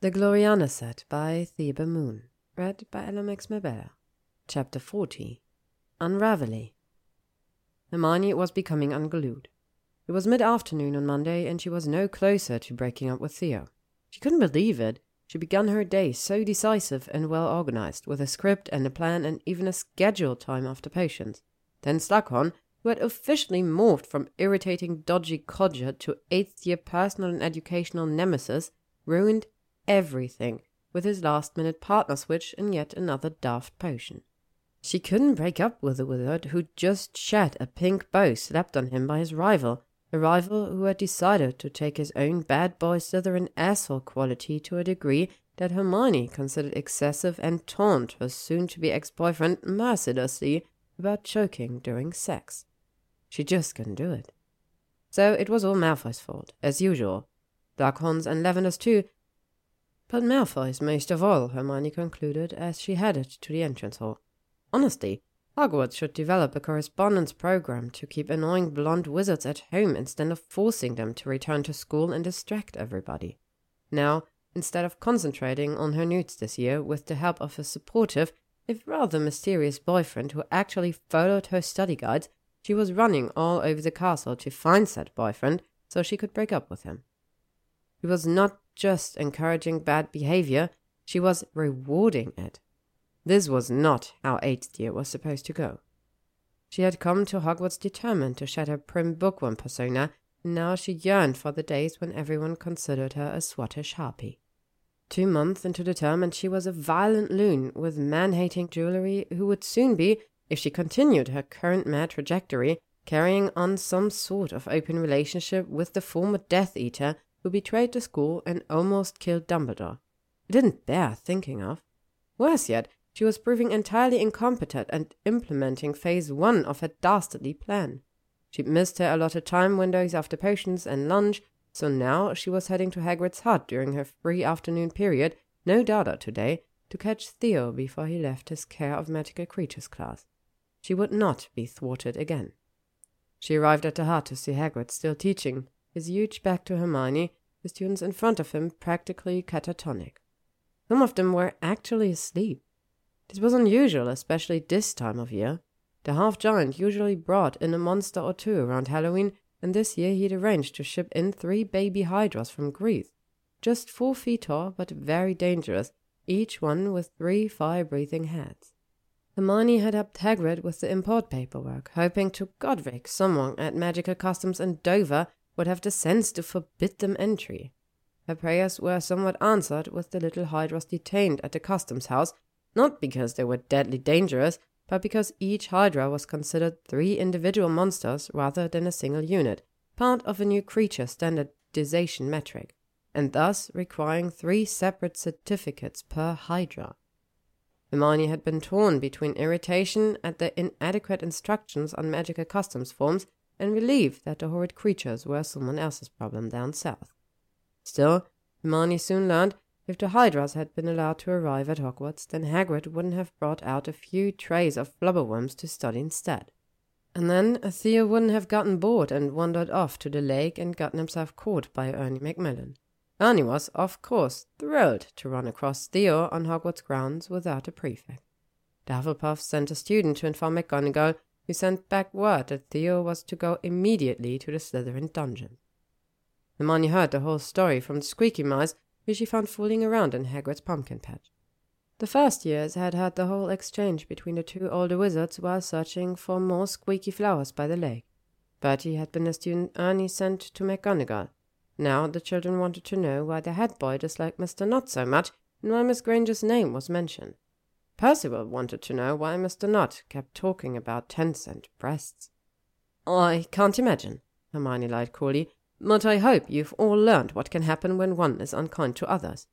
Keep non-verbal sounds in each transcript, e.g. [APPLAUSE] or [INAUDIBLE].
The Gloriana Set by Thebe Moon. Read by LMX Mabella. Chapter 40 Unravelly. Hermione was becoming unglued. It was mid afternoon on Monday, and she was no closer to breaking up with Theo. She couldn't believe it. She began her day so decisive and well organized, with a script and a plan and even a scheduled time after potions. Then Slughorn, who had officially morphed from irritating dodgy codger to eighth year personal and educational nemesis, ruined everything with his last minute partner switch and yet another daft potion. She couldn't break up with the wizard who'd just shed a pink bow slapped on him by his rival, a rival who had decided to take his own bad boy Slytherin asshole quality to a degree that Hermione considered excessive and taunt her soon to be ex boyfriend mercilessly about choking during sex. She just couldn't do it. So it was all Malfoy's fault, as usual. Slughorn's and Lavender's too, but Malfoy's most of all, Hermione concluded as she headed to the entrance hall. Honestly, Hogwarts should develop a correspondence program to keep annoying blonde wizards at home instead of forcing them to return to school and distract everybody. Now, instead of concentrating on her NEWTs this year with the help of a supportive, if rather mysterious boyfriend who actually followed her study guides, she was running all over the castle to find said boyfriend so she could break up with him. He was not just encouraging bad behavior, she was rewarding it. This was not how eighth year was supposed to go. She had come to Hogwarts determined to shed her prim bookworm persona, and now she yearned for the days when everyone considered her a swattish harpy. Two months into the term, and she was a violent loon with man hating jewellery who would soon be, if she continued her current mad trajectory, carrying on some sort of open relationship with the former Death Eater who betrayed the school and almost killed Dumbledore. It didn't bear thinking of. Worse yet, she was proving entirely incompetent at implementing phase one of her dastardly plan. She'd missed her allotted time windows after potions and lunch, so now she was heading to Hagrid's hut during her free afternoon period, no data today, to catch Theo before he left his care of magical creatures class. She would not be thwarted again. She arrived at the hut to see Hagrid still teaching, his huge back to Hermione, the students in front of him practically catatonic. Some of them were actually asleep. This was unusual, especially this time of year. The half giant usually brought in a monster or two around Halloween, and this year he'd arranged to ship in three baby hydras from Greece. Just four feet tall, but very dangerous, each one with three fire breathing heads. Hermione had helped Hagrid with the import paperwork, hoping to Godric someone at Magical Customs in Dover would have the sense to forbid them entry. Her prayers were somewhat answered with the little hydras detained at the customs house, not because they were deadly dangerous, but because each hydra was considered three individual monsters rather than a single unit, part of a new creature standardization metric, and thus requiring three separate certificates per hydra. Hermione had been torn between irritation at the inadequate instructions on magical customs forms and relieved that the horrid creatures were someone else's problem down south. Still, Hermione soon learned if the Hydras had been allowed to arrive at Hogwarts, then Hagrid wouldn't have brought out a few trays of flobberworms to study instead. And then Theo wouldn't have gotten bored and wandered off to the lake and gotten himself caught by Ernie Macmillan. Ernie was, of course, thrilled to run across Theo on Hogwarts grounds without a prefect. The sent a student to inform McGonagall who sent back word that Theo was to go immediately to the Slytherin dungeon. The Hermione heard the whole story from the squeaky mice, who she found fooling around in Hagrid's pumpkin patch. The first years had heard the whole exchange between the two older wizards while searching for more squeaky flowers by the lake. Bertie had been a student Ernie sent to McGonagall. Now the children wanted to know why the head boy disliked Mr. Nott so much, and why Miss Granger's name was mentioned. Percival wanted to know why Mr. Nott kept talking about tents and breasts. I can't imagine, Hermione lied coolly, but I hope you've all learned what can happen when one is unkind to others.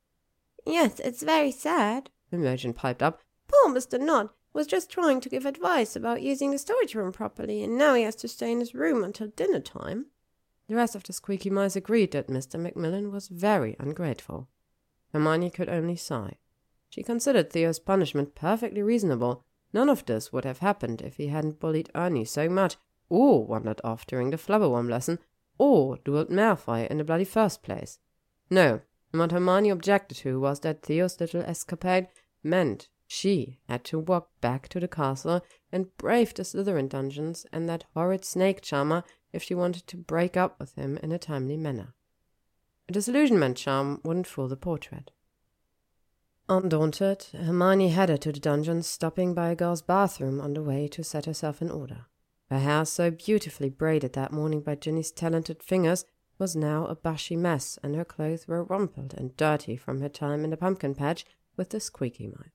Yes, it's very sad, Imogen piped up. Poor Mr. Nott was just trying to give advice about using the storage room properly, and now he has to stay in his room until dinner time. The rest of the squeaky mice agreed that Mr. Macmillan was very ungrateful. Hermione could only sigh. She considered Theo's punishment perfectly reasonable. None of this would have happened if he hadn't bullied Ernie so much, or wandered off during the flobberworm lesson, or duelled Malfoy in the bloody first place. No, what Hermione objected to was that Theo's little escapade meant she had to walk back to the castle and brave the Slytherin dungeons and that horrid snake charmer if she wanted to break up with him in a timely manner. A disillusionment charm wouldn't fool the portrait. Undaunted, Hermione headed to the dungeon, stopping by a girl's bathroom on the way to set herself in order. Her hair, so beautifully braided that morning by Ginny's talented fingers, was now a bushy mess, and her clothes were rumpled and dirty from her time in the pumpkin patch with the squeaky mite.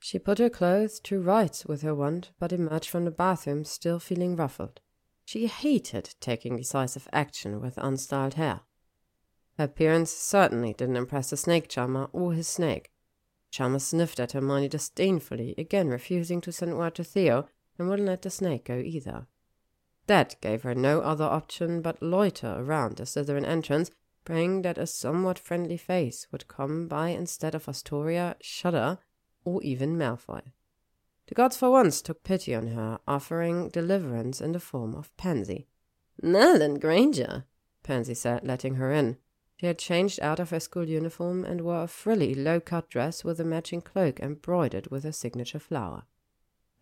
She put her clothes to rights with her wand, but emerged from the bathroom still feeling ruffled. She hated taking decisive action with unstyled hair. Her appearance certainly didn't impress the snake charmer or his snake. Charmer sniffed at Hermione disdainfully, again refusing to send word to Theo, and wouldn't let the snake go either. That gave her no other option but loiter around the Slytherin entrance, praying that a somewhat friendly face would come by instead of Astoria, Shudder, or even Malfoy. The gods for once took pity on her, offering deliverance in the form of Pansy. Merlin Granger, Pansy said, letting her in. She had changed out of her school uniform and wore a frilly, low cut dress with a matching cloak embroidered with her signature flower.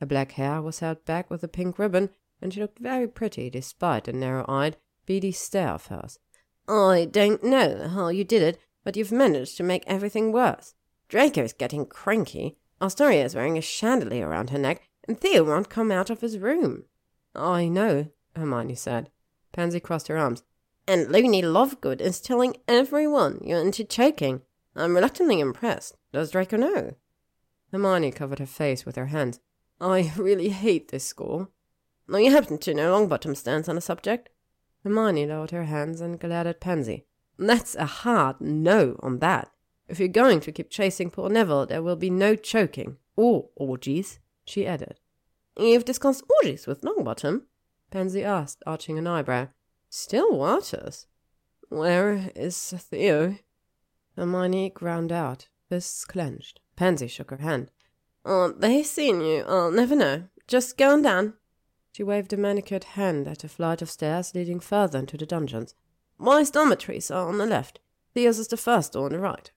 Her black hair was held back with a pink ribbon, and she looked very pretty despite a narrow eyed, beady stare of hers. I don't know how you did it, but you've managed to make everything worse. Draco's getting cranky. Astoria is wearing a chandelier around her neck, and Theo won't come out of his room. I know, Hermione said. Pansy crossed her arms. And Loony Lovegood is telling everyone you're into choking. I'm reluctantly impressed. Does Draco know? Hermione covered her face with her hands. I really hate this school. No, you happen to know Longbottom's stance on the subject? Hermione lowered her hands and glared at Pansy. That's a hard no on that. If you're going to keep chasing poor Neville, there will be no choking. Or orgies, she added. You've discussed orgies with Longbottom? Pansy asked, arching an eyebrow. Still waters. Where is Theo? Hermione ground out, fists clenched. Pansy shook her hand. Aren't they seeing you? I'll never know. Just go on down. She waved a manicured hand at a flight of stairs leading further into the dungeons. My dormitories are on the left. Theo's is the first door on the right.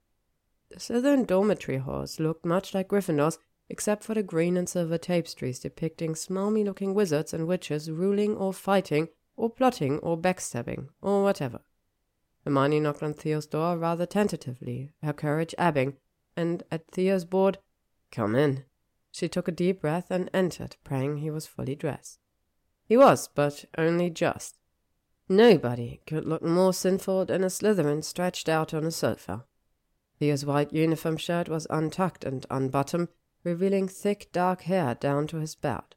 The southern dormitory halls looked much like Gryffindor's, except for the green and silver tapestries depicting smarmy looking wizards and witches ruling or fighting or plotting or backstabbing or whatever. Hermione knocked on Theo's door rather tentatively, her courage ebbing, and at Theo's board, Come in. She took a deep breath and entered, praying he was fully dressed. He was, but only just. Nobody could look more sinful than a Slytherin stretched out on a sofa. Theo's white uniform shirt was untucked and unbuttoned, revealing thick dark hair down to his belt.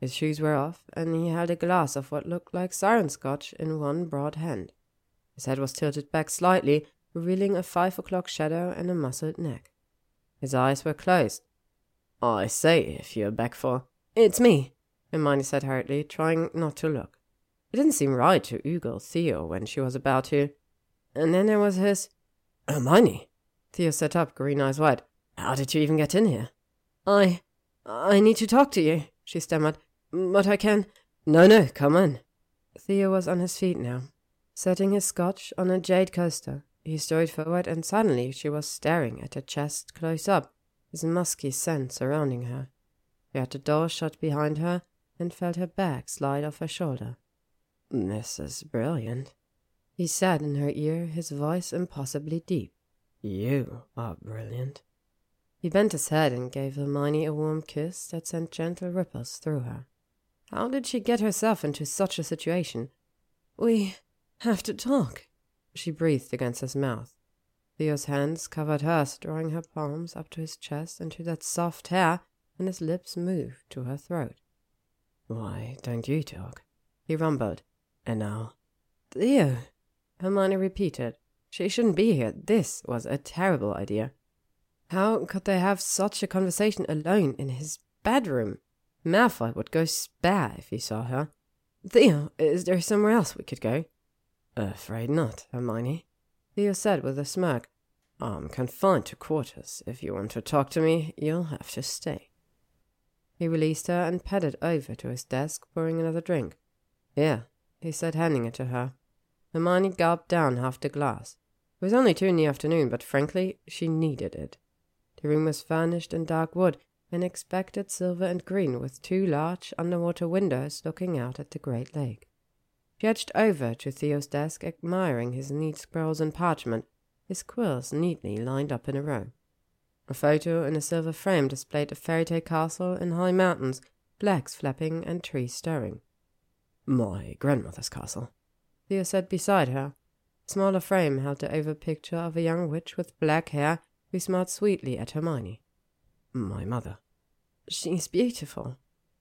His shoes were off, and he held a glass of what looked like siren scotch in one broad hand. His head was tilted back slightly, revealing a five o'clock shadow and a muscled neck. His eyes were closed. I say, if you're back for. It's me, Hermione said hurriedly, trying not to look. It didn't seem right to ogle Theo when she was about to. And then there was his. Hermione, Theo sat up, green eyes wide. How did you even get in here? I. I need to talk to you, she stammered. But I can. No, no, come on. Theo was on his feet now, setting his scotch on a jade coaster. He strode forward, and suddenly she was staring at her chest close up, his musky scent surrounding her. He had the door shut behind her and felt her bag slide off her shoulder. This is brilliant, he said in her ear, his voice impossibly deep. You are brilliant. He bent his head and gave Hermione a warm kiss that sent gentle ripples through her. How did she get herself into such a situation? We have to talk, she breathed against his mouth. Theo's hands covered hers, drawing her palms up to his chest and to that soft hair, and his lips moved to her throat. Why don't you talk? He rumbled. And now? Theo, Hermione repeated, she shouldn't be here. This was a terrible idea. How could they have such a conversation alone in his bedroom? Malfoy would go spare if he saw her. Theo, is there somewhere else we could go? Afraid not, Hermione, Theo said with a smirk. I'm confined to quarters. If you want to talk to me, you'll have to stay. He released her and padded over to his desk, pouring another drink. Here, he said, handing it to her. Hermione gulped down half the glass. It was only two in the afternoon, but frankly, she needed it. The room was furnished in dark wood, and expected silver and green, with two large underwater windows looking out at the great lake. She edged over to Theo's desk, admiring his neat scrolls and parchment, his quills neatly lined up in a row. A photo in a silver frame displayed a fairy tale castle in high mountains, flags flapping and trees stirring. My grandmother's castle, Theo sat beside her, A smaller frame held the oval picture of a young witch with black hair who smiled sweetly at Hermione. My mother. She's beautiful,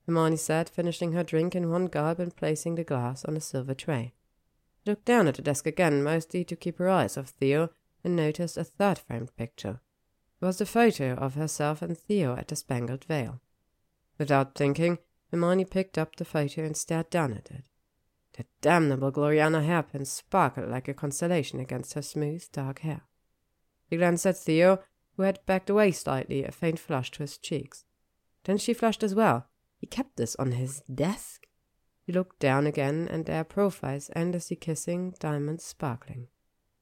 Hermione said, finishing her drink in one gulp and placing the glass on a silver tray. Looked down at the desk again, mostly to keep her eyes off Theo, and noticed a third framed picture. It was the photo of herself and Theo at the Spangled Veil. Without thinking, Hermione picked up the photo and stared down at it. The damnable Gloriana hairpin sparkled like a constellation against her smooth, dark hair. She glanced at Theo, who had backed away slightly, a faint flush to his cheeks. Then she flushed as well. He kept this on his desk. He looked down again, and their profiles endlessly kissing, diamonds sparkling.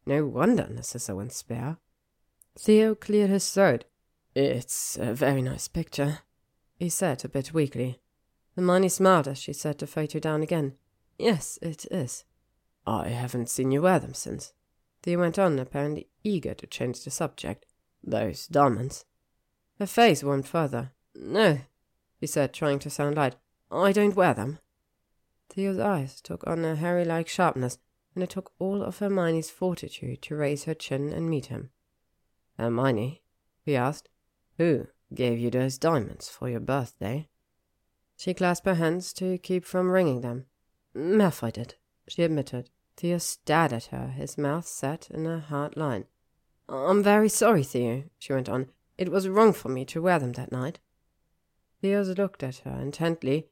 No wonder Narcissa went spare. Theo cleared his throat. It's a very nice picture, he said a bit weakly. Hermione smiled as she set the photo down again. Yes, it is. I haven't seen you wear them since. Theo went on, apparently eager to change the subject. Those diamonds. Her face warmed further. No, he said, trying to sound light. I don't wear them. Theo's eyes took on a Harry like sharpness, and it took all of Hermione's fortitude to raise her chin and meet him. Hermione, he asked, who gave you those diamonds for your birthday? She clasped her hands to keep from wringing them. Malfoy did, she admitted. Theo stared at her, his mouth set in a hard line. I'm very sorry, Theo, she went on. It was wrong for me to wear them that night. Theo looked at her intently,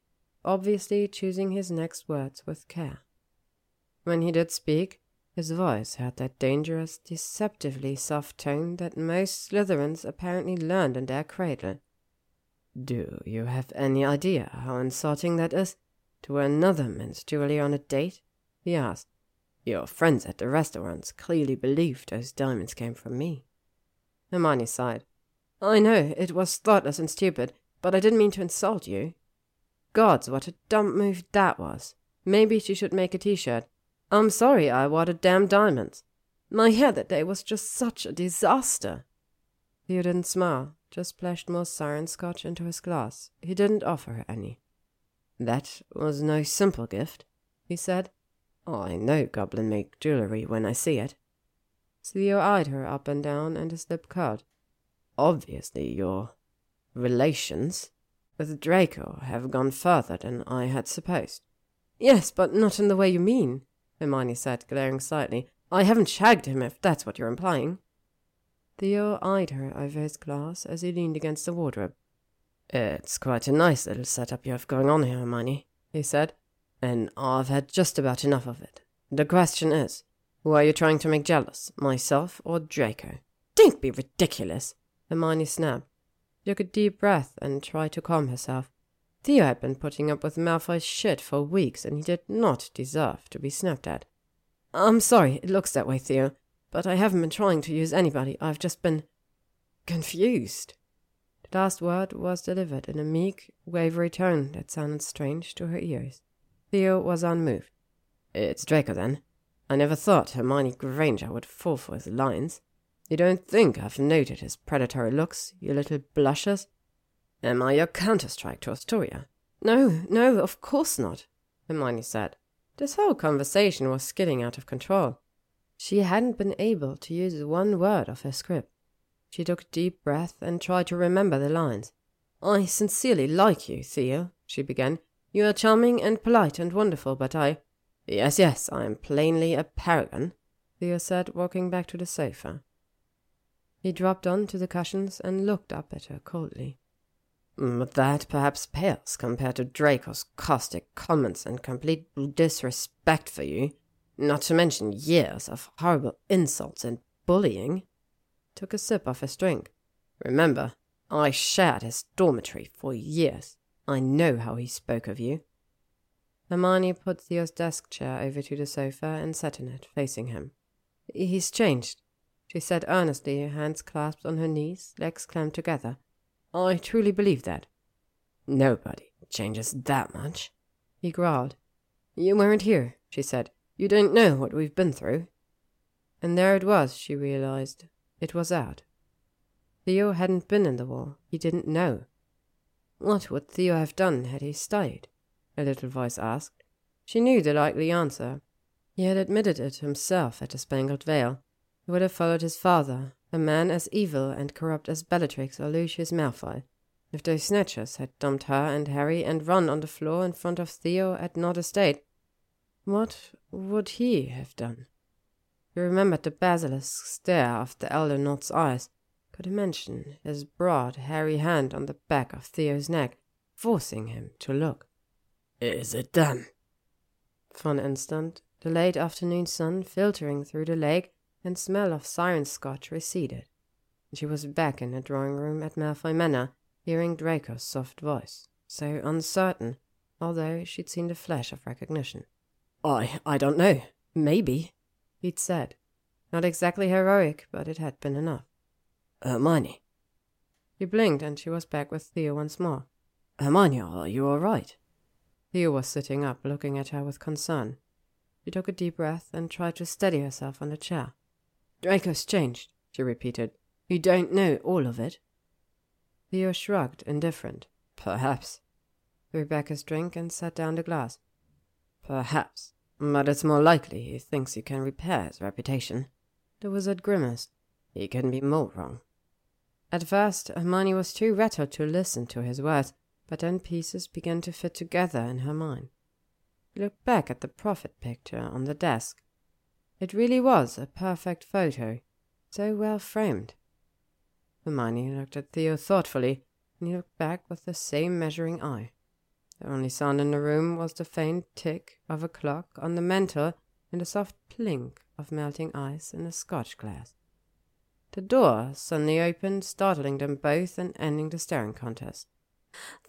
obviously choosing his next words with care. When he did speak, his voice had that dangerous, deceptively soft tone that most Slytherins apparently learned in their cradle. Do you have any idea how insulting that is? To another jewelry on a date? he asked. Your friends at the restaurants clearly believed those diamonds came from me. Hermione sighed. I know, it was thoughtless and stupid, but I didn't mean to insult you. Gods, what a dumb move that was. Maybe she should make a t-shirt. I'm sorry I wore the damn diamonds. My hair that day was just such a disaster. Theo didn't smile, just splashed more siren scotch into his glass. He didn't offer her any. That was no simple gift, he said. I know goblin make jewelry when I see it. Theo eyed her up and down, and his lip curled. Obviously, your relations with Draco have gone further than I had supposed. Yes, but not in the way you mean, Hermione said, glaring slightly. I haven't shagged him, if that's what you're implying. Theo eyed her over his glass as he leaned against the wardrobe. It's quite a nice little setup you have going on here, Hermione, he said, and I've had just about enough of it. The question is, who are you trying to make jealous, myself or Draco? Don't be ridiculous, Hermione snapped. Took a deep breath and tried to calm herself. Theo had been putting up with Malfoy's shit for weeks, and he did not deserve to be snapped at. I'm sorry it looks that way, Theo, but I haven't been trying to use anybody. I've just been confused. The last word was delivered in a meek, wavery tone that sounded strange to her ears. Theo was unmoved. It's Draco, then. I never thought Hermione Granger would fall for his lines. You don't think I've noted his predatory looks, you little blushers? Am I your counter-strike to Astoria? No, no, of course not, Hermione said. This whole conversation was skidding out of control. She hadn't been able to use one word of her script. She took a deep breath and tried to remember the lines. I sincerely like you, Theo, she began. You are charming and polite and wonderful, but I. Yes, yes, I am plainly a paragon, Theo said, walking back to the sofa. He dropped on to the cushions and looked up at her coldly. Mm, but that perhaps pales compared to Draco's caustic comments and complete disrespect for you, not to mention years of horrible insults and bullying. Took a sip of his drink. Remember, I shared his dormitory for years. I know how he spoke of you. Hermione put Theo's desk chair over to the sofa and sat in it, facing him. He's changed, she said earnestly, her hands clasped on her knees, legs clamped together. I truly believe that. Nobody changes that much, he growled. You weren't here, she said. You don't know what we've been through. And there it was, she realized. It was out. Theo hadn't been in the war. He didn't know. What would Theo have done had he stayed? A little voice asked. She knew the likely answer. He had admitted it himself at the Spangled Veil. He would have followed his father, a man as evil and corrupt as Bellatrix or Lucius Malfoy. If those snatchers had dumped her and Harry and Ron on the floor in front of Theo at Nott Estate, what would he have done? He remembered the basilisk stare of the elder Nott's eyes, could mention his broad, hairy hand on the back of Theo's neck, forcing him to look. Is it done? For an instant, the late afternoon sun filtering through the lake and smell of siren scotch receded. She was back in the drawing room at Malfoy Manor, hearing Draco's soft voice, so uncertain, although she'd seen the flash of recognition. I I don't know. Maybe, he'd said. Not exactly heroic, but it had been enough. Hermione. He blinked and she was back with Theo once more. Hermione, are you all right? Theo was sitting up, looking at her with concern. She took a deep breath and tried to steady herself on the chair. Draco's changed, she repeated. You don't know all of it. Theo shrugged, indifferent. Perhaps. Threw back his drink and set down the glass. Perhaps. But it's more likely he thinks he can repair his reputation. The wizard grimaced. He couldn't be more wrong. At first, Hermione was too rattled to listen to his words, but then pieces began to fit together in her mind. She looked back at the prophet picture on the desk. It really was a perfect photo, so well framed. Hermione looked at Theo thoughtfully, and he looked back with the same measuring eye. The only sound in the room was the faint tick of a clock on the mantel and the soft plink of melting ice in a scotch glass. The door suddenly opened, startling them both and ending the staring contest.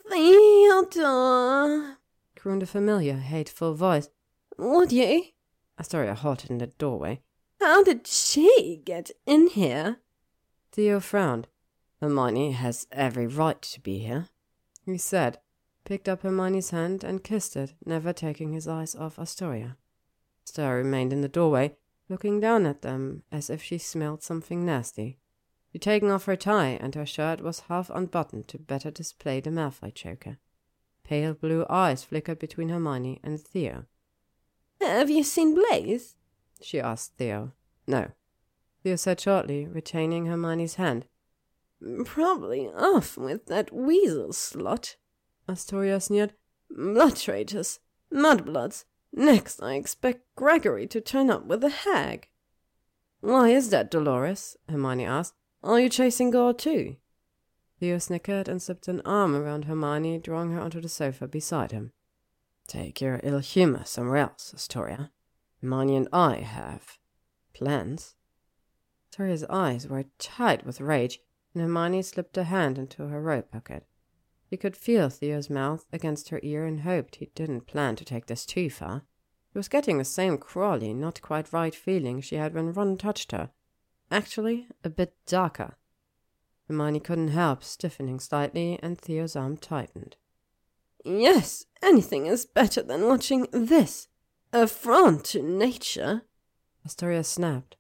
Theodore, crooned a familiar, hateful voice. Would you? Astoria halted in the doorway. How did she get in here? Theo frowned. Hermione has every right to be here, he said, picked up Hermione's hand and kissed it, never taking his eyes off Astoria. Astoria remained in the doorway, looking down at them as if she smelled something nasty. She'd taken off her tie, and her shirt was half unbuttoned to better display the Malfoy choker. Pale blue eyes flickered between Hermione and Theo. Have you seen Blaise? she asked Theo. No. Theo said shortly, retaining Hermione's hand. Probably off with that weasel slut. Astoria sneered. Blood traitors, mudbloods. Next, I expect Gregory to turn up with a hag. Why is that, Dolores? Hermione asked. Are you chasing God too? Theo snickered and slipped an arm around Hermione, drawing her onto the sofa beside him. Take your ill humor somewhere else, Astoria. Hermione and I have plans. Astoria's eyes were tight with rage, and Hermione slipped a hand into her robe pocket. She could feel Theo's mouth against her ear and hoped he didn't plan to take this too far. He was getting the same crawly, not quite right feeling she had when Ron touched her. Actually, a bit darker. Hermione couldn't help stiffening slightly, and Theo's arm tightened. Yes, anything is better than watching this. Affront to nature. Astoria snapped.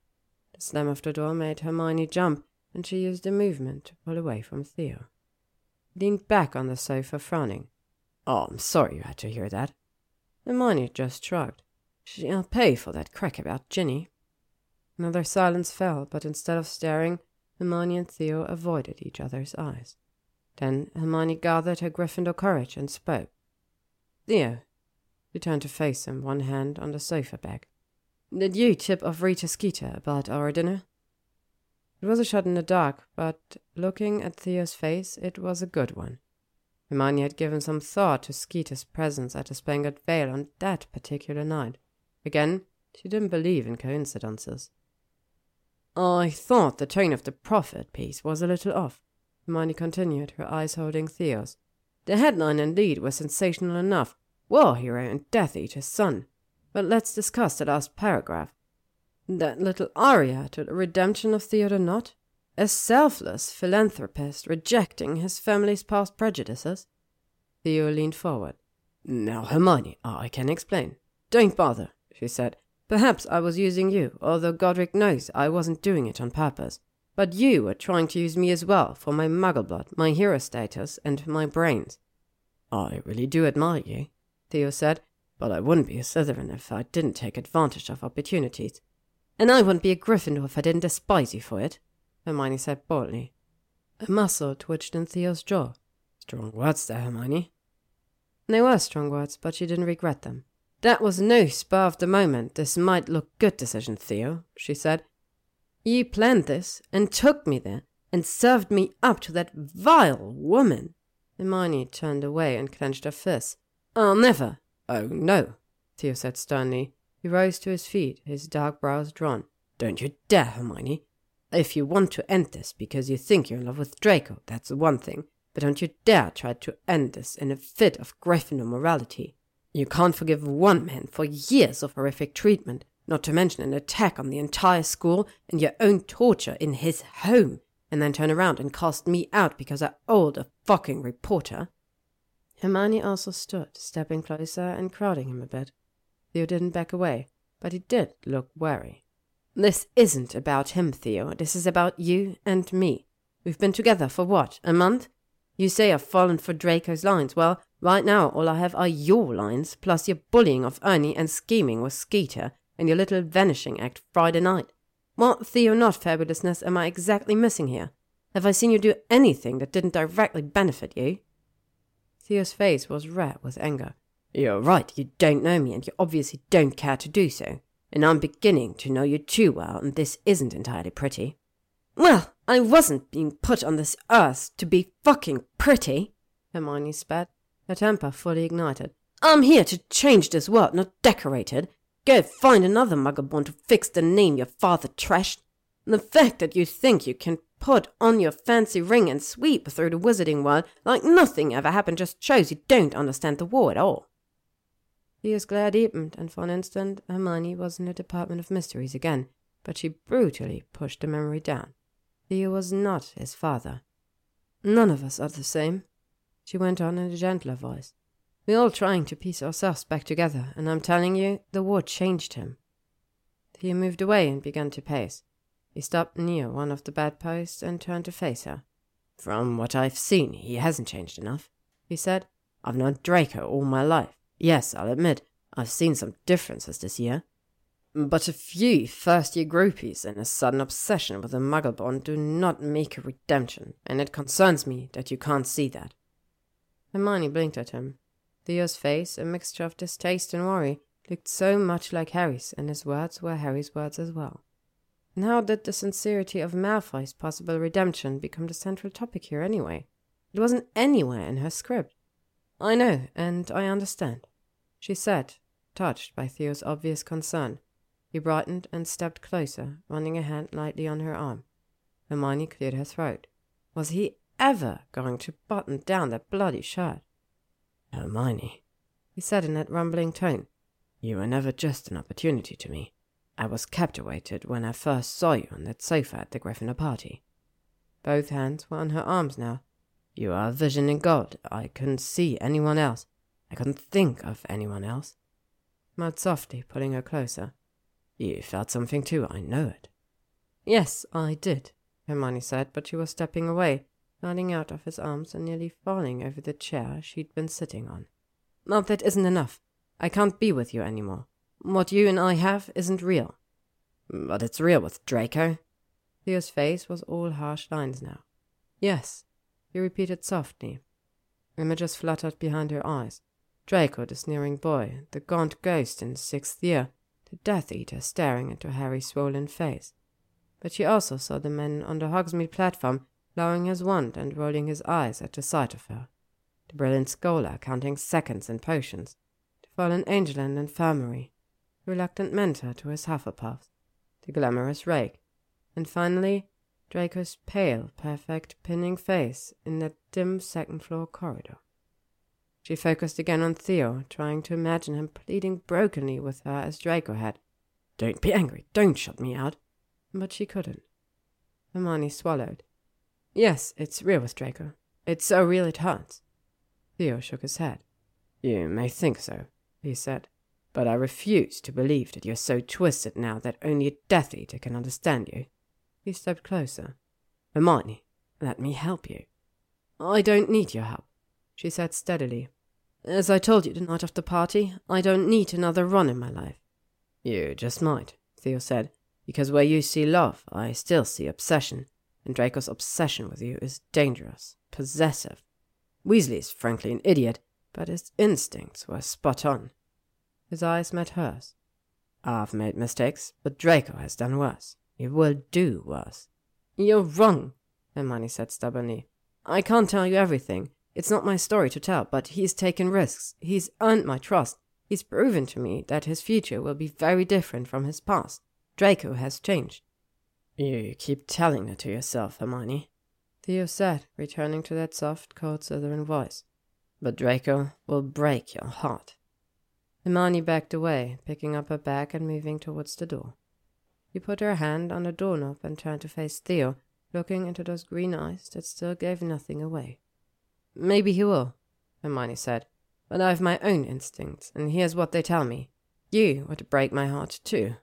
The slam of the door made Hermione jump, and she used a movement to pull away from Theo leaned back on the sofa, frowning. Oh, I'm sorry you had to hear that. Hermione just shrugged. She'll pay for that crack about Ginny. Another silence fell, but instead of staring, Hermione and Theo avoided each other's eyes. Then Hermione gathered her Gryffindor courage and spoke. Theo. She turned to face him, one hand on the sofa back. Did you tip off Rita Skeeter about our dinner? It was a shot in the dark, but looking at Theo's face, it was a good one. Hermione had given some thought to Skeeter's presence at the Spangled Veil on that particular night. Again, she didn't believe in coincidences. I thought the tone of the prophet piece was a little off, Hermione continued, her eyes holding Theo's. The headline indeed was sensational enough war hero and Death Eater's son. But let's discuss the last paragraph. That little aria to the redemption of Theodore Nott? A selfless philanthropist rejecting his family's past prejudices? Theo leaned forward. Now, Hermione, I can explain. Don't bother, she said. Perhaps I was using you, although Godric knows I wasn't doing it on purpose. But you were trying to use me as well for my muggle blood, my hero status, and my brains. I really do admire you, Theo said, but I wouldn't be a Slytherin if I didn't take advantage of opportunities. And I wouldn't be a Gryffindor if I didn't despise you for it, Hermione said boldly. A muscle twitched in Theo's jaw. Strong words there, Hermione. They were strong words, but she didn't regret them. That was no spur of the moment, this might look good decision, Theo, she said. You planned this, and took me there, and served me up to that vile woman. Hermione turned away and clenched her fists. I'll never. Oh, no, Theo said sternly. He rose to his feet, his dark brows drawn. Don't you dare, Hermione. If you want to end this because you think you're in love with Draco, that's one thing. But don't you dare try to end this in a fit of Gryffindor morality. You can't forgive one man for years of horrific treatment, not to mention an attack on the entire school and your own torture in his home, and then turn around and cast me out because I owed a fucking reporter. Hermione also stood, stepping closer and crowding him a bit. Theo didn't back away, but he did look wary. This isn't about him, Theo. This is about you and me. We've been together for what, a month? You say I've fallen for Draco's lines. Well, right now all I have are your lines, plus your bullying of Ernie and scheming with Skeeter and your little vanishing act Friday night. What Theo not fabulousness am I exactly missing here? Have I seen you do anything that didn't directly benefit you? Theo's face was red with anger. You're right, you don't know me, and you obviously don't care to do so. And I'm beginning to know you too well, and this isn't entirely pretty. Well, I wasn't being put on this earth to be fucking pretty, Hermione spat, her temper fully ignited. I'm here to change this world, not decorate it. Go find another muggle to fix the name your father trashed. The fact that you think you can put on your fancy ring and sweep through the wizarding world like nothing ever happened just shows you don't understand the war at all. Theo's glare deepened, and for an instant Hermione was in the Department of Mysteries again, but she brutally pushed the memory down. Theo was not his father. None of us are the same, she went on in a gentler voice. We're all trying to piece ourselves back together, and I'm telling you, the war changed him. Theo moved away and began to pace. He stopped near one of the bedposts and turned to face her. From what I've seen, he hasn't changed enough, he said. I've known Draco all my life. Yes, I'll admit, I've seen some differences this year. But a few first year groupies and a sudden obsession with a muggle bond do not make a redemption, and it concerns me that you can't see that. Hermione blinked at him. Theo's face, a mixture of distaste and worry, looked so much like Harry's, and his words were Harry's words as well. How did the sincerity of Malfoy's possible redemption become the central topic here anyway? It wasn't anywhere in her script. I know, and I understand, she said, touched by Theo's obvious concern. He brightened and stepped closer, running a hand lightly on her arm. Hermione cleared her throat. Was he ever going to button down that bloody shirt? Hermione, he said in that rumbling tone, you were never just an opportunity to me. I was captivated when I first saw you on that sofa at the Gryffindor party. Both hands were on her arms now. You are a vision in gold. I couldn't see anyone else. I couldn't think of anyone else. Mud softly, pulling her closer. You felt something too, I know it. Yes, I did, Hermione said, but she was stepping away, gliding out of his arms and nearly falling over the chair she'd been sitting on. Now that isn't enough. I can't be with you any more. What you and I have isn't real. But it's real with Draco. Theo's face was all harsh lines now. Yes, he repeated softly. Images fluttered behind her eyes. Draco, the sneering boy, the gaunt ghost in sixth year, the Death Eater staring into Harry's swollen face. But she also saw the man on the Hogsmeade platform lowering his wand and rolling his eyes at the sight of her. The brilliant scholar counting seconds and potions. The fallen angel in the infirmary reluctant mentor to his Hufflepuffs, the glamorous rake, and finally Draco's pale, perfect, pinning face in that dim second floor corridor. She focused again on Theo, trying to imagine him pleading brokenly with her as Draco had. Don't be angry. Don't shut me out. But she couldn't. Hermione swallowed. Yes, it's real with Draco. It's so real it hurts. Theo shook his head. You may think so, he said, but I refuse to believe that you're so twisted now that only a Death Eater can understand you. He stepped closer. Hermione, let me help you. I don't need your help, she said steadily. As I told you the night of the party, I don't need another Ron in my life. You just might, Theo said, because where you see love, I still see obsession, and Draco's obsession with you is dangerous, possessive. Weasley is frankly an idiot, but his instincts were spot on. His eyes met hers. I've made mistakes, but Draco has done worse. He will do worse. You're wrong, Hermione said stubbornly. I can't tell you everything. It's not my story to tell, but he's taken risks. He's earned my trust. He's proven to me that his future will be very different from his past. Draco has changed. You keep telling it to yourself, Hermione. Theo said, returning to that soft, cold Southern voice. But Draco will break your heart. Hermione backed away, picking up her bag and moving towards the door. She put her hand on the doorknob and turned to face Theo, looking into those green eyes that still gave nothing away. Maybe he will, Hermione said, but I've my own instincts, and here's what they tell me. You would break my heart, too.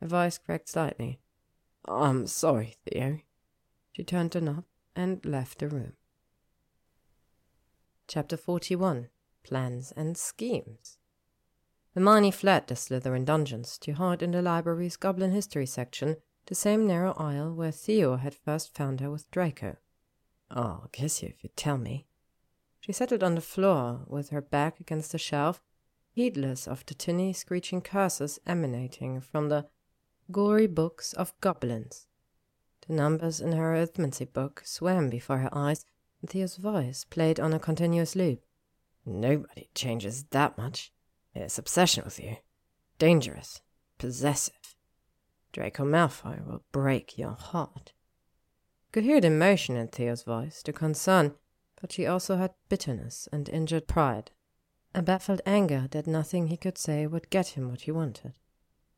Her voice cracked slightly. I'm sorry, Theo. She turned the knob and left the room. Chapter 41 Plans and Schemes Hermione fled the Slytherin dungeons to hide in the library's Goblin History section, the same narrow aisle where Theo had first found her with Draco. Oh, I'll kiss you if you tell me. She settled on the floor with her back against the shelf, heedless of the tinny, screeching curses emanating from the gory books of goblins. The numbers in her arithmancy book swam before her eyes, and Theo's voice played on a continuous loop. Nobody changes that much. It's obsession with you. Dangerous. Possessive. Draco Malfoy will break your heart could hear the emotion in Theo's voice, the concern, but she also had bitterness and injured pride, a baffled anger that nothing he could say would get him what he wanted.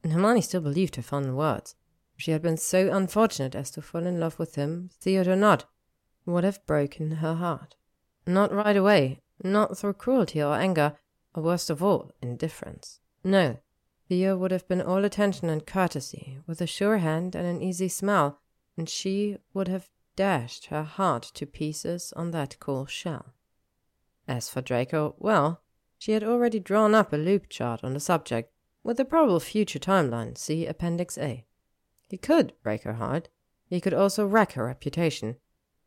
And Hermione still believed her fond words. She had been so unfortunate as to fall in love with him, Theodore Nott, would have broken her heart. Not right away, not through cruelty or anger, or worst of all, indifference. No, Theo would have been all attention and courtesy, with a sure hand and an easy smile, and she would have dashed her heart to pieces on that cool shell. As for Draco, well, she had already drawn up a loop chart on the subject, with a probable future timeline, see Appendix A. He could break her heart. He could also wreck her reputation.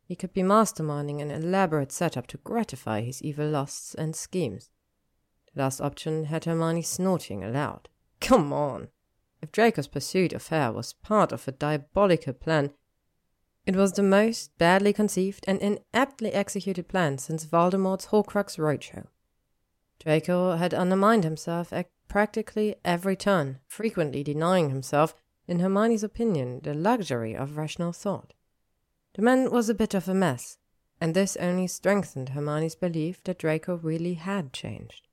He could be masterminding an elaborate setup to gratify his evil lusts and schemes. The last option had Hermione snorting aloud. Come on! If Draco's pursuit of her was part of a diabolical plan, it was the most badly conceived and ineptly executed plan since Voldemort's Horcrux roadshow. Draco had undermined himself at practically every turn, frequently denying himself, in Hermione's opinion, the luxury of rational thought. The man was a bit of a mess, and this only strengthened Hermione's belief that Draco really had changed.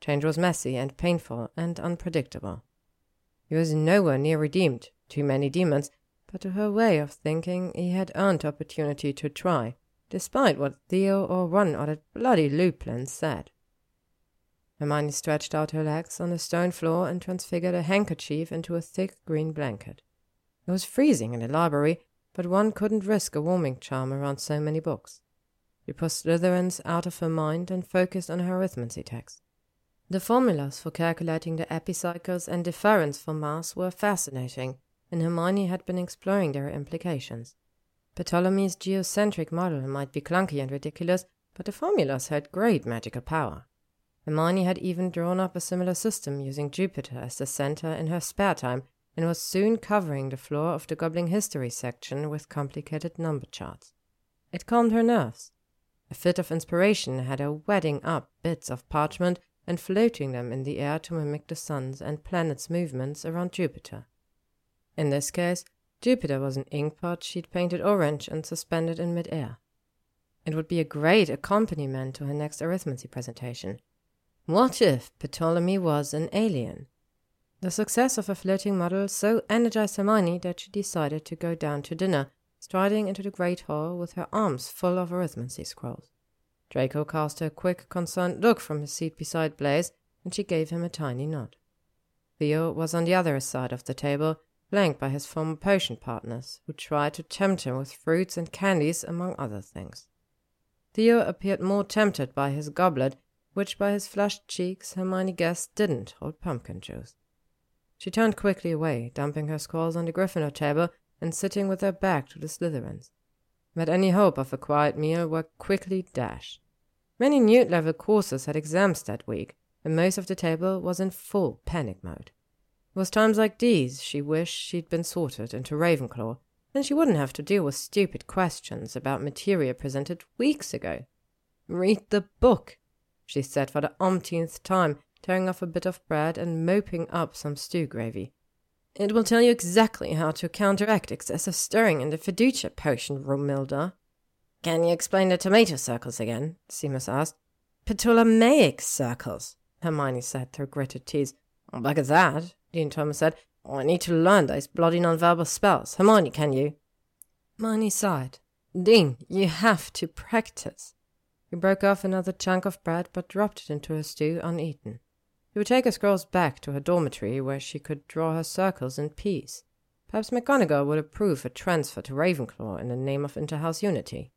Change was messy and painful and unpredictable. He was nowhere near redeemed. Too many demons, but to her way of thinking he had earned opportunity to try, despite what Theo or one of that bloody Lupin said. Hermione stretched out her legs on the stone floor and transfigured a handkerchief into a thick green blanket. It was freezing in the library, but one couldn't risk a warming charm around so many books. She pushed Slytherins out of her mind and focused on her arithmancy text. The formulas for calculating the epicycles and deferents for mass were fascinating, and Hermione had been exploring their implications. Ptolemy's geocentric model might be clunky and ridiculous, but the formulas had great magical power. Hermione had even drawn up a similar system using Jupiter as the center in her spare time and was soon covering the floor of the Goblin History section with complicated number charts. It calmed her nerves. A fit of inspiration had her wadding up bits of parchment and floating them in the air to mimic the sun's and planets' movements around Jupiter. In this case, Jupiter was an inkpot she'd painted orange and suspended in midair. It would be a great accompaniment to her next arithmancy presentation. What if Ptolemy was an alien? The success of her floating model so energized Hermione that she decided to go down to dinner, striding into the great hall with her arms full of arithmancy scrolls. Draco cast her quick, concerned look from his seat beside Blaise, and she gave him a tiny nod. Theo was on the other side of the table, flanked by his former potion partners, who tried to tempt him with fruits and candies, among other things. Theo appeared more tempted by his goblet, which by his flushed cheeks Hermione guessed didn't hold pumpkin juice. She turned quickly away, dumping her scrolls on the Gryffindor table and sitting with her back to the Slytherins. But any hope of a quiet meal were quickly dashed. Many NEWT level courses had exams that week, and most of the table was in full panic mode. It was times like these she wished she'd been sorted into Ravenclaw, and she wouldn't have to deal with stupid questions about materia presented weeks ago. Read the book, she said for the umpteenth time, tearing off a bit of bread and mopping up some stew gravy. It will tell you exactly how to counteract excessive stirring in the fiducia potion, Romilda. Can you explain the tomato circles again? Seamus asked. Ptolemaic circles, Hermione said through gritted teeth. Back at that, Dean Thomas said. I need to learn those bloody nonverbal spells. Hermione, can you? Hermione sighed. Dean, you have to practice. He broke off another chunk of bread, but dropped it into her stew uneaten. He would take her scrolls back to her dormitory, where she could draw her circles in peace. Perhaps McGonagall would approve a transfer to Ravenclaw in the name of interhouse unity.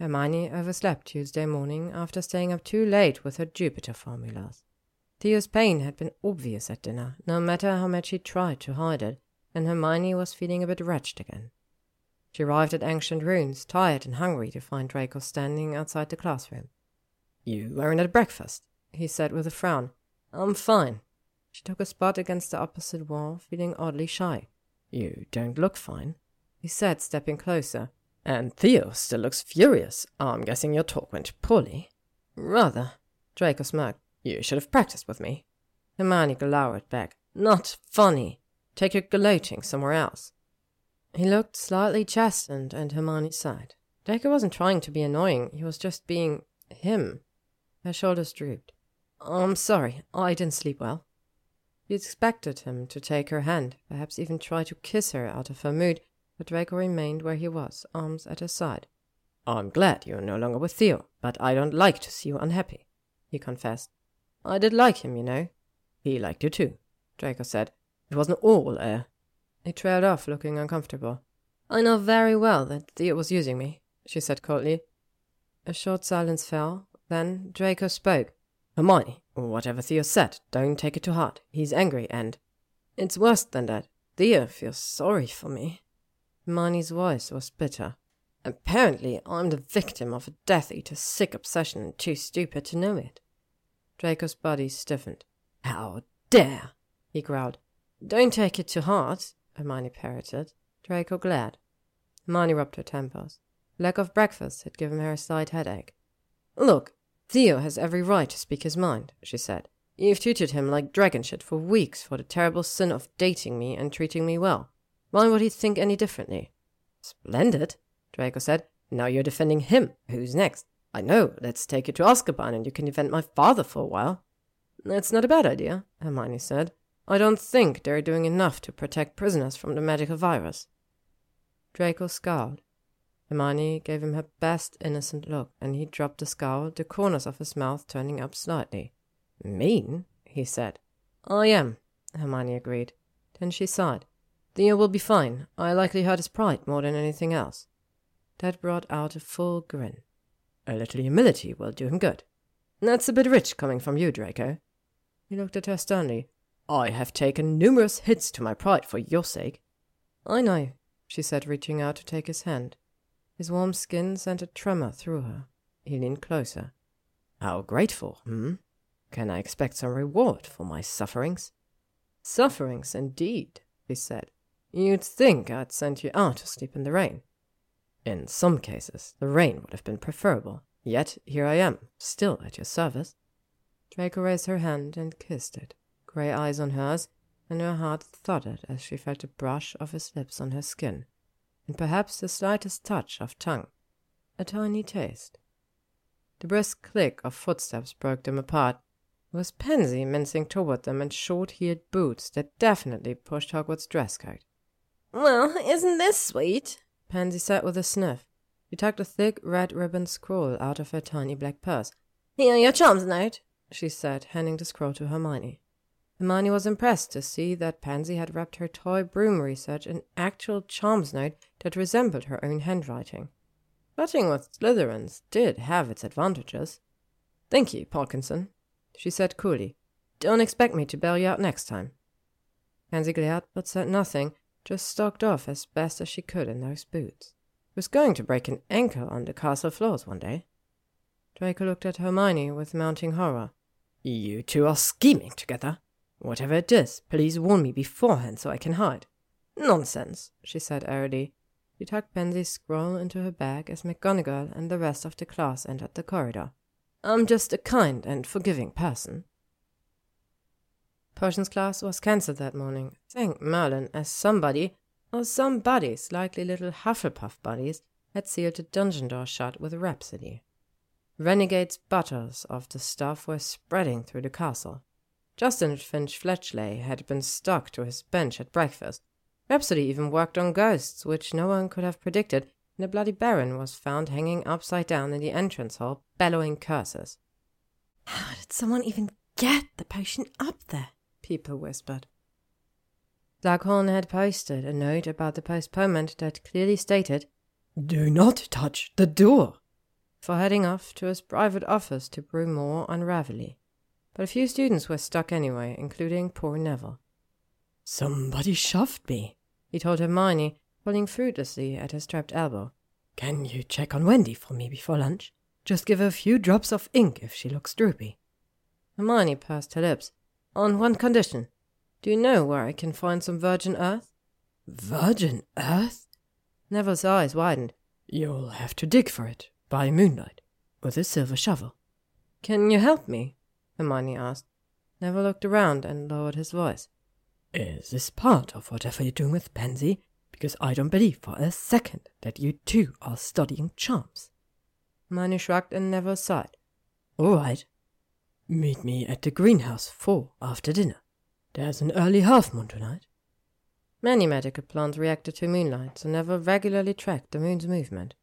Hermione overslept Tuesday morning after staying up too late with her Jupiter formulas. Theo's pain had been obvious at dinner, no matter how much he tried to hide it, and Hermione was feeling a bit wretched again. She arrived at Ancient Runes, tired and hungry, to find Draco standing outside the classroom. You weren't at breakfast, he said with a frown. I'm fine. She took a spot against the opposite wall, feeling oddly shy. You don't look fine, he said, stepping closer. And Theo still looks furious. I'm guessing your talk went poorly. Rather. Draco smirked. You should have practiced with me. Hermione glowered back. Not funny. Take your gloating somewhere else. He looked slightly chastened, and Hermione sighed. Draco wasn't trying to be annoying, he was just being him. Her shoulders drooped. I'm sorry, I didn't sleep well. She expected him to take her hand, perhaps even try to kiss her out of her mood, but Draco remained where he was, arms at his side. I'm glad you're no longer with Theo, but I don't like to see you unhappy, he confessed. I did like him, you know. He liked you too, Draco said. It wasn't all air. He trailed off, looking uncomfortable. I know very well that Theo was using me, she said coldly. A short silence fell. Then Draco spoke. Hermione, whatever Theo said, don't take it to heart. He's angry and. It's worse than that. Theo feels sorry for me. Hermione's voice was bitter. Apparently, I'm the victim of a Death Eater's sick obsession and too stupid to know it. Draco's body stiffened. How dare! he growled. Don't take it to heart, Hermione parroted. Draco glared. Hermione rubbed her temples. Lack of breakfast had given her a slight headache. Look, Theo has every right to speak his mind, she said. You've tutored him like dragon shit for weeks for the terrible sin of dating me and treating me well. Why would he think any differently? Splendid, Draco said. Now you're defending him. Who's next? I know. Let's take you to Azkaban and you can defend my father for a while. That's not a bad idea, Hermione said. I don't think they're doing enough to protect prisoners from the magical virus. Draco scowled. Hermione gave him her best innocent look, and he dropped the scowl, the corners of his mouth turning up slightly. Mean? he said. I am, Hermione agreed. Then she sighed. Theo will be fine. I likely hurt his pride more than anything else. That brought out a full grin. A little humility will do him good. That's a bit rich coming from you, Draco. He looked at her sternly. I have taken numerous hits to my pride for your sake. I know, she said, reaching out to take his hand. His warm skin sent a tremor through her. He leaned closer. How grateful, hmm? Can I expect some reward for my sufferings? Sufferings, indeed, he said. You'd think I'd send you out to sleep in the rain. In some cases, the rain would have been preferable. Yet here I am, still at your service. Draco raised her hand and kissed it, grey eyes on hers, and her heart thudded as she felt a brush of his lips on her skin, and perhaps the slightest touch of tongue, a tiny taste. The brisk click of footsteps broke them apart. It was Pansy mincing toward them in short-heeled boots that definitely pushed Hogwarts' dress code. Well, isn't this sweet? Pansy said with a sniff. She tucked a thick red ribbon scroll out of her tiny black purse. Here, are your charms note, she said, handing the scroll to Hermione. Hermione was impressed to see that Pansy had wrapped her toy broom research in actual charms note that resembled her own handwriting. Flirting with Slytherins did have its advantages. Thank you, Parkinson, she said coolly. Don't expect me to bail you out next time. Pansy glared but said nothing, just stalked off as best as she could in those boots. Was going to break an ankle on the castle floors one day. Draco looked at Hermione with mounting horror. You two are scheming together. Whatever it is, please warn me beforehand so I can hide. Nonsense, she said airily. She tucked Pansy's scroll into her bag as McGonagall and the rest of the class entered the corridor. I'm just a kind and forgiving person. Potions class was cancelled that morning. Thank Merlin, as somebody, or some buddies, likely little Hufflepuff buddies, had sealed the dungeon door shut with Rhapsody. Renegade's butters of the stuff were spreading through the castle. Justin Finch Fletchley had been stuck to his bench at breakfast. Rhapsody even worked on ghosts, which no one could have predicted, and the Bloody Baron was found hanging upside down in the entrance hall, bellowing curses. How did someone even get the potion up there? People whispered. Slughorn had posted a note about the postponement that clearly stated, Do not touch the door, for heading off to his private office to brew more on Ravelli. But a few students were stuck anyway, including poor Neville. Somebody shoved me, he told Hermione, pulling fruitlessly at his strapped elbow. Can you check on Wendy for me before lunch? Just give her a few drops of ink if she looks droopy. Hermione pursed her lips. On one condition. Do you know where I can find some virgin earth? Virgin earth? Neville's eyes widened. You'll have to dig for it, by moonlight, with a silver shovel. Can you help me? Hermione asked. Neville looked around and lowered his voice. Is this part of whatever you're doing with Pansy? Because I don't believe for a second that you two are studying charms. Hermione shrugged and Neville sighed. All right. Meet me at the greenhouse four after dinner. There's an early half moon tonight. Many medical plants reacted to moonlight, so Neville regularly tracked the moon's movement.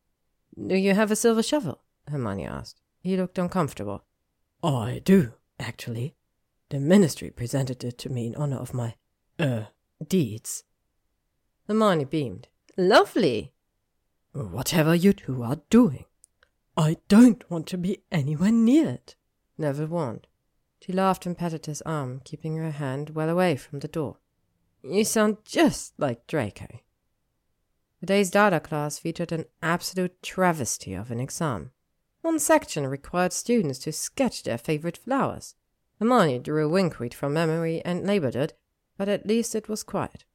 Do you have a silver shovel? Hermione asked. He looked uncomfortable. I do, actually. The ministry presented it to me in honor of my, er, uh, deeds. Hermione beamed. Lovely. Whatever you two are doing, I don't want to be anywhere near it, Neville warned. She laughed and patted his arm, keeping her hand well away from the door. You sound just like Draco. The day's data class featured an absolute travesty of an exam. One section required students to sketch their favorite flowers. Hermione drew a winkweed from memory and labeled it, but at least it was quiet.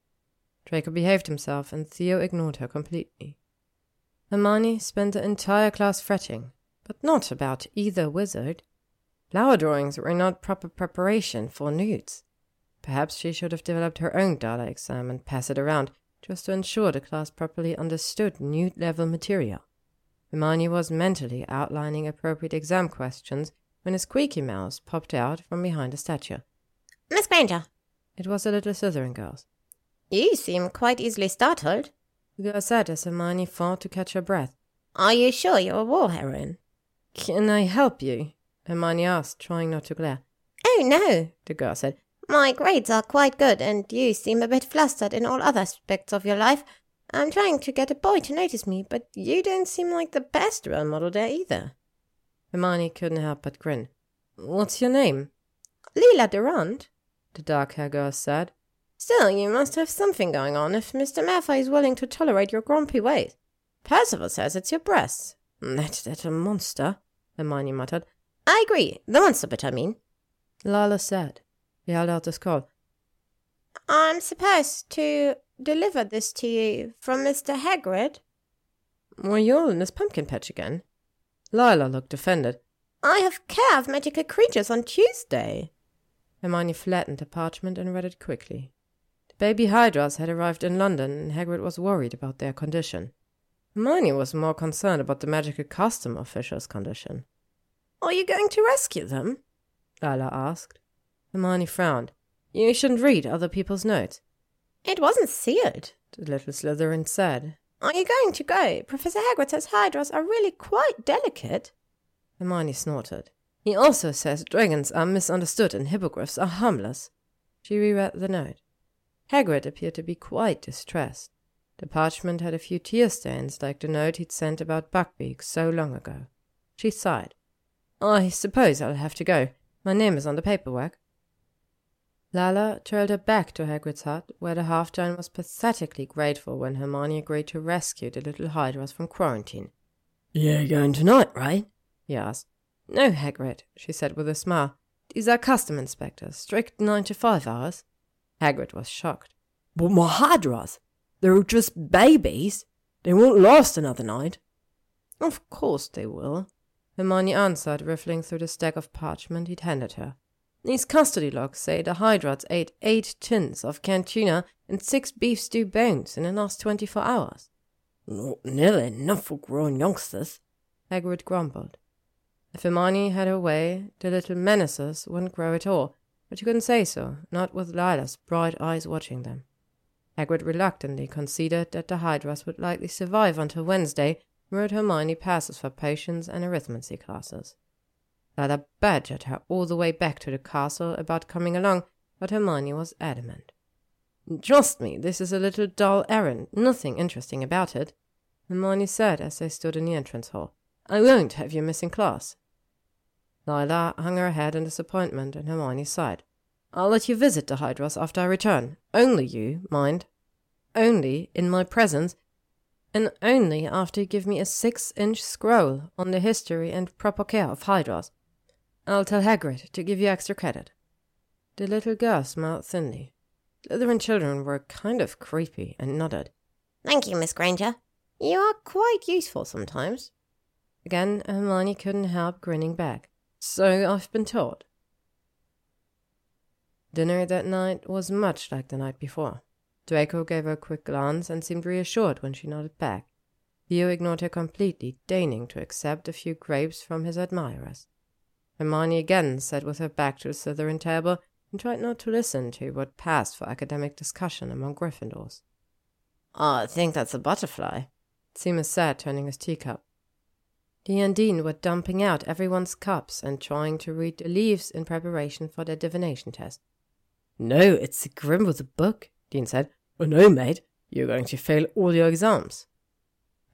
Draco behaved himself, and Theo ignored her completely. Hermione spent the entire class fretting, but not about either wizard. Flower drawings were not proper preparation for NEWTs. Perhaps she should have developed her own Dala exam and pass it around, just to ensure the class properly understood NEWT level material. Hermione was mentally outlining appropriate exam questions when a squeaky mouse popped out from behind a statue. Miss Granger. It was the little Slytherin girl's. You seem quite easily startled. The girl said as Hermione fought to catch her breath. Are you sure you're a war heroine? Can I help you? Hermione asked, trying not to glare. Oh, no, the girl said. My grades are quite good, and you seem a bit flustered in all other aspects of your life. I'm trying to get a boy to notice me, but you don't seem like the best role model there either. Hermione couldn't help but grin. What's your name? Lila Durand, the dark haired girl said. Still, you must have something going on if Mr. Malfoy is willing to tolerate your grumpy ways. Percival says it's your breasts. That little monster, Hermione muttered. I agree. The monster bit, I mean. Lila said. He held out the scroll. I'm supposed to deliver this to you from Mr. Hagrid. Were you all in this pumpkin patch again? Lila looked offended. I have care of magical creatures on Tuesday. Hermione flattened the parchment and read it quickly. The baby Hydras had arrived in London, and Hagrid was worried about their condition. Hermione was more concerned about the magical custom official's condition. Are you going to rescue them? Lila asked. Hermione frowned. You shouldn't read other people's notes. It wasn't sealed, the little Slytherin said. Are you going to go? Professor Hagrid says hydras are really quite delicate. Hermione snorted. He also says dragons are misunderstood and hippogriffs are harmless. She reread the note. Hagrid appeared to be quite distressed. The parchment had a few tear stains like the note he'd sent about Buckbeak so long ago. She sighed. I suppose I'll have to go. My name is on the paperwork. Lila trailed her back to Hagrid's hut, where the half-giant was pathetically grateful when Hermione agreed to rescue the little Hydras from quarantine. You're going tonight, right? he asked. No, Hagrid, she said with a smile. These are custom inspectors, strict nine to five hours. Hagrid was shocked. But my Hydras, they're just babies. They won't last another night. Of course they will, Hermione answered, riffling through the stack of parchment he'd handed her. These custody logs say the Hydras ate eight tins of canned tuna and six beef stew bones in the last twenty-four hours. Not nearly enough for grown youngsters, Hagrid grumbled. If Hermione had her way, the little menaces wouldn't grow at all, but she couldn't say so, not with Lila's bright eyes watching them. Hagrid reluctantly conceded that the Hydras would likely survive until Wednesday, wrote Hermione passes for potions and arithmancy classes. Lila badgered her all the way back to the castle about coming along, but Hermione was adamant. Trust me, this is a little dull errand, nothing interesting about it, Hermione said as they stood in the entrance hall. I won't have you missing class. Lila hung her head in disappointment, and Hermione sighed. I'll let you visit the Hydras after I return. Only you, mind. Only in my presence, and only after you give me a six-inch scroll on the history and proper care of Hydras. I'll tell Hagrid to give you extra credit. The little girl smiled thinly. The other children were kind of creepy and nodded. Thank you, Miss Granger. You are quite useful sometimes. Again, Hermione couldn't help grinning back. So I've been taught. Dinner that night was much like the night before. Draco gave her a quick glance and seemed reassured when she nodded back. Theo ignored her completely, deigning to accept a few grapes from his admirers. Hermione again sat with her back to the Slytherin table and tried not to listen to what passed for academic discussion among Gryffindors. Ah, I think that's a butterfly, Seamus said, turning his teacup. The Undine were dumping out everyone's cups and trying to read the leaves in preparation for their divination test. No, it's a Grim with a book, Dean said. No, mate, you're going to fail all your exams.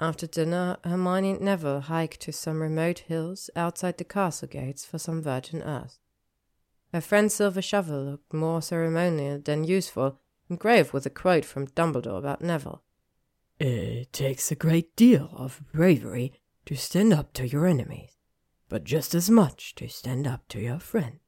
After dinner, Hermione and Neville hiked to some remote hills outside the castle gates for some virgin earth. Her friend's silver shovel looked more ceremonial than useful, engraved with a quote from Dumbledore about Neville. It takes a great deal of bravery to stand up to your enemies, but just as much to stand up to your friend.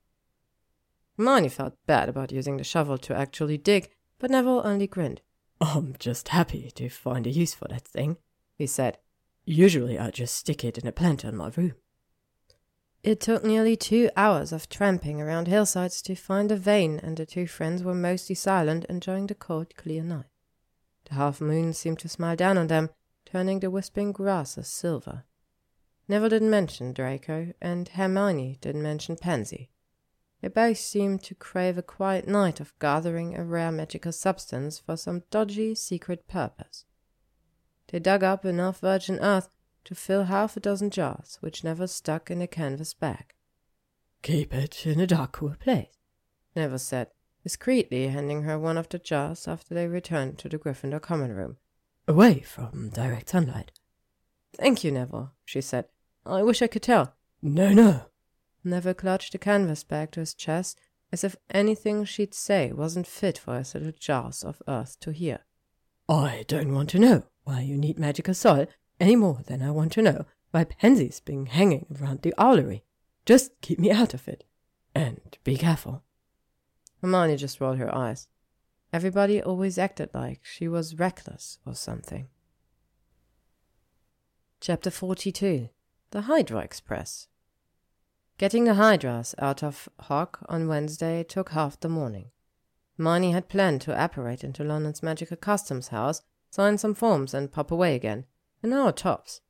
Hermione felt bad about using the shovel to actually dig, but Neville only grinned. I'm just happy to find a use for that thing he said. Usually I just stick it in a plant in my room. It took nearly two hours of tramping around hillsides to find a vein, and the two friends were mostly silent, enjoying the cold, clear night. The half moon seemed to smile down on them, turning the whispering grasses silver. Neville didn't mention Draco, and Hermione didn't mention Pansy. They both seemed to crave a quiet night of gathering a rare magical substance for some dodgy secret purpose. They dug up enough virgin earth to fill half a dozen jars, which Neville stuck in a canvas bag. Keep it in a dark, cool place, Neville said, discreetly handing her one of the jars after they returned to the Gryffindor common room. Away from direct sunlight. Thank you, Neville, she said. I wish I could tell. No, no. Neville clutched the canvas bag to his chest as if anything she'd say wasn't fit for his little jars of earth to hear. I don't want to know why you need magical soil any more than I want to know why Pansy's been hanging around the owlery. Just keep me out of it. And be careful. Hermione just rolled her eyes. Everybody always acted like she was reckless or something. Chapter 42 The Hydra Express Getting the Hydras out of Hock on Wednesday took half the morning. Marnie had planned to apparate into London's magical customs house, sign some forms, and pop away again. An hour tops.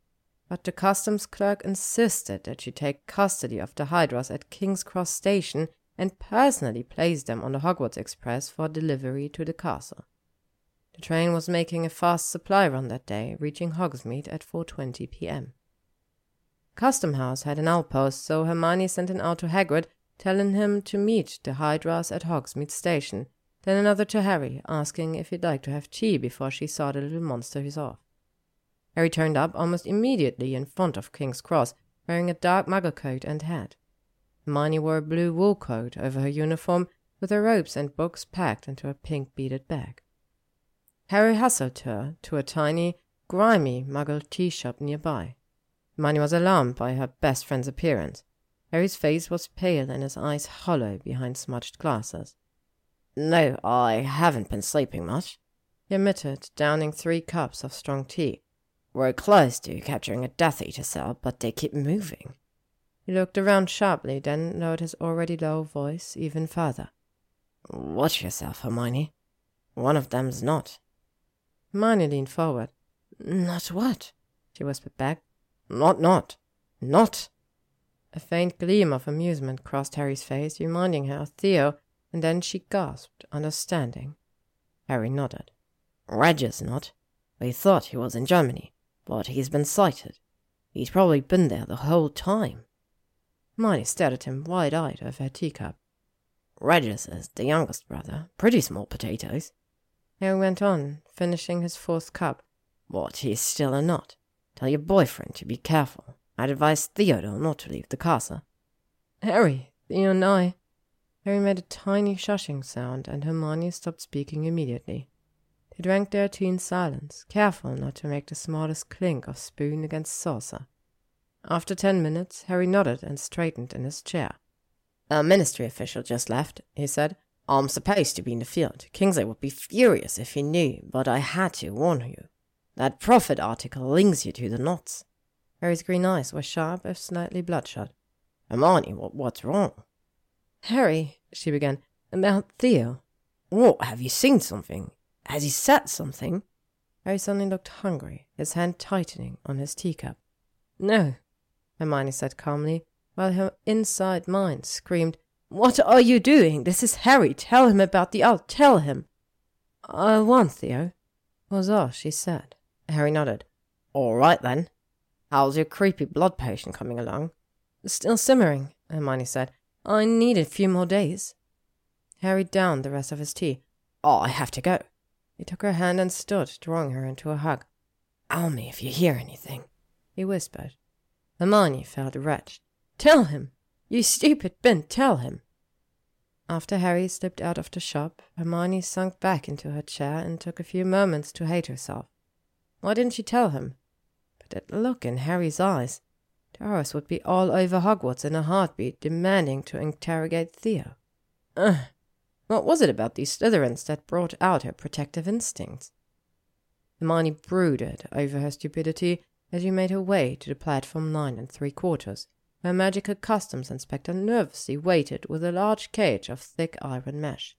but the customs clerk insisted that she take custody of the Hydras at King's Cross Station and personally place them on the Hogwarts Express for delivery to the castle. The train was making a fast supply run that day, reaching Hogsmeade at 4:20 p.m. Custom House had an outpost, so Hermione sent an out to Hagrid, telling him to meet the Hydras at Hogsmeade Station, then another to Harry, asking if he'd like to have tea before she saw the little monsters off. Harry turned up almost immediately in front of King's Cross, wearing a dark muggle coat and hat. Hermione wore a blue wool coat over her uniform, with her robes and books packed into a pink beaded bag. Harry hustled her to a tiny, grimy muggle tea shop nearby. Hermione was alarmed by her best friend's appearance. Harry's face was pale and his eyes hollow behind smudged glasses. No, I haven't been sleeping much, he admitted, downing three cups of strong tea. We're close to capturing a Death Eater cell, but they keep moving. He looked around sharply, then lowered his already low voice even further. Watch yourself, Hermione. One of them's Nott. Hermione leaned forward. Not what? she whispered back. Not, not, not. A faint gleam of amusement crossed Harry's face, reminding her of Theo, and then she gasped, understanding. Harry nodded. Regius Nott. We thought he was in Germany, but he's been sighted. He's probably been there the whole time. Hermione stared at him wide-eyed over her teacup. Regis is the youngest brother. Pretty small potatoes. Harry went on, finishing his fourth cup. But he's still a Nott. Tell your boyfriend to be careful. I'd advise Theodore not to leave the castle. Harry, Theo and I. Harry made a tiny shushing sound, and Hermione stopped speaking immediately. They drank their tea in silence, careful not to make the smallest clink of spoon against saucer. After ten minutes, Harry nodded and straightened in his chair. A ministry official just left, he said. I'm supposed to be in the field. Kingsley would be furious if he knew, but I had to warn you. That prophet article links you to the Notts. Harry's green eyes were sharp, if slightly bloodshot. Hermione, what, what's wrong? Harry, she began, about Theo. What, have you seen something? Has he said something? Harry suddenly looked hungry, his hand tightening on his teacup. No, Hermione said calmly, while her inside mind screamed, What are you doing? This is Harry. Tell him about the owl. Tell him. I want Theo, was all she said. Harry nodded. All right then. How's your creepy blood potion coming along? Still simmering, Hermione said. I need a few more days. Harry downed the rest of his tea. Oh, I have to go. He took her hand and stood, drawing her into a hug. Tell me if you hear anything, he whispered. Hermione felt wretched. Tell him! You stupid bin, tell him! After Harry slipped out of the shop, Hermione sunk back into her chair and took a few moments to hate herself. Why didn't she tell him? But that look in Harry's eyes. Aurors would be all over Hogwarts in a heartbeat, demanding to interrogate Theo. Ugh! What was it about these Slytherins that brought out her protective instincts? Hermione brooded over her stupidity as she made her way to the platform nine and three quarters, where magical customs inspector nervously waited with a large cage of thick iron mesh.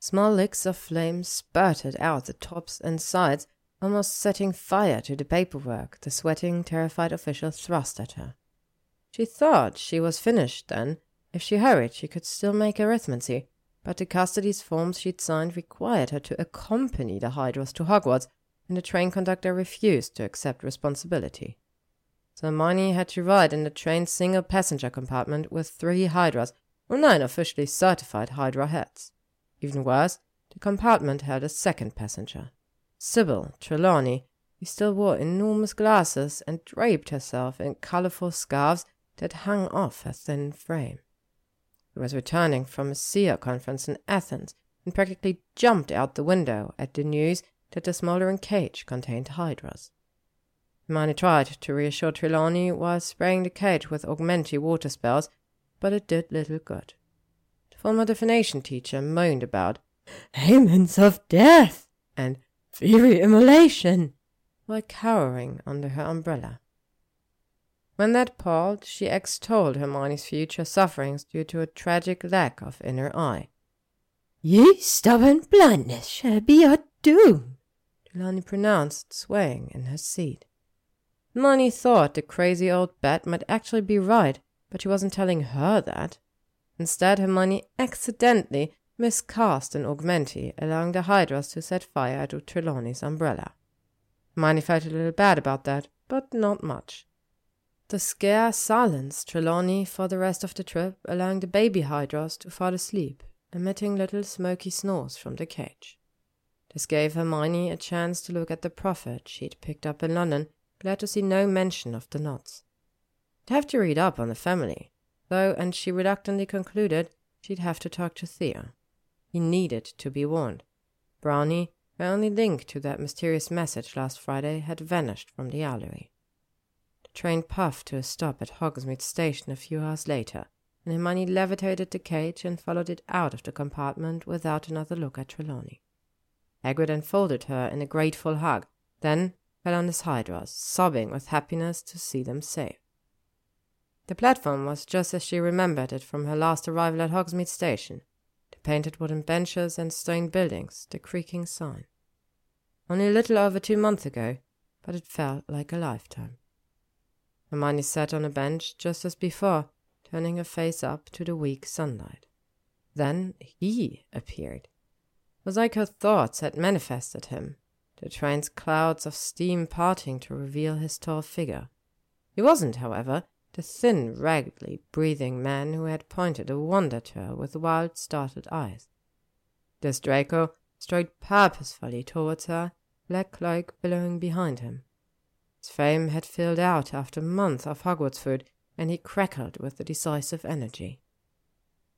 Small licks of flame spurted out the tops and sides, almost setting fire to the paperwork the sweating, terrified official thrust at her. She thought she was finished then. If she hurried, she could still make arithmancy, but the custody's forms she'd signed required her to accompany the Hydras to Hogwarts, and the train conductor refused to accept responsibility. So Hermione had to ride in the train's single passenger compartment with three Hydras, or nine officially certified Hydra heads. Even worse, the compartment held a second passenger, Sybil Trelawney, who still wore enormous glasses and draped herself in colorful scarves that hung off her thin frame. He was returning from a SEER conference in Athens and practically jumped out the window at the news that the smoldering cage contained hydras. Hermione tried to reassure Trelawney while spraying the cage with Aguamenti water spells, but it did little good. The former divination teacher moaned about "Omens of death and fiery immolation while cowering under her umbrella. When that palled, she extolled Hermione's future sufferings due to a tragic lack of inner eye. Ye stubborn blindness shall be your doom, Trelawney pronounced, swaying in her seat. Hermione thought the crazy old bat might actually be right, but she wasn't telling her that. Instead, Hermione accidentally miscast an Aguamenti, allowing the Hydras to set fire to Trelawney's umbrella. Hermione felt a little bad about that, but not much. The scare silenced Trelawney for the rest of the trip, allowing the baby Hydras to fall asleep, emitting little smoky snores from the cage. This gave Hermione a chance to look at the prophet she'd picked up in London, glad to see no mention of the Notts. I'd have to read up on the family, though, and she reluctantly concluded she'd have to talk to Theo. He needed to be warned. Brownie, her only link to that mysterious message last Friday, had vanished from the Owlery. The train puffed to a stop at Hogsmeade Station a few hours later, and Hermione levitated the cage and followed it out of the compartment without another look at Trelawney. Hagrid enfolded her in a grateful hug, then fell on his hydras, sobbing with happiness to see them safe. The platform was just as she remembered it from her last arrival at Hogsmeade Station the painted wooden benches and stone buildings, the creaking sign. Only a little over two months ago, but it felt like a lifetime. Hermione sat on a bench just as before, turning her face up to the weak sunlight. Then he appeared. It was like her thoughts had manifested him, the train's clouds of steam parting to reveal his tall figure. He wasn't, however, the thin, raggedly breathing man who had pointed a wonder to her with wild, startled eyes. This Draco strode purposefully towards her, black cloak billowing behind him. His frame had filled out after months of Hogwarts food, and he crackled with decisive energy.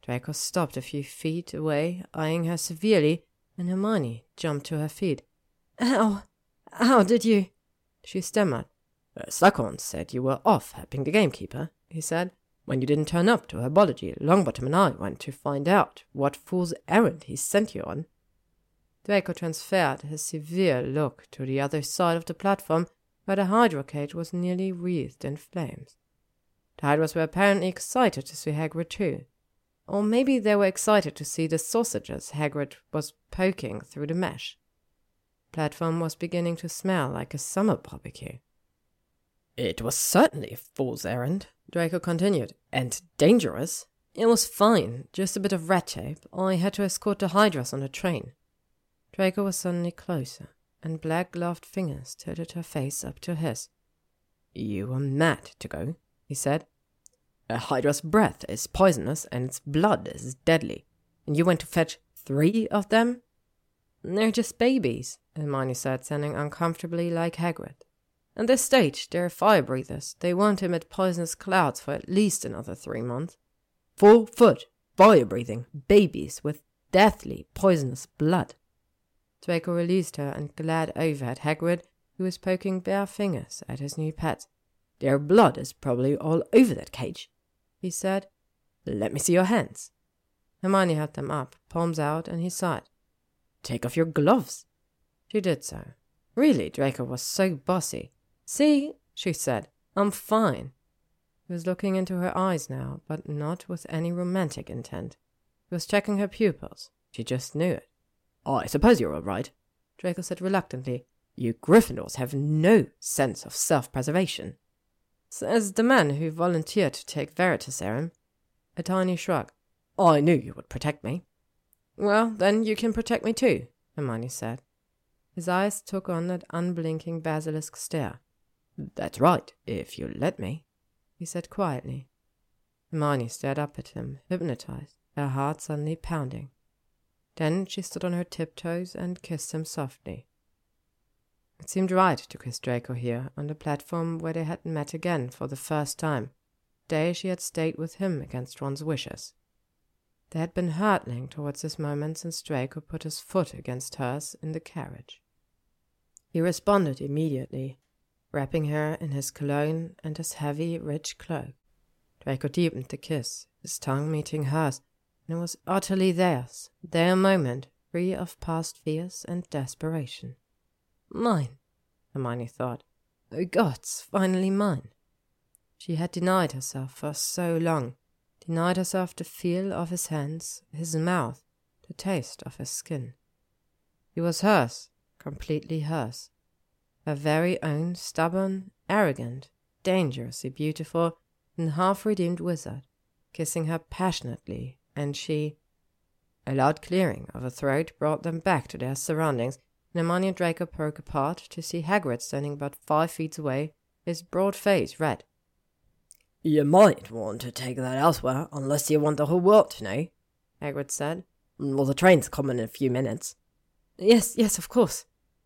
Draco stopped a few feet away, eyeing her severely, and Hermione jumped to her feet. How? How did you? She stammered. Slughorn said you were off helping the gamekeeper, he said. When you didn't turn up to herbology, Longbottom and I went to find out what fool's errand he sent you on. Draco transferred his severe look to the other side of the platform, where the hydra cage was nearly wreathed in flames. The hydras were apparently excited to see Hagrid too. Or maybe they were excited to see the sausages Hagrid was poking through the mesh. The platform was beginning to smell like a summer barbecue. It was certainly a fool's errand, Draco continued, and dangerous. It was fine, just a bit of red tape. I had to escort the Hydras on a train. Draco was suddenly closer, and black gloved fingers tilted her face up to his. You were mad to go, he said. A Hydra's breath is poisonous, and its blood is deadly. And you went to fetch three of them? They're just babies, Hermione said, sounding uncomfortably like Hagrid. At this stage, they're fire breathers. They won't emit poisonous clouds for at least another three months. Four foot, fire breathing, babies with deathly poisonous blood. Draco released her and glared over at Hagrid, who was poking bare fingers at his new pet. Their blood is probably all over that cage, he said. Let me see your hands. Hermione held them up, palms out, and he sighed. Take off your gloves. She did so. Really, Draco was so bossy. See, she said, I'm fine. He was looking into her eyes now, but not with any romantic intent. He was checking her pupils. She just knew it. I suppose you're all right, Draco said reluctantly. You Gryffindors have no sense of self-preservation. Says the man who volunteered to take Veritaserum. A tiny shrug. I knew you would protect me. Well, then you can protect me too, Hermione said. His eyes took on that unblinking basilisk stare. That's right, if you'll let me, he said quietly. Hermione stared up at him, hypnotized, her heart suddenly pounding. Then she stood on her tiptoes and kissed him softly. It seemed right to kiss Draco here, on the platform where they had met again for the first time, the day she had stayed with him against Ron's wishes. They had been hurtling towards this moment since Draco put his foot against hers in the carriage. He responded immediately, wrapping her in his cologne and his heavy, rich cloak. Draco deepened the kiss, his tongue meeting hers, and it was utterly theirs, their moment, free of past fears and desperation. Mine, Hermione thought. Oh, gods, finally mine. She had denied herself for so long, denied herself the feel of his hands, his mouth, the taste of his skin. He was hers, completely hers her very own stubborn, arrogant, dangerously beautiful, and half redeemed wizard, kissing her passionately, and she. A loud clearing of a throat brought them back to their surroundings, and Hermione and Draco broke apart to see Hagrid standing about five feet away, his broad face red. You might want to take that elsewhere, unless you want the whole world to know, Hagrid said. Well, the train's coming in a few minutes. Yes, yes, of course,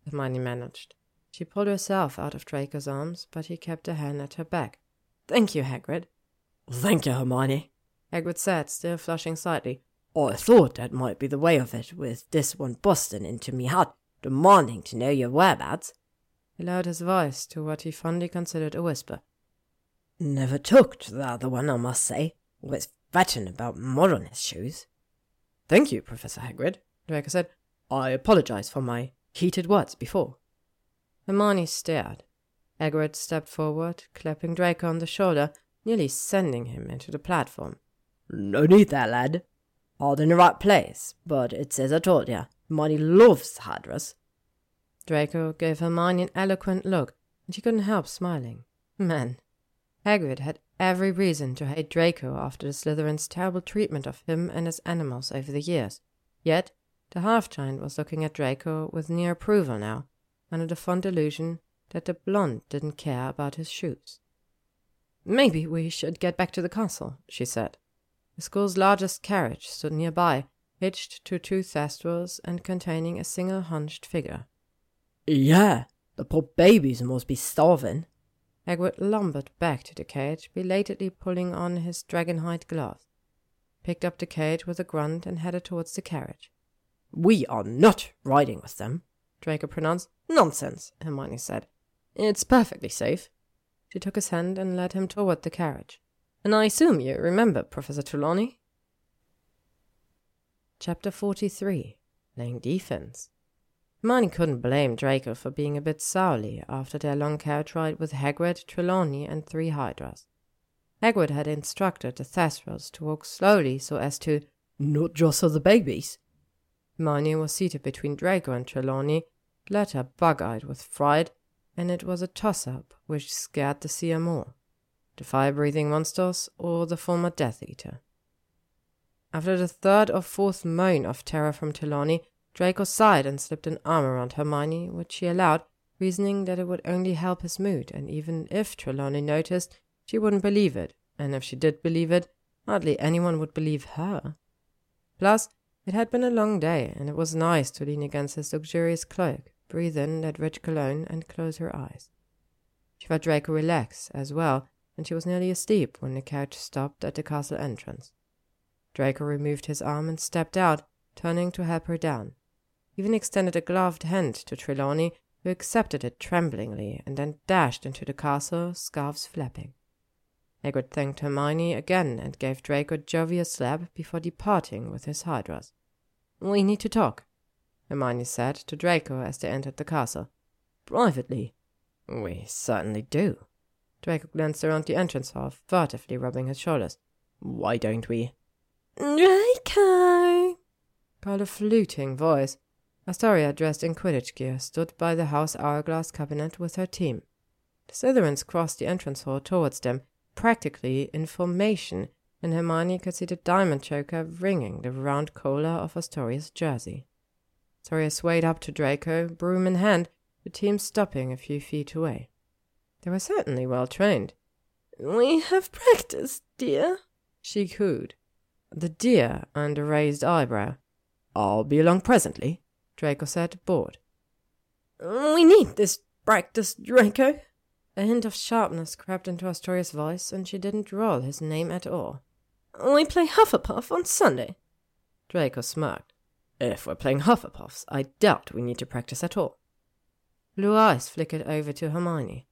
Hermione managed. She pulled herself out of Draco's arms, but he kept a hand at her back. Thank you, Hagrid. Thank you, Hermione, Hagrid said, still flushing slightly. I thought that might be the way of it, with this one busting into me hut, demanding to know your whereabouts. He lowered his voice to what he fondly considered a whisper. Never took to the other one, I must say. Was fretting about mud on his shoes. Thank you, Professor Hagrid, Draco said. I apologize for my heated words before. Hermione stared. Hagrid stepped forward, clapping Draco on the shoulder, nearly sending him into the platform. No need there, lad. All in the right place, but it's as I told you, Hermione loves Hydras. Draco gave Hermione an eloquent look, and she couldn't help smiling. Man, Hagrid had every reason to hate Draco after the Slytherin's terrible treatment of him and his animals over the years. Yet, the half-giant was looking at Draco with near approval now, under the fond illusion that the blonde didn't care about his shoes. Maybe we should get back to the castle, she said. The school's largest carriage stood nearby, hitched to two thestrals and containing a single hunched figure. Yeah, the poor babies must be starving. Hagrid lumbered back to the cage, belatedly pulling on his dragonhide gloves, picked up the cage with a grunt and headed towards the carriage. We are not riding with them, Draco pronounced. Nonsense, Hermione said. It's perfectly safe. She took his hand and led him toward the carriage. And I assume you remember Professor Trelawney? Chapter 43 Playing Defense Hermione couldn't blame Draco for being a bit surly after their long carriage ride with Hagrid, Trelawney, and three Hydras. Hagrid had instructed the Thestrals to walk slowly so as to not jostle the babies. Hermione was seated between Draco and Trelawney, latter bug-eyed with fright, and it was a toss-up which scared the seer more, the fire-breathing monsters or the former Death Eater. After the third or fourth moan of terror from Trelawney, Draco sighed and slipped an arm around Hermione, which she allowed, reasoning that it would only help his mood, and even if Trelawney noticed, she wouldn't believe it, and if she did believe it, hardly anyone would believe her. Plus, it had been a long day, and it was nice to lean against his luxurious cloak, breathe in that rich cologne, and close her eyes. She felt Draco relax as well, and she was nearly asleep when the carriage stopped at the castle entrance. Draco removed his arm and stepped out, turning to help her down even extended a gloved hand to Trelawney, who accepted it tremblingly and then dashed into the castle, scarves flapping. Hagrid thanked Hermione again and gave Draco a jovial slap before departing with his hydras. We need to talk, Hermione said to Draco as they entered the castle. Privately. We certainly do. Draco glanced around the entrance hall, furtively rubbing his shoulders. Why don't we? Draco! called a fluting voice. Astoria, dressed in Quidditch gear, stood by the house hourglass cabinet with her team. The Slytherins crossed the entrance hall towards them, practically in formation, and Hermione could see the diamond choker ringing the round collar of Astoria's jersey. Astoria swayed up to Draco, broom in hand, the team stopping a few feet away. They were certainly well trained. We have practiced, dear, she cooed. The dear earned a raised eyebrow. I'll be along presently, Draco said, bored. We need this practice, Draco. A hint of sharpness crept into Astoria's voice, and she didn't roll his name at all. We play Hufflepuff on Sunday. Draco smirked. If we're playing Hufflepuffs, I doubt we need to practice at all. Blue eyes flickered over to Hermione.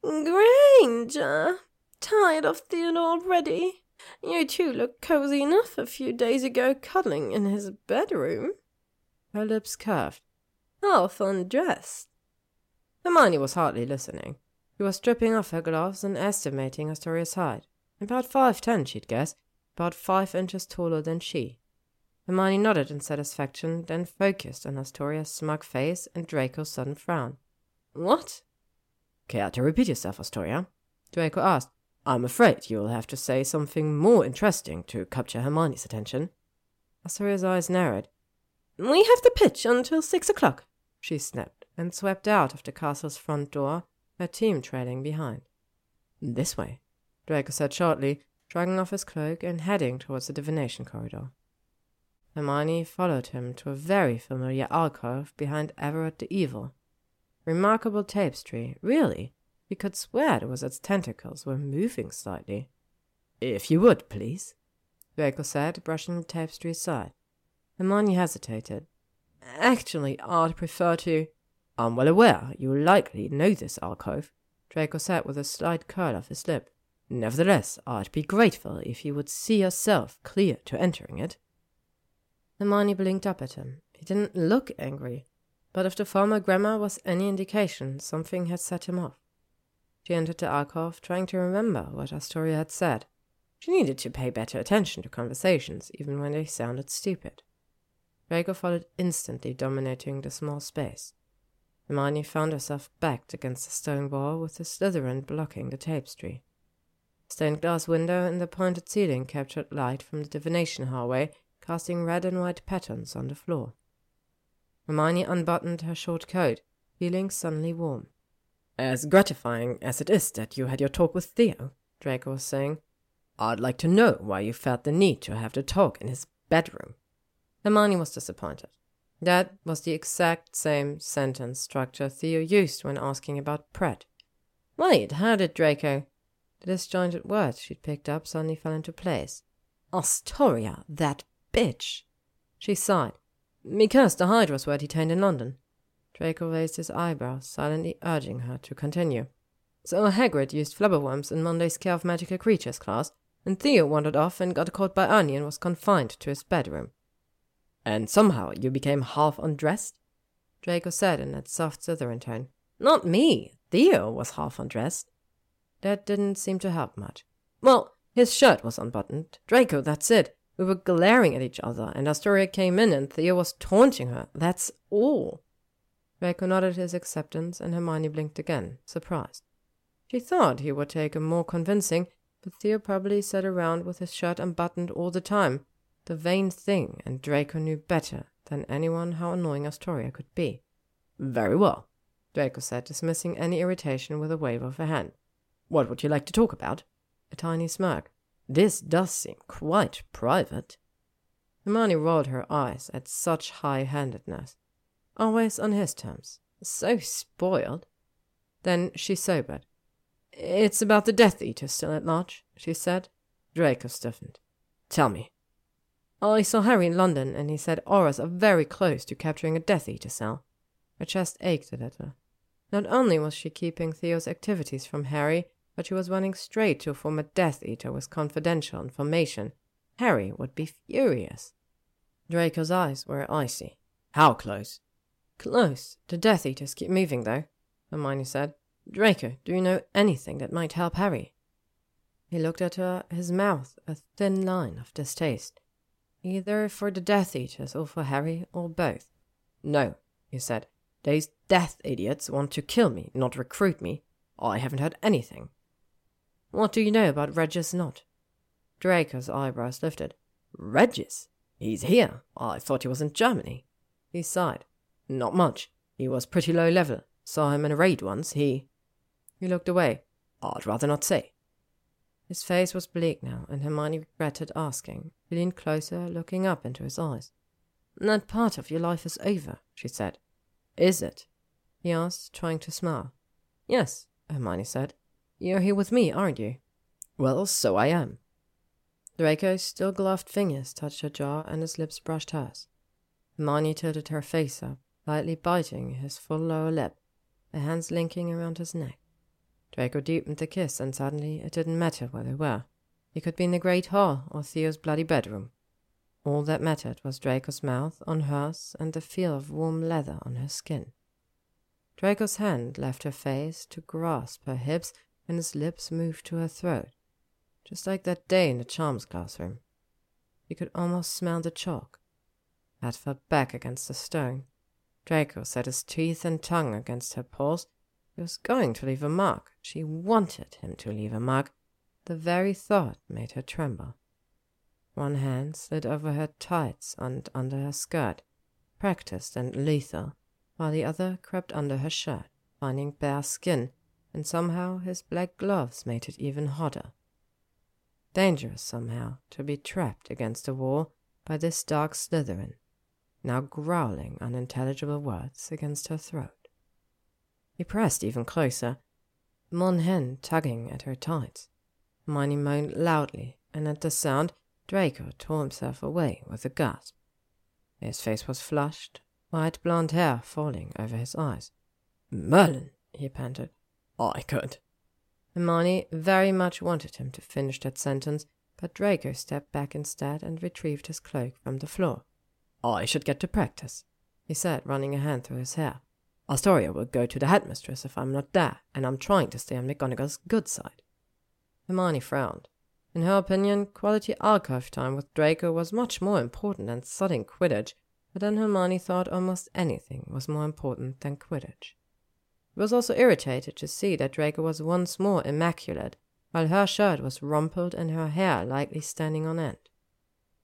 Granger! Tired of Theodore already? You two looked cozy enough a few days ago cuddling in his bedroom. Her lips curved. Half undressed. Hermione was hardly listening. She was stripping off her gloves and estimating Astoria's height. About five ten, she'd guess, about five inches taller than she. Hermione nodded in satisfaction, then focused on Astoria's smug face and Draco's sudden frown. What? Care to repeat yourself, Astoria? Draco asked. I'm afraid you'll have to say something more interesting to capture Hermione's attention. Astoria's eyes narrowed. We have the pitch until six o'clock, she snapped, and swept out of the castle's front door, her team trailing behind. This way, Draco said shortly, dragging off his cloak and heading towards the divination corridor. Hermione followed him to a very familiar alcove behind Everard the Evil. Remarkable tapestry, really. You could swear it was its tentacles were moving slightly. If you would, please, Draco said, brushing the tapestry aside. Hermione hesitated. Actually, I'd prefer to. I'm well aware you likely know this alcove, Draco said with a slight curl of his lip. Nevertheless, I'd be grateful if you would see yourself clear to entering it. Hermione blinked up at him. He didn't look angry, but if the former grammar was any indication, something had set him off. She entered the alcove, trying to remember what Astoria had said. She needed to pay better attention to conversations, even when they sounded stupid. Draco followed instantly, dominating the small space. Hermione found herself backed against the stone wall with the Slytherin blocking the tapestry. A stained glass window in the pointed ceiling captured light from the divination hallway, casting red and white patterns on the floor. Hermione unbuttoned her short coat, feeling suddenly warm. As gratifying as it is that you had your talk with Theo, Draco was saying, I'd like to know why you felt the need to have the talk in his bedroom. Hermione was disappointed. That was the exact same sentence structure Theo used when asking about Pret. Wait, how did Draco? The disjointed words she'd picked up suddenly fell into place. Astoria, that bitch! She sighed. Because the Hydras were detained in London. Draco raised his eyebrows, silently urging her to continue. So Hagrid used flobberworms in Monday's Care of Magical Creatures class, and Theo wandered off and got caught by Ernie and was confined to his bedroom. And somehow you became half undressed? Draco said in that soft Slytherin tone. Not me. Theo was half undressed. That didn't seem to help much. Well, his shirt was unbuttoned. Draco, that's it. We were glaring at each other, and Astoria came in, and Theo was taunting her. That's all. Draco nodded his acceptance, and Hermione blinked again, surprised. She thought he would take a more convincing, but Theo probably sat around with his shirt unbuttoned all the time, the vain thing, and Draco knew better than anyone how annoying Astoria could be. Very well, Draco said, dismissing any irritation with a wave of a hand. What would you like to talk about? A tiny smirk. This does seem quite private. Hermione rolled her eyes at such high handedness. Always on his terms. So spoiled. Then she sobered. It's about the Death Eater still at large, she said. Draco stiffened. Tell me, I saw Harry in London, and he said Aurors are very close to capturing a Death Eater cell. Her chest ached a little. Not only was she keeping Theo's activities from Harry, but she was running straight to a former Death Eater with confidential information. Harry would be furious. Draco's eyes were icy. How close? Close. The Death Eaters keep moving, though, Hermione said. Draco, do you know anything that might help Harry? He looked at her, his mouth a thin line of distaste. Either for the Death Eaters or for Harry, or both. No, he said. These death idiots want to kill me, not recruit me. I haven't heard anything. What do you know about Regius Nott? Draco's eyebrows lifted. Regius? He's here. I thought he was in Germany. He sighed. Not much. He was pretty low level. Saw him in a raid once. He. He looked away. I'd rather not say. His face was bleak now, and Hermione regretted asking. He leaned closer, looking up into his eyes. That part of your life is over, she said. Is it? he asked, trying to smile. Yes, Hermione said. You're here with me, aren't you? Well, so I am. Draco's still gloved fingers touched her jaw, and his lips brushed hers. Hermione tilted her face up, lightly biting his full lower lip, her hands linking around his neck. Draco deepened the kiss, and suddenly it didn't matter where they were. He could be in the great hall or Theo's bloody bedroom. All that mattered was Draco's mouth on hers and the feel of warm leather on her skin. Draco's hand left her face to grasp her hips, and his lips moved to her throat, just like that day in the charms classroom. He could almost smell the chalk. Pat fell back against the stone. Draco set his teeth and tongue against her pulse He was going to leave a mark. She wanted him to leave a mark. The very thought made her tremble. One hand slid over her tights and under her skirt, practiced and lethal, while the other crept under her shirt, finding bare skin, and somehow his black gloves made it even hotter. Dangerous, somehow, to be trapped against a wall by this dark Slytherin, now growling unintelligible words against her throat. He pressed even closer, one hand tugging at her tights. Hermione moaned loudly, and at the sound, Draco tore himself away with a gasp. His face was flushed, white blonde hair falling over his eyes. Merlin, he panted. I could. Hermione very much wanted him to finish that sentence, but Draco stepped back instead and retrieved his cloak from the floor. I should get to practice, he said, running a hand through his hair. Astoria will go to the headmistress if I'm not there, and I'm trying to stay on McGonagall's good side. Hermione frowned. In her opinion, quality alcove time with Draco was much more important than studying Quidditch, but then Hermione thought almost anything was more important than Quidditch. He was also irritated to see that Draco was once more immaculate, while her shirt was rumpled and her hair lightly standing on end.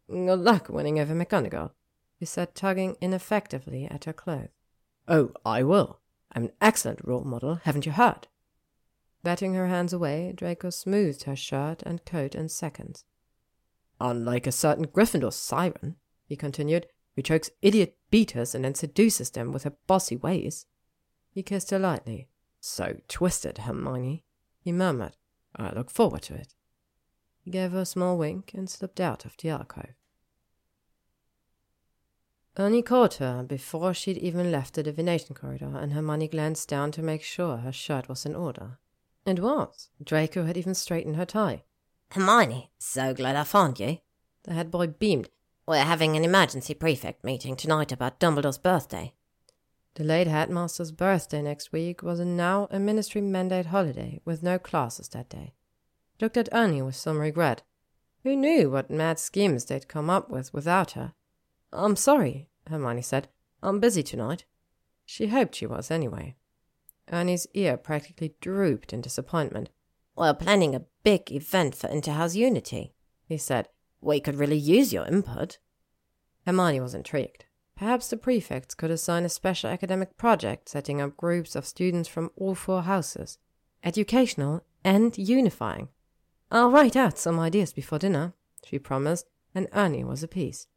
Good luck winning over McGonagall, he said, tugging ineffectively at her clothes. Oh, I will. I'm an excellent role model, haven't you heard? Batting her hands away, Draco smoothed her shirt and coat in seconds. Unlike a certain Gryffindor siren, he continued, who chokes idiot beaters and then seduces them with her bossy ways. He kissed her lightly. So twisted, Hermione, he murmured. I look forward to it. He gave her a small wink and slipped out of the alcove. Ernie caught her before she'd even left the divination corridor, and Hermione glanced down to make sure her shirt was in order. It was. Draco had even straightened her tie. Hermione, so glad I found you. The head boy beamed. We're having an emergency prefect meeting tonight about Dumbledore's birthday. The late headmaster's birthday next week was a now a ministry mandate holiday with no classes that day. He looked at Ernie with some regret. Who knew what mad schemes they'd come up with without her? I'm sorry, Hermione said. I'm busy tonight. She hoped she was anyway. Ernie's ear practically drooped in disappointment. We're planning a big event for Interhouse Unity, he said. We could really use your input. Hermione was intrigued. Perhaps the prefects could assign a special academic project setting up groups of students from all four houses, educational and unifying. I'll write out some ideas before dinner, she promised, and Ernie was appeased.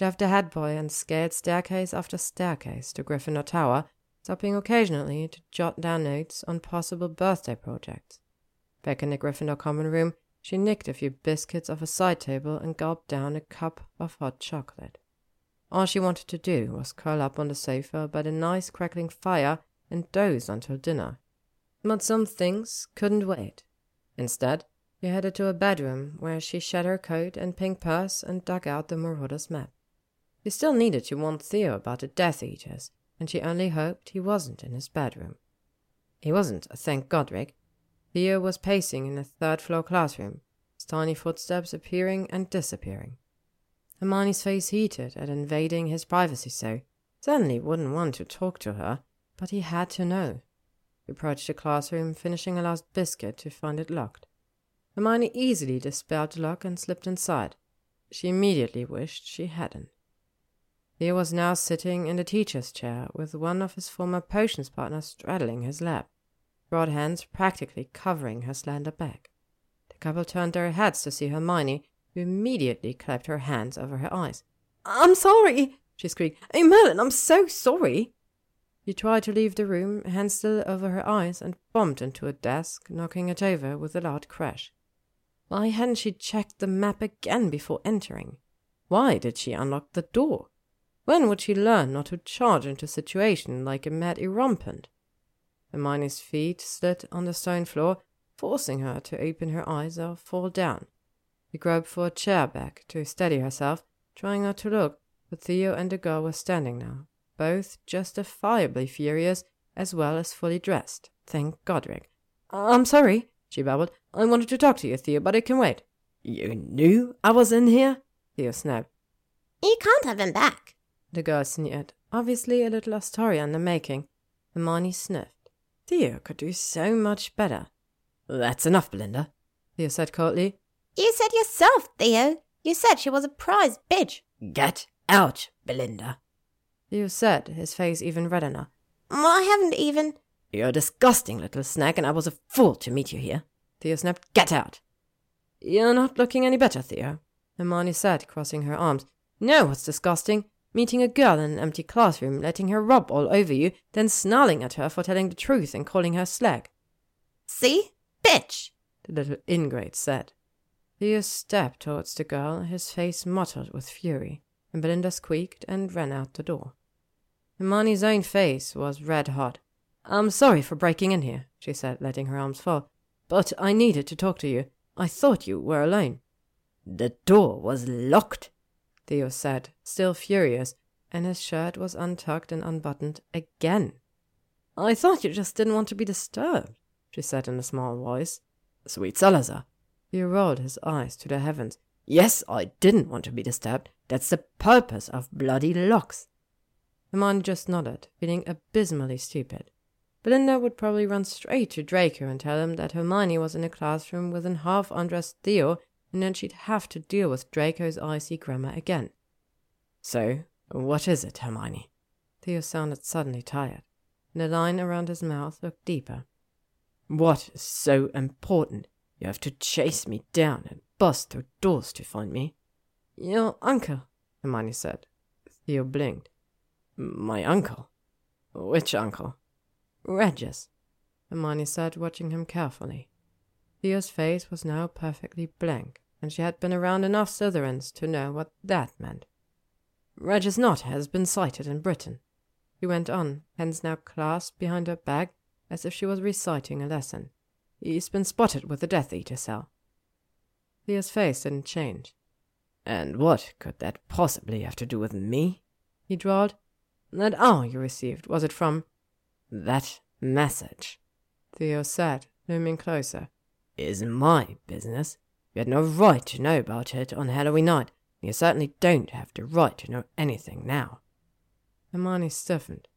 Left the head boy and scaled staircase after staircase to Gryffindor Tower, stopping occasionally to jot down notes on possible birthday projects. Back in the Gryffindor common room, she nicked a few biscuits off a side table and gulped down a cup of hot chocolate. All she wanted to do was curl up on the sofa by the nice crackling fire and doze until dinner. But some things couldn't wait. Instead, she headed to her bedroom, where she shed her coat and pink purse and dug out the Marauders map. She still needed to warn Theo about the Death Eaters, and she only hoped he wasn't in his bedroom. He wasn't, thank Godric. Theo was pacing in the third floor classroom, his tiny footsteps appearing and disappearing. Hermione's face heated at invading his privacy so. Certainly wouldn't want to talk to her, but he had to know. He approached the classroom, finishing a last biscuit to find it locked. Hermione easily dispelled the lock and slipped inside. She immediately wished she hadn't. Theo was now sitting in the teacher's chair with one of his former potions partners straddling his lap, broad hands practically covering her slender back. The couple turned their heads to see Hermione, who immediately clapped her hands over her eyes. I'm sorry, she squeaked. Hey, Merlin, I'm so sorry. She tried to leave the room, hands still over her eyes, and bumped into a desk, knocking it over with a loud crash. Why hadn't she checked the map again before entering? Why did she unlock the door? When would she learn not to charge into a situation like a mad erumpent? Hermione's feet slid on the stone floor, forcing her to open her eyes or fall down. She groped for a chair back to steady herself, trying not to look, but Theo and the girl were standing now, both justifiably furious as well as fully dressed. Thank Godric. I'm sorry, she babbled. I wanted to talk to you, Theo, but it can wait. You knew I was in here? Theo snapped. You can't have him back, the girl sneered, obviously a little Astoria in the making. Hermione sniffed. Theo could do so much better. That's enough, Belinda, Theo said coldly. You said yourself, Theo. You said she was a prize bitch. Get out, Belinda, Theo said, his face even redder now. I haven't even. You're a disgusting little snag, and I was a fool to meet you here. Theo snapped. Get out! You're not looking any better, Theo, Hermione said, crossing her arms. No, what's disgusting? Meeting a girl in an empty classroom, letting her rub all over you, then snarling at her for telling the truth and calling her slag. See? Bitch! The little ingrate said. Theo stepped towards the girl, his face mottled with fury, and Belinda squeaked and ran out the door. Hermione's own face was red hot. I'm sorry for breaking in here, she said, letting her arms fall. But I needed to talk to you. I thought you were alone. The door was locked, Theo said, still furious, and his shirt was untucked and unbuttoned again. I thought you just didn't want to be disturbed, she said in a small voice. Sweet Salazar. He rolled his eyes to the heavens. Yes, I didn't want to be disturbed. That's the purpose of bloody locks. Hermione just nodded, feeling abysmally stupid. Belinda would probably run straight to Draco and tell him that Hermione was in a classroom with an half undressed Theo, and then she'd have to deal with Draco's icy grammar again. So, what is it, Hermione? Theo sounded suddenly tired, and the line around his mouth looked deeper. What is so important? You have to chase me down and bust through doors to find me. Your uncle, Hermione said. Theo blinked. My uncle? Which uncle? Regius, Hermione said, watching him carefully. Theo's face was now perfectly blank, and she had been around enough Slytherins to know what that meant. Regius Nott has been sighted in Britain. He went on, hands now clasped behind her back, as if she was reciting a lesson. He's been spotted with the Death Eater cell. Theo's face didn't change. And what could that possibly have to do with me? He drawled. That hour you received, was it from that message, Theo said, looming closer, is my business. You had no right to know about it on Halloween night. You certainly don't have the right to know anything now. Hermione stiffened.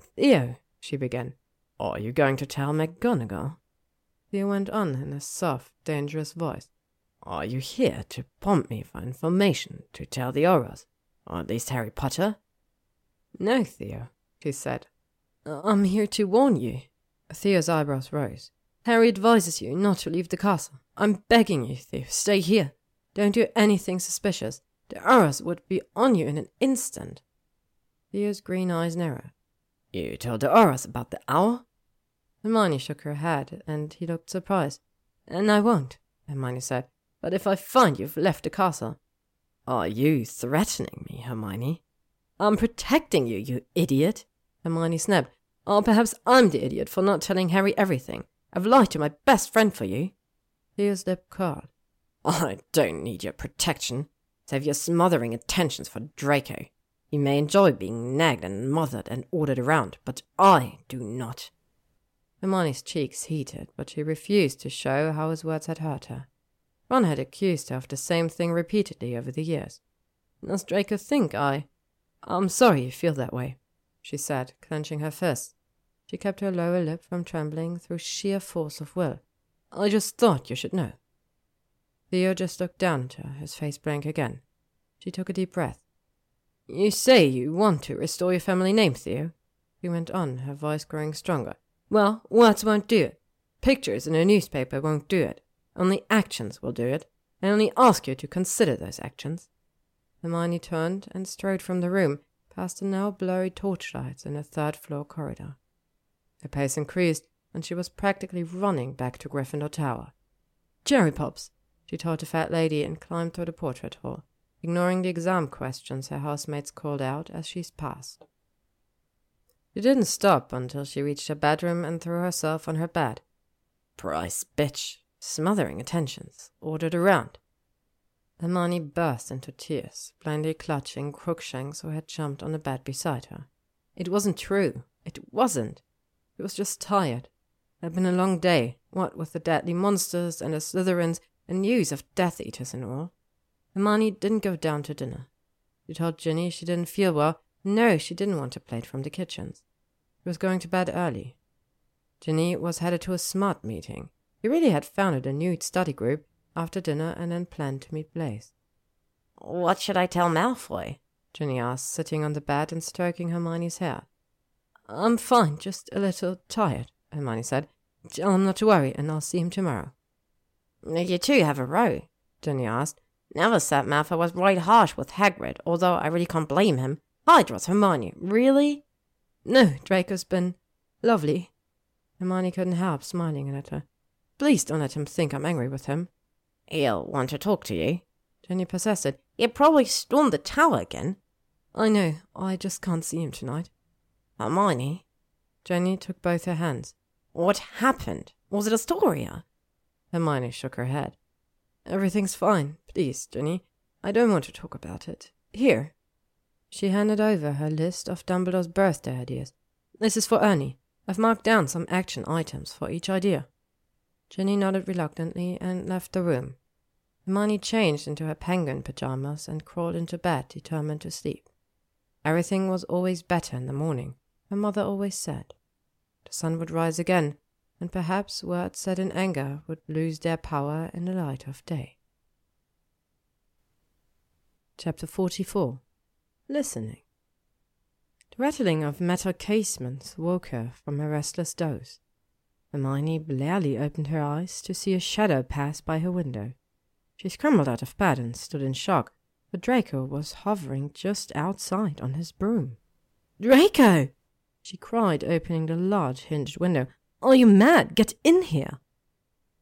Theo, she began, are you going to tell McGonagall? Theo went on in a soft, dangerous voice. Are you here to prompt me for information to tell the Aurors, or at least Harry Potter? No, Theo, she said, I'm here to warn you. Theo's eyebrows rose. Harry advises you not to leave the castle. I'm begging you, Theo, stay here. Don't do anything suspicious. The Aurors would be on you in an instant. Theo's green eyes narrowed. You told the Aurors about the owl? Hermione shook her head, and he looked surprised. And I won't, Hermione said. But if I find you've left the castle. Are you threatening me, Hermione? I'm protecting you, you idiot, Hermione snapped. Or perhaps I'm the idiot for not telling Harry everything. I've lied to my best friend for you. Here's lip curled. Oh, I don't need your protection, save your smothering attentions for Draco. He may enjoy being nagged and mothered and ordered around, but I do not. Hermione's cheeks heated, but she refused to show how his words had hurt her. Ron had accused her of the same thing repeatedly over the years. Does Draco think I... I'm sorry you feel that way, she said, clenching her fist. She kept her lower lip from trembling through sheer force of will. I just thought you should know. Theo just looked down at her, his face blank again. She took a deep breath. You say you want to restore your family name, Theo? He went on, her voice growing stronger. Well, words won't do it. Pictures in a newspaper won't do it. Only actions will do it. I only ask you to consider those actions. Hermione turned and strode from the room, past the now blurry torchlights in the third floor corridor. Her pace increased, and she was practically running back to Gryffindor Tower. Jerry Pops, she told the fat lady and climbed through the portrait hall, ignoring the exam questions her housemates called out as she passed. She didn't stop until she reached her bedroom and threw herself on her bed. Price bitch, smothering attentions, ordered around. Hermione burst into tears, blindly clutching Crookshanks who had jumped on the bed beside her. It wasn't true. It wasn't. He was just tired. It had been a long day, what with the deadly monsters and the Slytherins and news of Death Eaters and all. Hermione didn't go down to dinner. She told Ginny she didn't feel well. No, she didn't want a plate from the kitchens. She was going to bed early. Ginny was headed to a smart meeting. He really had founded a new study group after dinner and then planned to meet Blaise. What should I tell Malfoy? Ginny asked, sitting on the bed and stroking Hermione's hair. I'm fine, just a little tired, Hermione said. Tell him not to worry, and I'll see him tomorrow. You two have a row, Ginny asked. Never said Malfoy was right harsh with Hagrid, although I really can't blame him. Hydra's Hermione, really? No, Draco's been lovely. Hermione couldn't help smiling at her. Please don't let him think I'm angry with him. He'll want to talk to you. Ginny persisted. He'll probably storm the tower again. I know, I just can't see him tonight. Hermione? Ginny took both her hands. What happened? Was it Astoria? Hermione shook her head. Everything's fine. Please, Ginny. I don't want to talk about it. Here. She handed over her list of Dumbledore's birthday ideas. This is for Ernie. I've marked down some action items for each idea. Ginny nodded reluctantly and left the room. Hermione changed into her penguin pajamas and crawled into bed, determined to sleep. Everything was always better in the morning, her mother always said. The sun would rise again, and perhaps words said in anger would lose their power in the light of day. Chapter 44 Listening The rattling of metal casements woke her from her restless doze. Hermione barely opened her eyes to see a shadow pass by her window. She scrambled out of bed and stood in shock, for Draco was hovering just outside on his broom. Draco! She cried, opening the large hinged window. Are you mad? Get in here!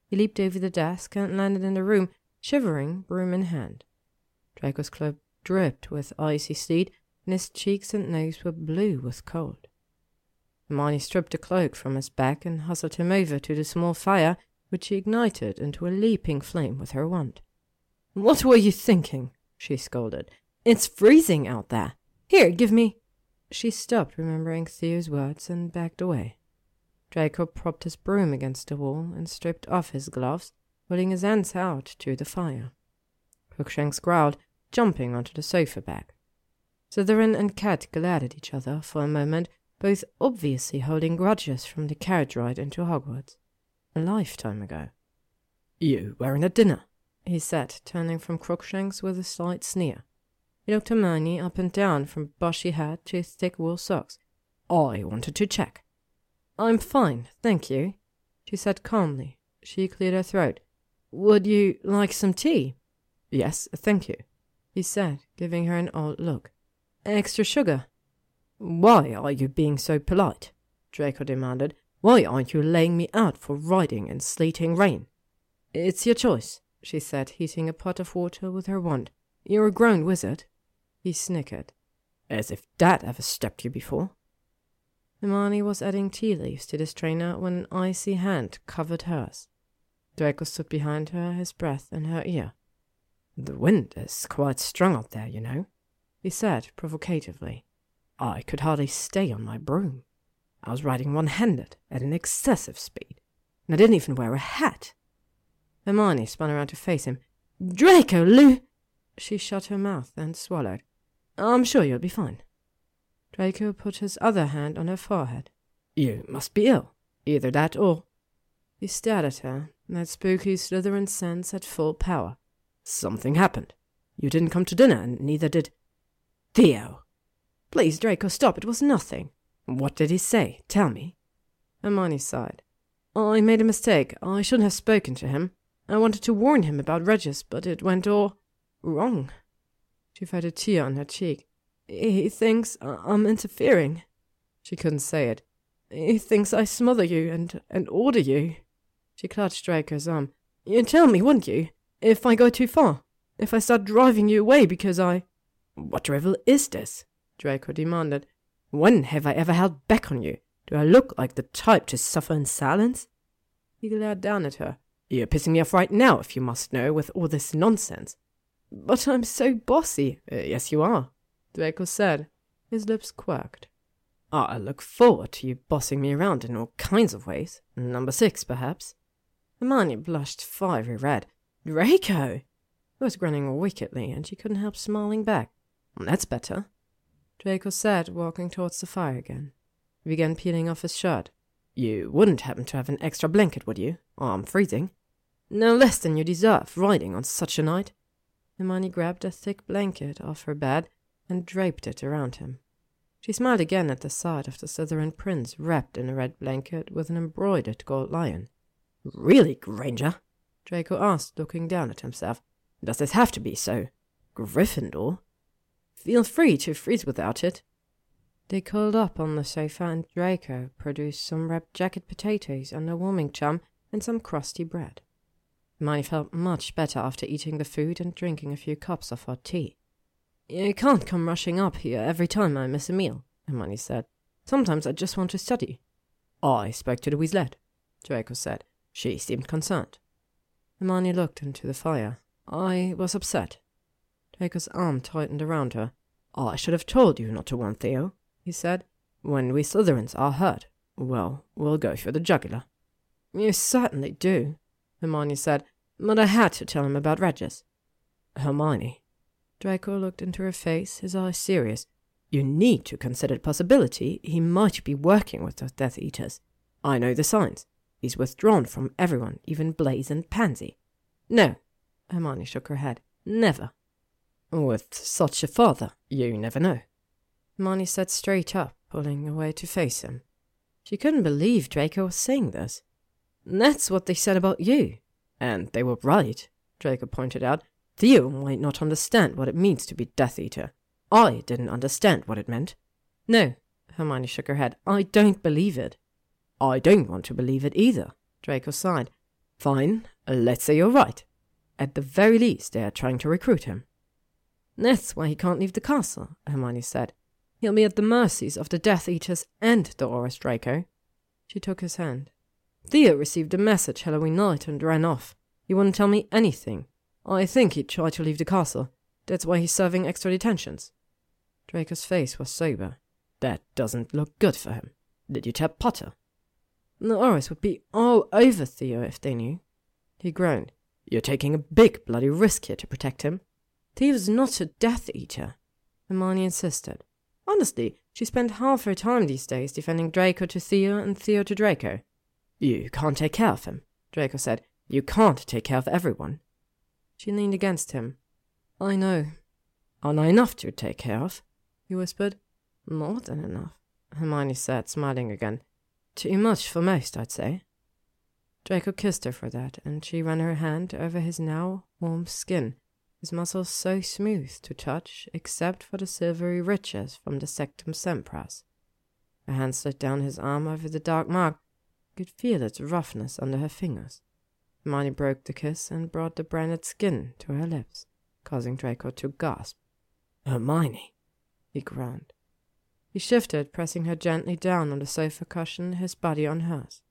He leaped over the desk and landed in the room, shivering, broom in hand. Draco's cloak dripped with icy sleet, and his cheeks and nose were blue with cold. Hermione stripped the cloak from his back and hustled him over to the small fire, which she ignited into a leaping flame with her wand. What were you thinking? she scolded. It's freezing out there. Here, give me. She stopped, remembering Theo's words, and backed away. Draco propped his broom against the wall and stripped off his gloves, holding his hands out to the fire. Crookshanks growled, jumping onto the sofa back. Slytherin and Cat glared at each other for a moment, both obviously holding grudges from the carriage ride into Hogwarts. A lifetime ago. You weren't at dinner, he said, turning from Crookshanks with a slight sneer. He looked Hermione up and down from bushy hat to thick wool socks. I wanted to check. I'm fine, thank you, she said calmly. She cleared her throat. Would you like some tea? Yes, thank you, he said, giving her an odd look. Extra sugar? Why are you being so polite? Draco demanded. Why aren't you laying me out for riding in sleeting rain? It's your choice, she said, heating a pot of water with her wand. You're a grown wizard. He snickered. As if that ever stepped you before. Hermione was adding tea leaves to the strainer when an icy hand covered hers. Draco stood behind her, his breath in her ear. The wind is quite strong out there, you know, he said provocatively. I could hardly stay on my broom. I was riding one handed at an excessive speed, and I didn't even wear a hat. Hermione spun around to face him. Draco, Lou! She shut her mouth and swallowed. Oh, I'm sure you'll be fine. Draco put his other hand on her forehead. You must be ill. Either that or. He stared at her, that spooky Slytherin sense at full power. Something happened. You didn't come to dinner, and neither did. Theo! Please, Draco, stop. It was nothing. What did he say? Tell me. Hermione sighed. I made a mistake. I shouldn't have spoken to him. I wanted to warn him about Regius, but it went all wrong. She felt a tear on her cheek. He thinks I'm interfering. She couldn't say it. He thinks I smother you and, and order you. She clutched Draco's arm. You'd tell me, wouldn't you? If I go too far? If I start driving you away because I. What drivel is this? Draco demanded. When have I ever held back on you? Do I look like the type to suffer in silence? He glared down at her. You're pissing me off right now, if you must know, with all this nonsense. But I'm so bossy. Uh, yes, you are, Draco said. His lips quirked. I look forward to you bossing me around in all kinds of ways. Number six, perhaps. Hermione blushed fiery red. Draco! He was grinning wickedly, and she couldn't help smiling back. That's better. Draco said, walking towards the fire again. He began peeling off his shirt. You wouldn't happen to have an extra blanket, would you? I'm freezing. No less than you deserve, riding on such a night. Hermione grabbed a thick blanket off her bed and draped it around him. She smiled again at the sight of the Slytherin prince wrapped in a red blanket with an embroidered gold lion. Really, Granger? Draco asked, looking down at himself. Does this have to be so? Gryffindor? Feel free to freeze without it. They curled up on the sofa and Draco produced some wrapped jacket potatoes and a warming chum and some crusty bread. Hermione felt much better after eating the food and drinking a few cups of hot tea. You can't come rushing up here every time I miss a meal, Hermione said. Sometimes I just want to study. Oh, I spoke to the Weaslette, Draco said. She seemed concerned. Hermione looked into the fire. I was upset. Draco's arm tightened around her. Oh, I should have told you not to warn Theo, he said. When we Slytherins are hurt, well, we'll go for the jugular. You certainly do, Hermione said, but I had to tell him about Regius. Hermione. Draco looked into her face, his eyes serious. You need to consider the possibility he might be working with those Death Eaters. I know the signs. He's withdrawn from everyone, even Blaise and Pansy. No, Hermione shook her head. Never. With such a father, you never know. Hermione sat straight up, pulling away to face him. She couldn't believe Draco was saying this. That's what they said about you. And they were right, Draco pointed out. Theo might not understand what it means to be Death Eater. I didn't understand what it meant. No, Hermione shook her head. I don't believe it. I don't want to believe it either, Draco sighed. Fine, let's say you're right. At the very least, they are trying to recruit him. That's why he can't leave the castle, Hermione said. He'll be at the mercies of the Death Eaters and the Aurors Draco. She took his hand. Theo received a message Halloween night and ran off. He wouldn't tell me anything. I think he tried to leave the castle. That's why he's serving extra detentions. Draco's face was sober. That doesn't look good for him. Did you tell Potter? The Aurors would be all over Theo if they knew. He groaned. You're taking a big bloody risk here to protect him. Theo's not a Death Eater, Hermione insisted. Honestly, she spent half her time these days defending Draco to Theo and Theo to Draco. You can't take care of him, Draco said. You can't take care of everyone. She leaned against him. I know. Aren't I enough to take care of? He whispered. More than enough, Hermione said, smiling again. Too much for most, I'd say. Draco kissed her for that, and she ran her hand over his now warm skin, his muscles so smooth to touch, except for the silvery ridges from the sectumsempras. Her hand slid down his arm over the dark mark. Could feel its roughness under her fingers. Hermione broke the kiss and brought the branded skin to her lips, causing Draco to gasp. Hermione, he groaned. He shifted, pressing her gently down on the sofa cushion, his body on hers.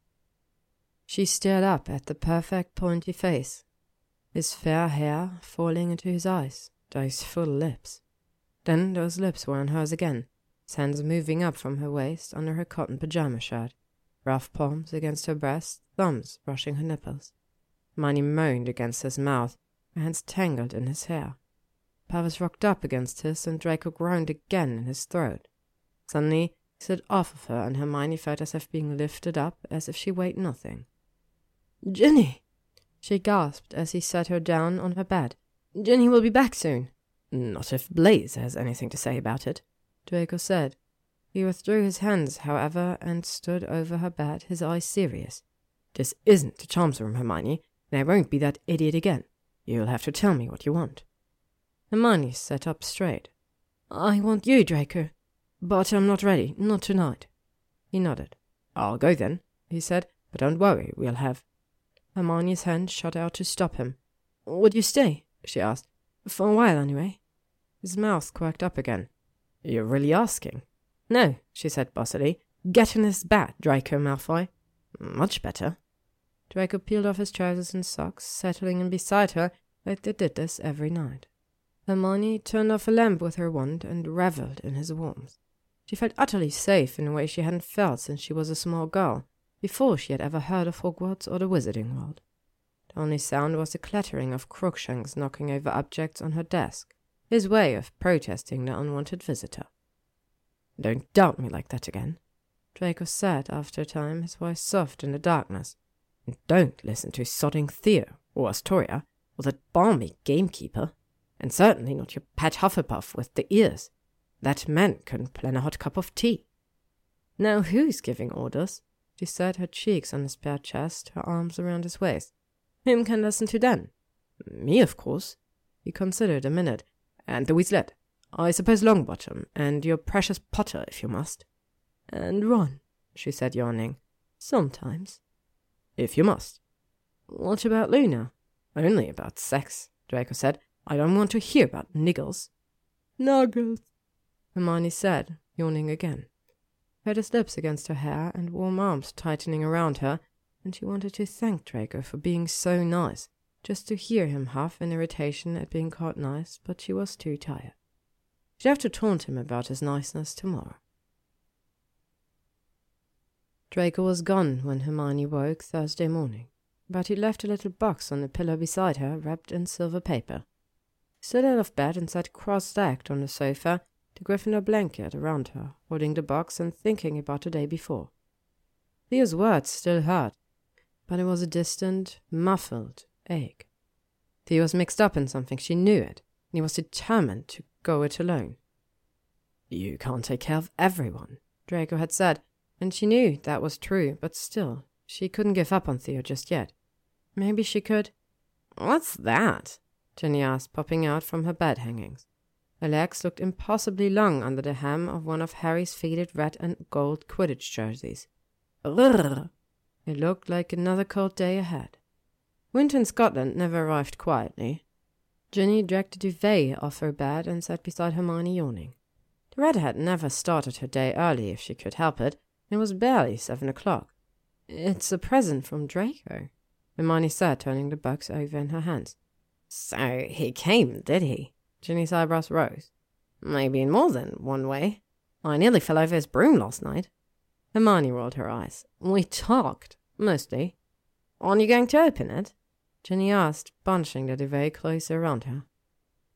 She stared up at the perfect pointy face, his fair hair falling into his eyes, those full lips. Then those lips were on hers again, his hands moving up from her waist under her cotton pajama shirt, rough palms against her breast, thumbs brushing her nipples. Hermione moaned against his mouth, her hands tangled in his hair. Pavis rocked up against his, and Draco groaned again in his throat. Suddenly, he slid off of her, and Hermione felt herself being lifted up as if she weighed nothing. Ginny! She gasped as he set her down on her bed. Ginny will be back soon. Not if Blaise has anything to say about it, Draco said. He withdrew his hands, however, and stood over her bed, his eyes serious. This isn't the charms room, Hermione, and I won't be that idiot again. You'll have to tell me what you want. Hermione sat up straight. I want you, Draco. But I'm not ready, not tonight. He nodded. I'll go then, he said, but don't worry, we'll have. Hermione's hand shot out to stop him. Would you stay? she asked. For a while, anyway. His mouth quirked up again. You're really asking? No, she said bossily. Get in this bat, Draco Malfoy. Much better. Draco peeled off his trousers and socks, settling in beside her like they did this every night. Hermione turned off a lamp with her wand and revelled in his warmth. She felt utterly safe in a way she hadn't felt since she was a small girl, before she had ever heard of Hogwarts or the Wizarding World. The only sound was the clattering of Crookshanks knocking over objects on her desk, his way of protesting the unwanted visitor. Don't doubt me like that again. Draco said after a time, his voice soft in the darkness. Don't listen to sodding Theo or Astoria or that balmy gamekeeper, and certainly not your pet Hufflepuff with the ears. That man couldn't plan a hot cup of tea. Now who's giving orders? She said, her cheeks on his bare chest, her arms around his waist. Him can listen to Dan. Me, of course. He considered a minute. And the Weaslette. I suppose Longbottom, and your precious Potter, if you must. And Ron, she said, yawning. Sometimes. If you must. What about Luna? Only about sex, Draco said. I don't want to hear about niggles. Nargles, Hermione said, yawning again. Had his lips against her hair and warm arms tightening around her, and she wanted to thank Draco for being so nice, just to hear him huff in irritation at being caught nice, but she was too tired. She'd have to taunt him about his niceness tomorrow. Draco was gone when Hermione woke Thursday morning, but he left a little box on the pillow beside her, wrapped in silver paper. He stood out of bed and sat cross-legged on the sofa, the Gryffindor blanket around her, holding the box and thinking about the day before. Theo's words still hurt, but it was a distant, muffled ache. Theo was mixed up in something, she knew it, and he was determined to go it alone. You can't take care of everyone, Draco had said, and she knew that was true, but still, she couldn't give up on Theo just yet. Maybe she could. What's that? Ginny asked, popping out from her bed hangings. Her legs looked impossibly long under the hem of one of Harry's faded red and gold Quidditch jerseys. Rrr. It looked like another cold day ahead. Winter in Scotland never arrived quietly. Ginny dragged the duvet off her bed and sat beside Hermione yawning. The redhead never started her day early if she could help it, and it was barely seven o'clock. It's a present from Draco, Hermione said, turning the box over in her hands. So he came, did he? Ginny's eyebrows rose. Maybe in more than one way. I nearly fell over his broom last night. Hermione rolled her eyes. We talked, mostly. Aren't you going to open it? Ginny asked, bunching the duvet closer around her.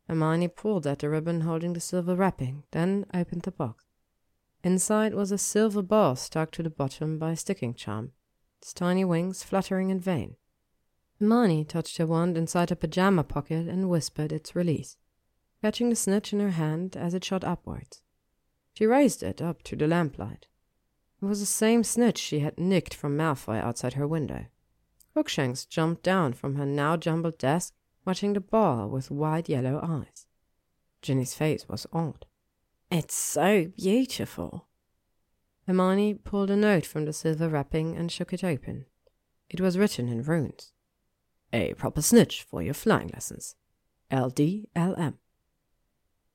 Hermione pulled at the ribbon holding the silver wrapping, then opened the box. Inside was a silver ball stuck to the bottom by a sticking charm, its tiny wings fluttering in vain. Hermione touched her wand inside her pajama pocket and whispered its release, catching the snitch in her hand as it shot upwards. She raised it up to the lamplight. It was the same snitch she had nicked from Malfoy outside her window. Crookshanks jumped down from her now jumbled desk, watching the ball with wide yellow eyes. Ginny's face was odd. It's so beautiful. Hermione pulled a note from the silver wrapping and shook it open. It was written in runes. A proper snitch for your flying lessons. LDLM.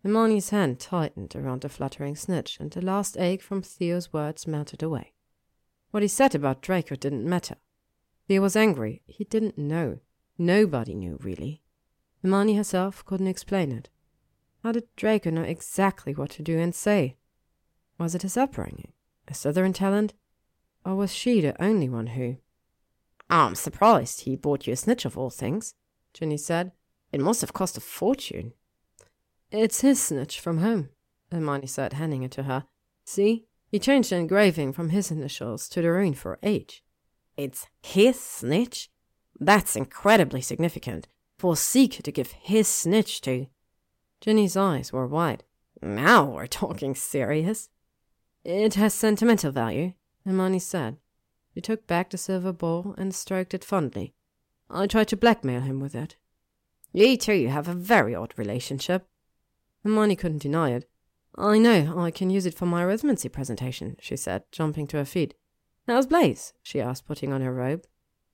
Hermione's hand tightened around the fluttering snitch, and the last ache from Theo's words melted away. What he said about Draco didn't matter. Theo was angry. He didn't know. Nobody knew, really. Hermione herself couldn't explain it. How did Draco know exactly what to do and say? Was it his upbringing, a southern talent, or was she the only one who? I'm surprised he bought you a snitch of all things, Ginny said. It must have cost a fortune. It's his snitch from home, Hermione said, handing it to her. See, he changed the engraving from his initials to the rune for H. It's his snitch? That's incredibly significant for Seek to give his snitch to. Ginny's eyes were wide. Now we're talking serious. It has sentimental value, Hermione said. She took back the silver ball and stroked it fondly. I tried to blackmail him with it. You two have a very odd relationship. Hermione couldn't deny it. I know, I can use it for my arithmancy presentation, she said, jumping to her feet. How's Blaise? she asked, putting on her robe.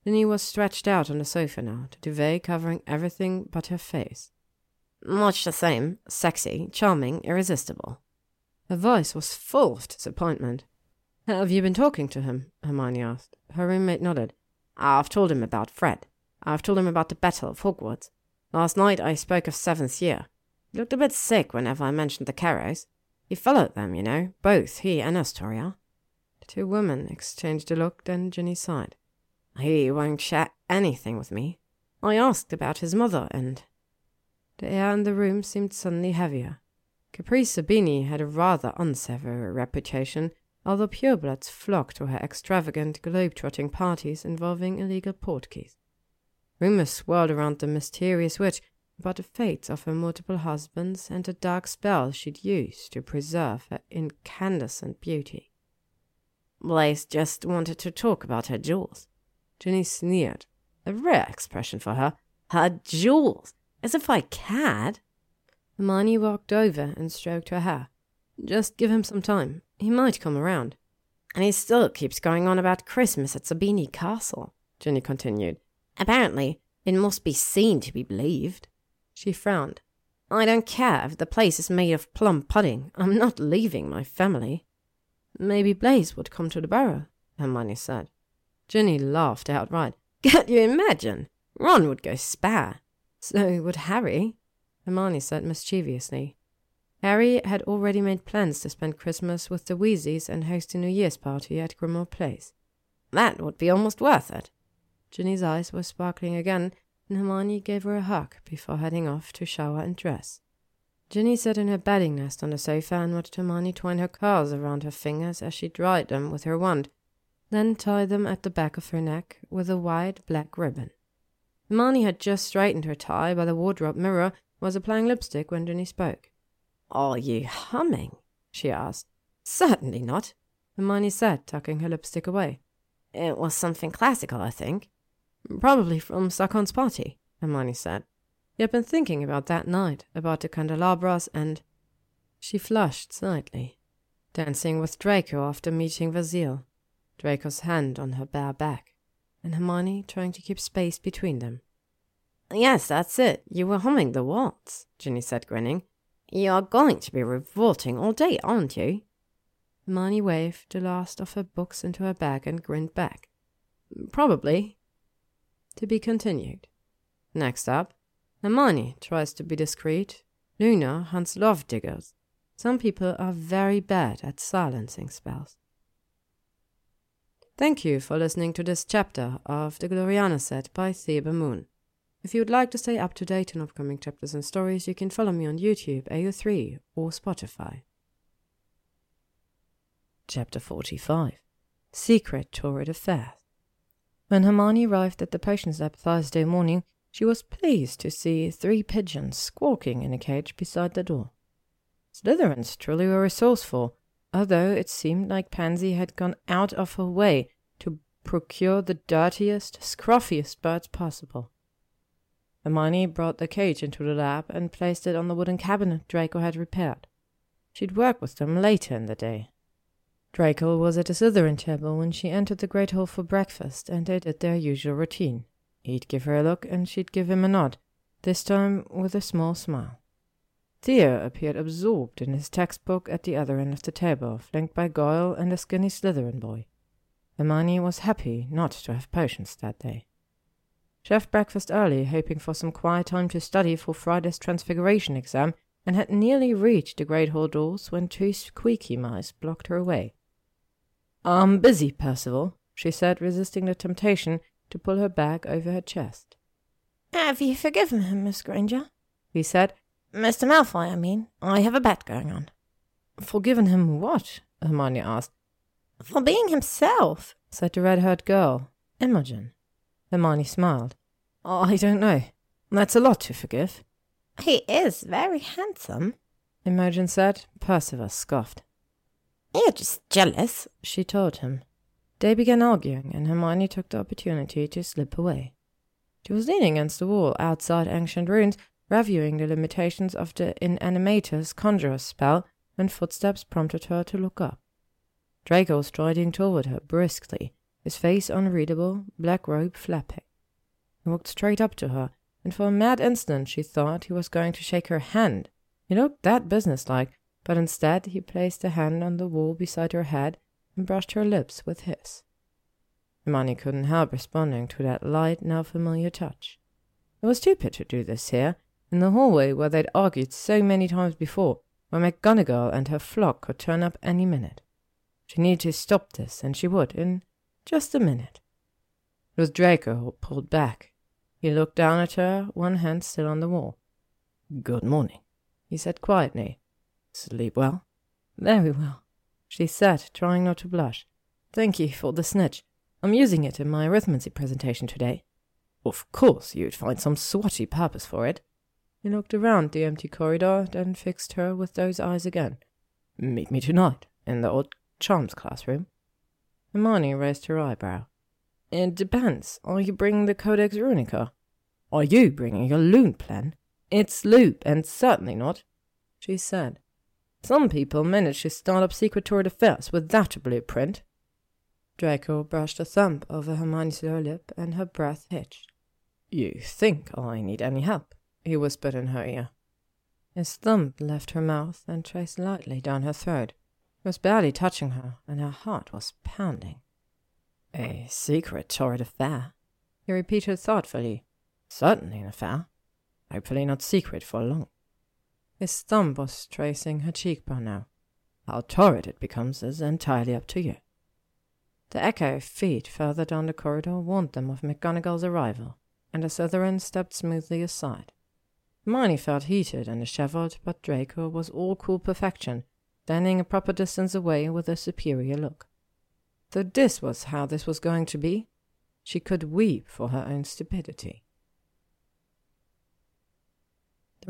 Ginny was stretched out on the sofa now, the duvet covering everything but her face. Much the same. Sexy, charming, irresistible. Her voice was full of disappointment. Have you been talking to him? Hermione asked. Her roommate nodded. I've told him about Fred. I've told him about the Battle of Hogwarts. Last night I spoke of seventh year. He looked a bit sick whenever I mentioned the Carrows. He followed them, you know, both he and Astoria. Two women exchanged a look, then Ginny sighed. He won't share anything with me. I asked about his mother, and the air in the room seemed suddenly heavier. Caprice Zabini had a rather unsavory reputation, although purebloods flocked to her extravagant globe-trotting parties involving illegal portkeys. Rumors swirled around the mysterious witch about the fates of her multiple husbands and the dark spells she'd used to preserve her incandescent beauty. Blaise just wanted to talk about her jewels. Ginny sneered, a rare expression for her. Her jewels! As if I cared! Hermione walked over and stroked her hair. Just give him some time. He might come around. And he still keeps going on about Christmas at Zabini Castle, Ginny continued. Apparently, it must be seen to be believed. She frowned. I don't care if the place is made of plum pudding. I'm not leaving my family. Maybe Blaise would come to the Burrow, Hermione said. Ginny laughed outright. [LAUGHS] Can't you imagine? Ron would go spare. So would Harry. Hermione said mischievously. Harry had already made plans to spend Christmas with the Weasleys and host a New Year's party at Grimmauld Place. That would be almost worth it. Ginny's eyes were sparkling again, and Hermione gave her a hug before heading off to shower and dress. Ginny sat in her bedding nest on the sofa and watched Hermione twine her curls around her fingers as she dried them with her wand, then tie them at the back of her neck with a wide black ribbon. Hermione had just straightened her tie by the wardrobe mirror, was applying lipstick when Ginny spoke. Are you humming? she asked. Certainly not, Hermione said, tucking her lipstick away. It was something classical, I think. Probably from Sakon's party, Hermione said. He had been thinking about that night, about the candelabras, and she flushed slightly, dancing with Draco after meeting Vasile, Draco's hand on her bare back, and Hermione trying to keep space between them. Yes, that's it. You were humming the waltz, Ginny said, grinning. You're going to be revolting all day, aren't you? Hermione waved the last of her books into her bag and grinned back. Probably. To be continued. Next up, Hermione tries to be discreet. Luna hunts love diggers. Some people are very bad at silencing spells. Thank you for listening to this chapter of the Gloriana set by Thebe Moon. If you would like to stay up to date on upcoming chapters and stories, you can follow me on YouTube, AO3, or Spotify. Chapter 45 Secret Torrid Affairs When Hermione arrived at the potions lab Thursday morning, she was pleased to see three pigeons squawking in a cage beside the door. Slytherins truly were resourceful, although it seemed like Pansy had gone out of her way to procure the dirtiest, scruffiest birds possible. Hermione brought the cage into the lab and placed it on the wooden cabinet Draco had repaired. She'd work with them later in the day. Draco was at the Slytherin table when she entered the great hall for breakfast, and they did their usual routine. He'd give her a look, and she'd give him a nod, this time with a small smile. Theo appeared absorbed in his textbook at the other end of the table, flanked by Goyle and a skinny Slytherin boy. Hermione was happy not to have potions that day. She left breakfast early, hoping for some quiet time to study for Friday's Transfiguration exam, and had nearly reached the great hall doors when two squeaky mice blocked her way. I'm busy, Percival, she said, resisting the temptation to pull her bag over her chest. Have you forgiven him, Miss Granger? he said. Mr. Malfoy, I mean. I have a bet going on. Forgiven him what? Hermione asked. For being himself, said the red-haired girl, Imogen. Hermione smiled. Oh, I don't know. That's a lot to forgive. He is very handsome, Imogen said. Percival scoffed. You're just jealous, she told him. They began arguing, and Hermione took the opportunity to slip away. She was leaning against the wall outside Ancient Runes, reviewing the limitations of the Inanimatus Conjurus spell, when footsteps prompted her to look up. Draco was striding toward her briskly, his face unreadable, black robe flapping. He walked straight up to her, and for a mad instant she thought he was going to shake her hand. He looked that businesslike, but instead he placed a hand on the wall beside her head and brushed her lips with his. Hermione couldn't help responding to that light, now familiar touch. It was stupid to do this here, in the hallway where they'd argued so many times before, where McGonagall and her flock could turn up any minute. She needed to stop this, and she would, in just a minute. It was Draco who pulled back. He looked down at her, one hand still on the wall. Good morning, he said quietly. Sleep well? Very well. She said, trying not to blush. Thank you for the snitch. I'm using it in my arithmancy presentation today. Of course you'd find some swatty purpose for it. He looked around the empty corridor, then fixed her with those eyes again. Meet me tonight, in the old charms classroom. Hermione raised her eyebrow. It depends. Are you bringing the Codex Runica? Are you bringing your loon plan? It's loop, and certainly not, she said. Some people manage to start up secret secretory affairs without a blueprint. Draco brushed a thumb over Hermione's lower lip, and her breath hitched. You think I need any help? he whispered in her ear. His thumb left her mouth and traced lightly down her throat. It was barely touching her, and her heart was pounding. A secret torrid affair, he repeated thoughtfully. Certainly an affair. Hopefully not secret for long. His thumb was tracing her cheekbone now. How torrid it becomes is entirely up to you. The echo of feet further down the corridor warned them of McGonagall's arrival, and the Slytherin stepped smoothly aside. Hermione felt heated and dishevelled, but Draco was all cool perfection, standing a proper distance away with a superior look. Though this was how this was going to be. She could weep for her own stupidity.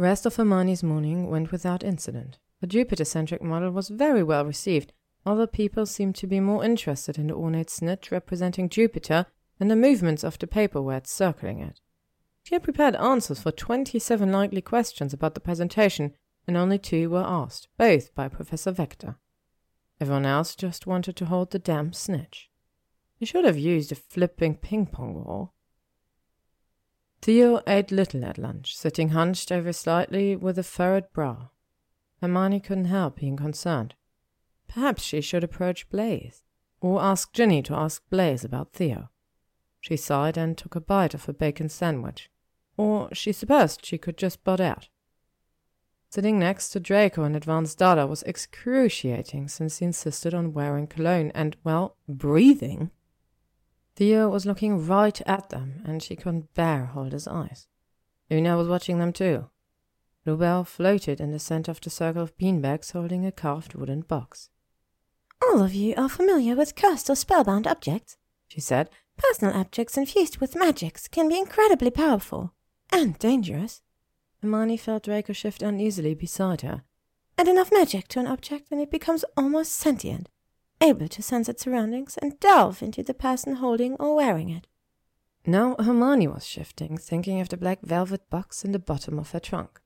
The rest of Hermione's morning went without incident. The Jupiter-centric model was very well received. Other people seemed to be more interested in the ornate snitch representing Jupiter than the movements of the paperweights circling it. She had prepared answers for twenty-seven likely questions about the presentation, and only two were asked, both by Professor Vector. Everyone else just wanted to hold the damn snitch. He should have used a flipping ping-pong ball. Theo ate little at lunch, sitting hunched over slightly with a furrowed brow. Hermione couldn't help being concerned. Perhaps she should approach Blaise, or ask Ginny to ask Blaise about Theo. She sighed and took a bite of a bacon sandwich, or she supposed she could just butt out. Sitting next to Draco and Advanced Data was excruciating since he insisted on wearing cologne and, well, breathing. Theo was looking right at them, and she couldn't bear hold his eyes. Luna was watching them too. Bluebell floated in the center of the circle of beanbags holding a carved wooden box. All of you are familiar with cursed or spellbound objects, she said. Personal objects infused with magics can be incredibly powerful and dangerous. Hermione felt Draco shift uneasily beside her. Add enough magic to an object and it becomes almost sentient able to sense its surroundings and delve into the person holding or wearing it. Now Hermione was shifting, thinking of the black velvet box in the bottom of her trunk.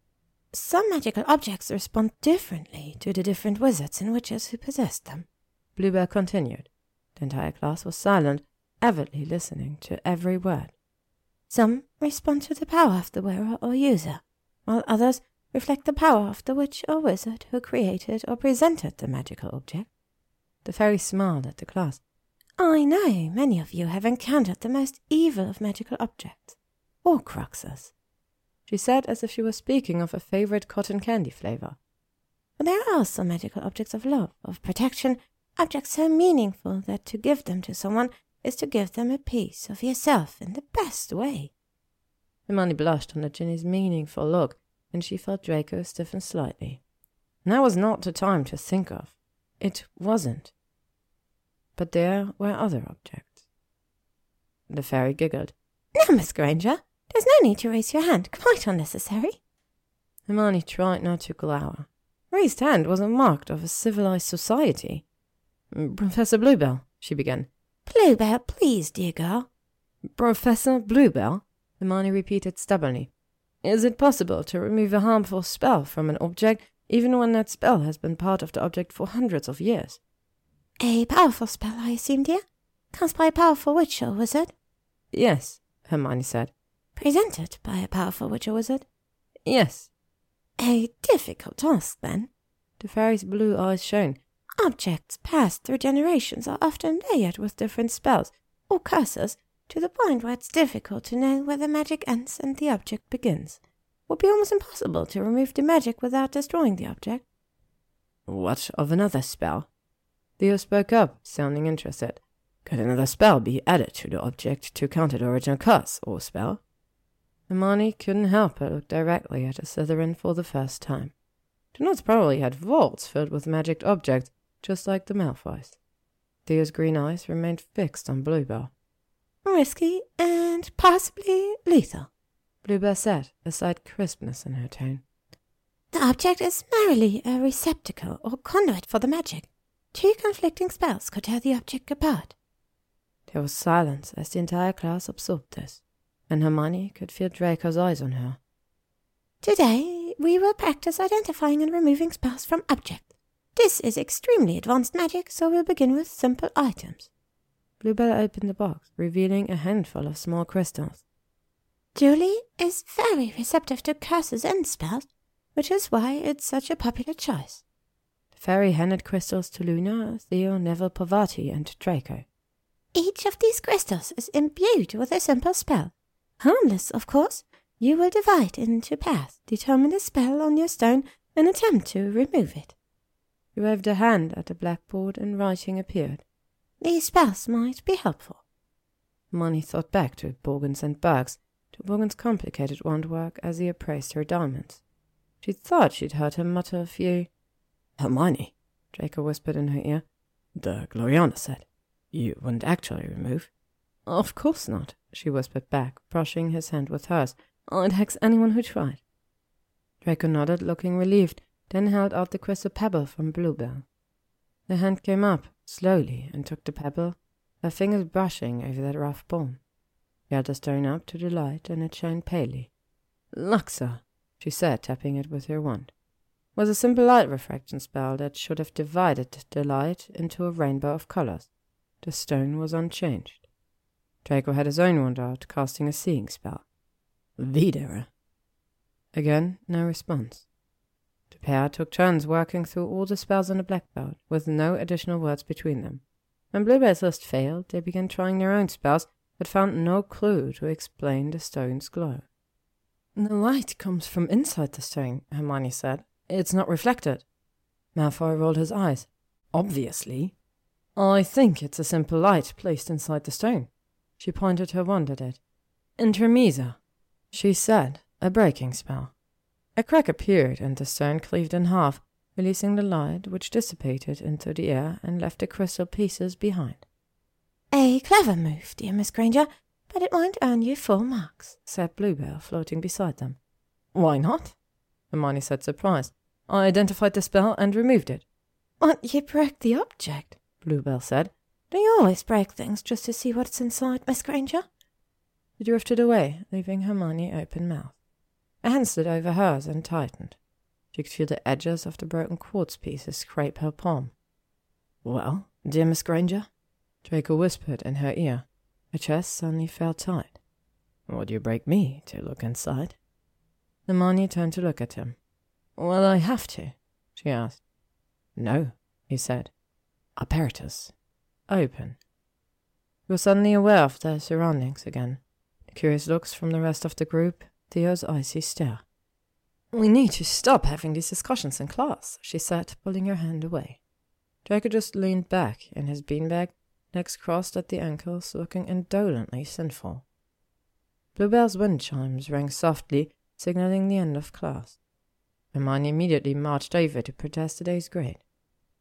Some magical objects respond differently to the different wizards and witches who possess them. Bluebell continued. The entire class was silent, avidly listening to every word. Some respond to the power of the wearer or user, while others reflect the power of the witch or wizard who created or presented the magical object. The fairy smiled at the class. I know many of you have encountered the most evil of magical objects, Horcruxes, she said as if she were speaking of a favorite cotton candy flavor. But there are also magical objects of love, of protection, objects so meaningful that to give them to someone is to give them a piece of yourself in the best way. Hermione blushed under Ginny's meaningful look, and she felt Draco stiffen slightly. Now was not the time to think of. It wasn't. But there were other objects. The fairy giggled. Now, Miss Granger, there's no need to raise your hand. Quite unnecessary. Hermione tried not to glower. Raised hand was a mark of a civilized society. Professor Bluebell, she began. Bluebell, please, dear girl. Professor Bluebell, Hermione repeated stubbornly. Is it possible to remove a harmful spell from an object even when that spell has been part of the object for hundreds of years. A powerful spell, I assume, dear? Cast by a powerful witch or wizard? Yes, Hermione said. Presented by a powerful witch or wizard? Yes. A difficult task, then. The fairy's blue eyes shone. Objects passed through generations are often layered with different spells or curses to the point where it's difficult to know where the magic ends and the object begins would be almost impossible to remove the magic without destroying the object. What of another spell? Theo spoke up, sounding interested. Could another spell be added to the object to counter the original curse or spell? Hermione couldn't help but look directly at a Slytherin for the first time. The Notts probably had vaults filled with magic objects, just like the Malfoys. Theo's green eyes remained fixed on Bluebell. Risky and possibly lethal. Bluebell said, a slight crispness in her tone. The object is merely a receptacle or conduit for the magic. Two conflicting spells could tear the object apart. There was silence as the entire class absorbed this, and Hermione could feel Draco's eyes on her. Today, we will practice identifying and removing spells from objects. This is extremely advanced magic, so we'll begin with simple items. Bluebell opened the box, revealing a handful of small crystals. Julie is very receptive to curses and spells, which is why it's such a popular choice. The fairy handed crystals to Luna, Theo, Neville, Parvati, and Draco. Each of these crystals is imbued with a simple spell. Harmless, of course. You will divide into pairs, determine the spell on your stone, and attempt to remove it. He waved a hand at the blackboard, and writing appeared. These spells might be helpful. Hermione thought back to Borgins and Burkes, to Borgin's complicated wandwork as he appraised her diamonds. She thought she'd heard him mutter a few. Hermione, Draco whispered in her ear. The Gloriana said. You wouldn't actually remove. Of course not, she whispered back, brushing his hand with hers. I'd hex anyone who tried. Draco nodded, looking relieved, then held out the crystal pebble from Bluebell. The hand came up, slowly, and took the pebble, her fingers brushing over that rough bone. The stone up to the light, and it shone palely. Luxa, she said, tapping it with her wand, was a simple light refraction spell that should have divided the light into a rainbow of colors. The stone was unchanged. Draco had his own wand out, casting a seeing spell. Videre. Again, no response. The pair took turns working through all the spells on the black blackboard, with no additional words between them. When Bluebell's list failed, they began trying their own spells, but found no clue to explain the stone's glow. The light comes from inside the stone, Hermione said. It's not reflected. Malfoy rolled his eyes. Obviously. I think it's a simple light placed inside the stone. She pointed her wand at it. Intermesa, she said, a breaking spell. A crack appeared, and the stone cleaved in half, releasing the light, which dissipated into the air and left the crystal pieces behind. A clever move, dear Miss Granger, but it won't earn you full marks, said Bluebell, floating beside them. Why not? Hermione said, surprised. I identified the spell and removed it. But you broke the object, Bluebell said. Do you always break things just to see what's inside, Miss Granger? He drifted away, leaving Hermione open mouthed. A hand slid over hers and tightened. She could feel the edges of the broken quartz pieces scrape her palm. Well, dear Miss Granger? Draco whispered in her ear. Her chest suddenly felt tight. Would you break me to look inside? Hermione turned to look at him. Well, I have to, she asked. No, he said. Apparatus. Open. He was suddenly aware of their surroundings again. The curious looks from the rest of the group, Theo's icy stare. We need to stop having these discussions in class, she said, pulling her hand away. Draco just leaned back in his beanbag legs crossed at the ankles, looking indolently sinful. Bluebell's wind chimes rang softly, signaling the end of class. Hermione immediately marched over to protest today's grade.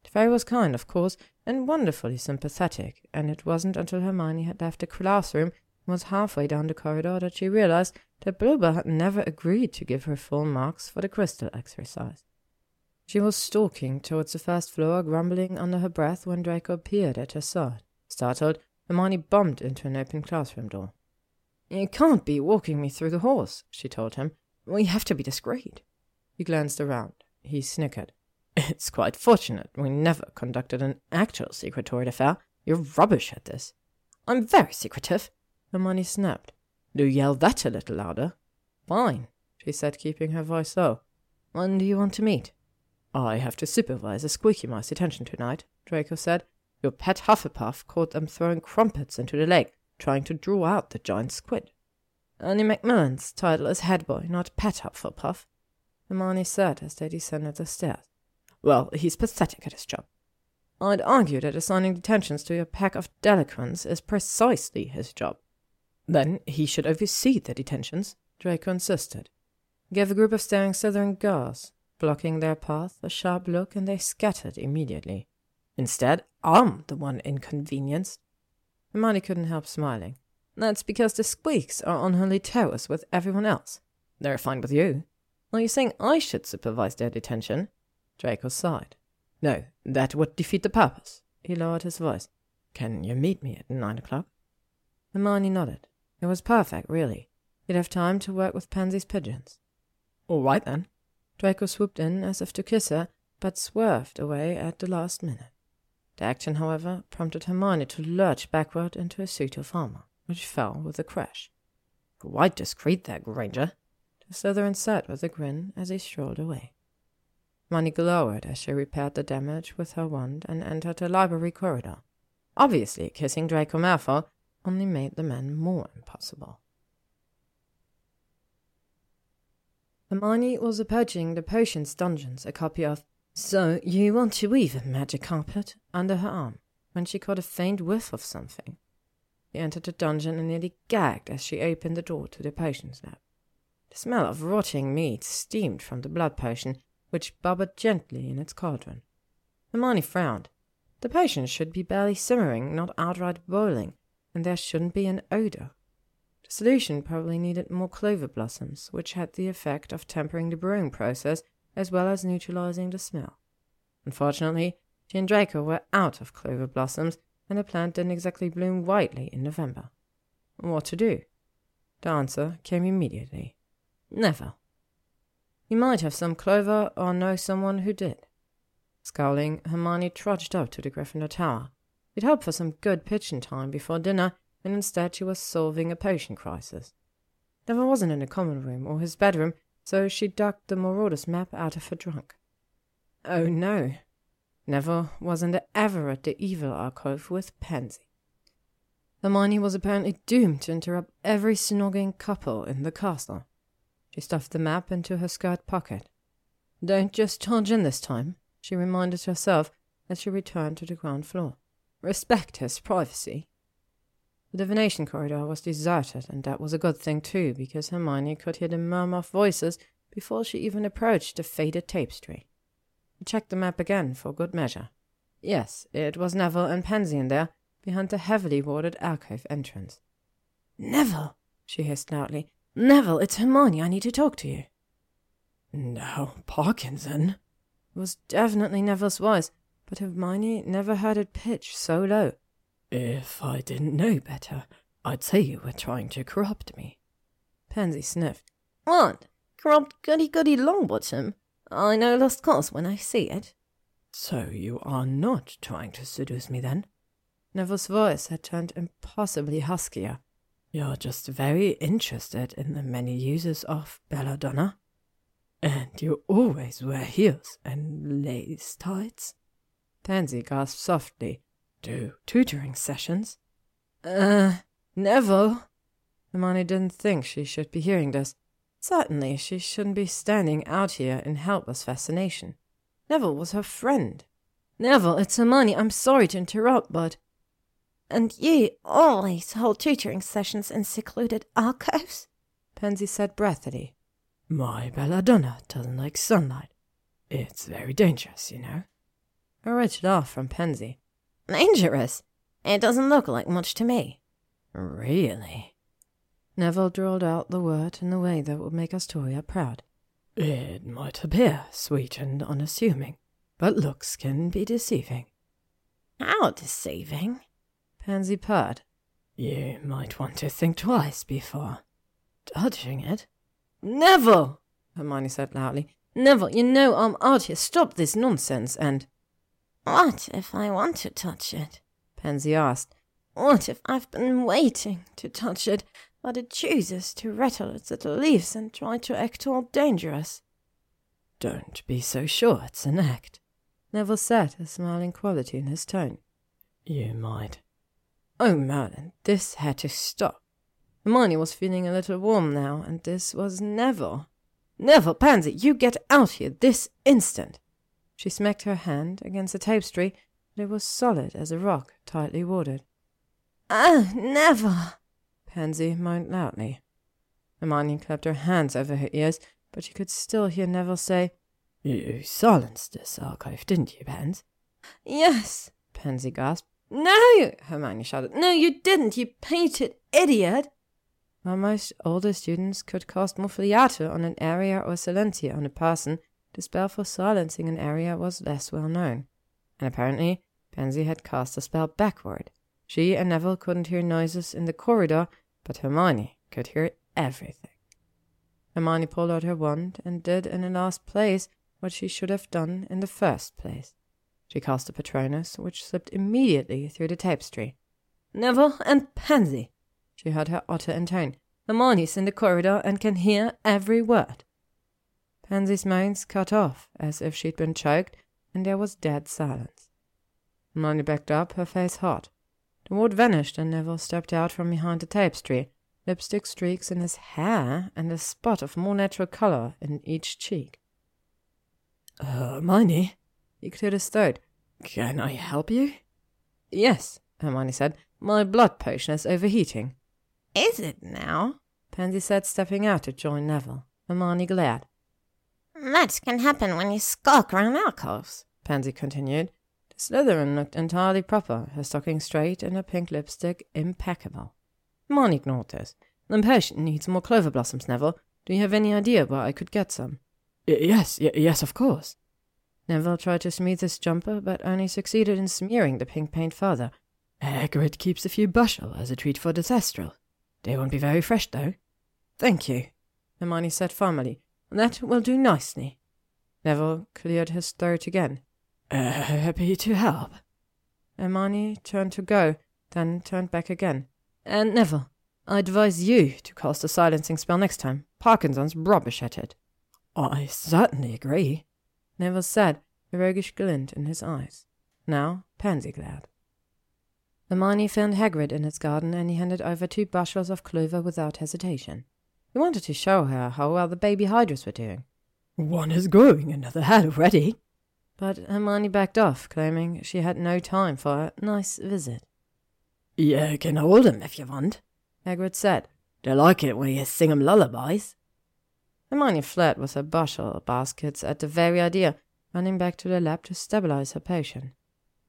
The fairy was kind, of course, and wonderfully sympathetic, and it wasn't until Hermione had left the classroom and was halfway down the corridor that she realized that Bluebell had never agreed to give her full marks for the crystal exercise. She was stalking towards the first floor, grumbling under her breath when Draco appeared at her side. Startled, Hermione bumped into an open classroom door. You can't be walking me through the halls, she told him. We have to be discreet. He glanced around. He snickered. It's quite fortunate we never conducted an actual secretory affair. You're rubbish at this. I'm very secretive, Hermione snapped. Do yell that a little louder. Fine, she said, keeping her voice low. When do you want to meet? I have to supervise a squeaky mice detention tonight, Draco said. Your pet Hufflepuff caught them throwing crumpets into the lake, trying to draw out the giant squid. Ernie Macmillan's title is head boy, not pet Hufflepuff, Hermione said as they descended the stairs. Well, he's pathetic at his job. I'd argue that assigning detentions to a pack of delinquents is precisely his job. Then he should oversee the detentions, Draco insisted. Gave a group of staring Slytherin girls, blocking their path, a sharp look, and they scattered immediately. Instead, I'm the one inconvenienced. Hermione couldn't help smiling. That's because the squeaks are on holy towers with everyone else. They're fine with you. Are you saying I should supervise their detention? Draco sighed. No, that would defeat the purpose. He lowered his voice. Can you meet me at nine o'clock? Hermione nodded. It was perfect, really. He'd have time to work with Pansy's pigeons. All right, then. Draco swooped in as if to kiss her, but swerved away at the last minute. The action, however, prompted Hermione to lurch backward into a suit of armor, which fell with a crash. Quite discreet there, Granger. The Slytherin said with a grin as he strolled away. Hermione glowered as she repaired the damage with her wand and entered the library corridor. Obviously, kissing Draco Malfoy only made the man more impossible. Hermione was approaching the potions dungeons, a copy of So You Want to Weave a Magic Carpet under her arm, when she caught a faint whiff of something. She entered the dungeon and nearly gagged as she opened the door to the potions lab. The smell of rotting meat steamed from the blood potion, which bubbled gently in its cauldron. Hermione frowned. The potion should be barely simmering, not outright boiling, and there shouldn't be an odor. The solution probably needed more clover blossoms, which had the effect of tempering the brewing process as well as neutralizing the smell. Unfortunately, she and Draco were out of clover blossoms, and the plant didn't exactly bloom widely in November. What to do? The answer came immediately. Neville. He might have some clover or know someone who did. Scowling, Hermione trudged up to the Gryffindor Tower. It hoped for some good pitching time before dinner, and instead she was solving a potion crisis. Neville wasn't in the common room or his bedroom, so she dug the Marauders map out of her trunk. Oh no. Neville wasn't ever at the Evil alcove with Pansy. Hermione was apparently doomed to interrupt every snogging couple in the castle. She stuffed the map into her skirt pocket. Don't just charge in this time, she reminded herself as she returned to the ground floor. Respect his privacy. The divination corridor was deserted, and that was a good thing too, because Hermione could hear the murmur of voices before she even approached the faded tapestry. She checked the map again for good measure. Yes, it was Neville and Pansy in there, behind the heavily warded alcove entrance. Neville, she hissed loudly. Neville, it's Hermione. I need to talk to you. No, Parkinson. It was definitely Neville's voice, but Hermione never heard it pitch so low. If I didn't know better, I'd say you were trying to corrupt me. Pansy sniffed. What? Corrupt goody goody Longbottom? I know lost cause when I see it. So you are not trying to seduce me then? Neville's voice had turned impossibly huskier. You're just very interested in the many uses of belladonna. And you always wear heels and lace tights. Pansy gasped softly. Do tutoring sessions? Uh, Neville. Hermione didn't think she should be hearing this. Certainly, she shouldn't be standing out here in helpless fascination. Neville was her friend. Neville, it's Hermione. I'm sorry to interrupt, but. And you always hold tutoring sessions in secluded alcoves? Pansy said breathily. My belladonna doesn't like sunlight. It's very dangerous, you know. A rich laugh from Pansy. Dangerous? It doesn't look like much to me. Really? Neville drawled out the word in a way that would make Astoria proud. It might appear sweet and unassuming, but looks can be deceiving. How deceiving? Pansy purred. You might want to think twice before dodging it. Neville! Hermione said loudly. Neville, you know I'm out here. Stop this nonsense and. What if I want to touch it? Pansy asked. What if I've been waiting to touch it, but it chooses to rattle its little leaves and try to act all dangerous? Don't be so sure it's an act, Neville said, a smiling quality in his tone. You might. Oh, Merlin, this had to stop. Hermione was feeling a little warm now, and this was Neville. Neville, Pansy, you get out here this instant. She smacked her hand against the tapestry, but it was solid as a rock, tightly warded. Oh, ah, Neville! Pansy moaned loudly. Hermione clapped her hands over her ears, but she could still hear Neville say, You silenced this alcove, didn't you, Pans? Yes, Pansy gasped. No, Hermione shouted. No, you didn't, you painted idiot. While most older students could cast Muffliato on an area or Silentia on a person, the spell for silencing an area was less well known. And apparently, Pansy had cast the spell backward. She and Neville couldn't hear noises in the corridor, but Hermione could hear everything. Hermione pulled out her wand and did in the last place what she should have done in the first place. She cast a Patronus, which slipped immediately through the tapestry. Neville and Pansy, she heard her utter intone. Hermione's in the corridor and can hear every word. Pansy's moans cut off, as if she'd been choked, and there was dead silence. Hermione backed up, her face hot. The ward vanished, and Neville stepped out from behind the tapestry, lipstick streaks in his hair, and a spot of more natural color in each cheek. Uh, Hermione, he cleared his throat. Can I help you? Yes, Hermione said. My blood potion is overheating. Is it now? Pansy said, stepping out to join Neville. Hermione glared. That can happen when you skulk around alcoves, Pansy continued. The Slytherin looked entirely proper, her stocking straight and her pink lipstick impeccable. Hermione ignored this. The potion needs more clover blossoms, Neville. Do you have any idea where I could get some? Y- yes, y- yes, of course. Neville tried to smooth his jumper, but only succeeded in smearing the pink paint further. Hagrid keeps a few bushel as a treat for the Thestral. They won't be very fresh, though. Thank you, Hermione said formally. That will do nicely. Neville cleared his throat again. Uh, happy to help. Hermione turned to go, then turned back again. And Neville, I advise you to cast a silencing spell next time. Parkinson's rubbish at it. I certainly agree, Neville said, a roguish glint in his eyes. Now Pansy glad. Hermione found Hagrid in his garden, and he handed over two bushels of clover without hesitation. He wanted to show her how well the baby hydras were doing. One is growing another head already. But Hermione backed off, claiming she had no time for a nice visit. You can hold 'em if you want, Hagrid said. They like it when you sing 'em lullabies. Hermione fled with her bushel baskets at the very idea, running back to the lab to stabilize her potion.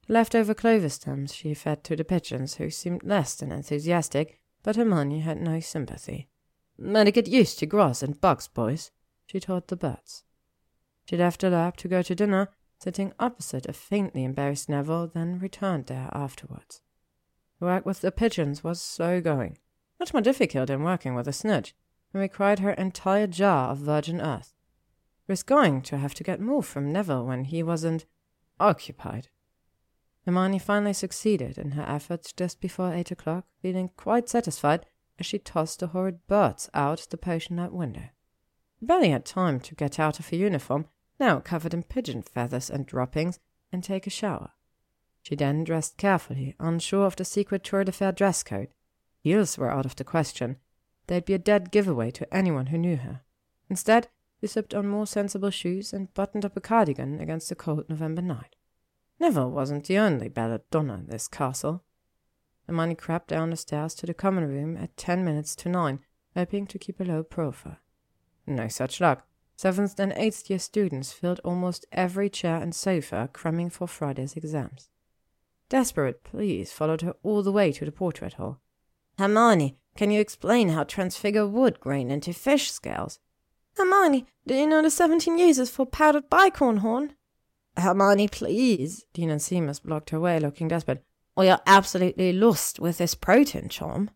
Leftover clover stems she fed to the pigeons, who seemed less than enthusiastic, but Hermione had no sympathy. Better get used to grass and bugs, boys, she told the birds. She left the lab to go to dinner, sitting opposite a faintly embarrassed Neville, then returned there afterwards. Work with the pigeons was slow going, much more difficult than working with a snitch, and required her entire jar of virgin earth. Was going to have to get more from Neville when he wasn't occupied. Hermione finally succeeded in her efforts just before eight o'clock, feeling quite satisfied as she tossed the horrid birds out the potion night window. Barely had time to get out of her uniform, now covered in pigeon feathers and droppings, and take a shower. She then dressed carefully, unsure of the secret Tour de Fair dress code. Heels were out of the question. They'd be a dead giveaway to anyone who knew her. Instead, she slipped on more sensible shoes and buttoned up a cardigan against the cold November night. Neville wasn't the only belladonna in this castle. Hermione crept down the stairs to the common room at ten minutes to nine, hoping to keep a low profile. No such luck. Seventh and eighth year students filled almost every chair and sofa, cramming for Friday's exams. Desperate pleas followed her all the way to the portrait hall. Hermione, can you explain how transfigure wood grain into fish scales? Hermione, do you know the seventeen uses for powdered bicorn horn? Hermione, please. Dean and Seamus blocked her way, looking desperate. Or you're absolutely lost with this Protean charm.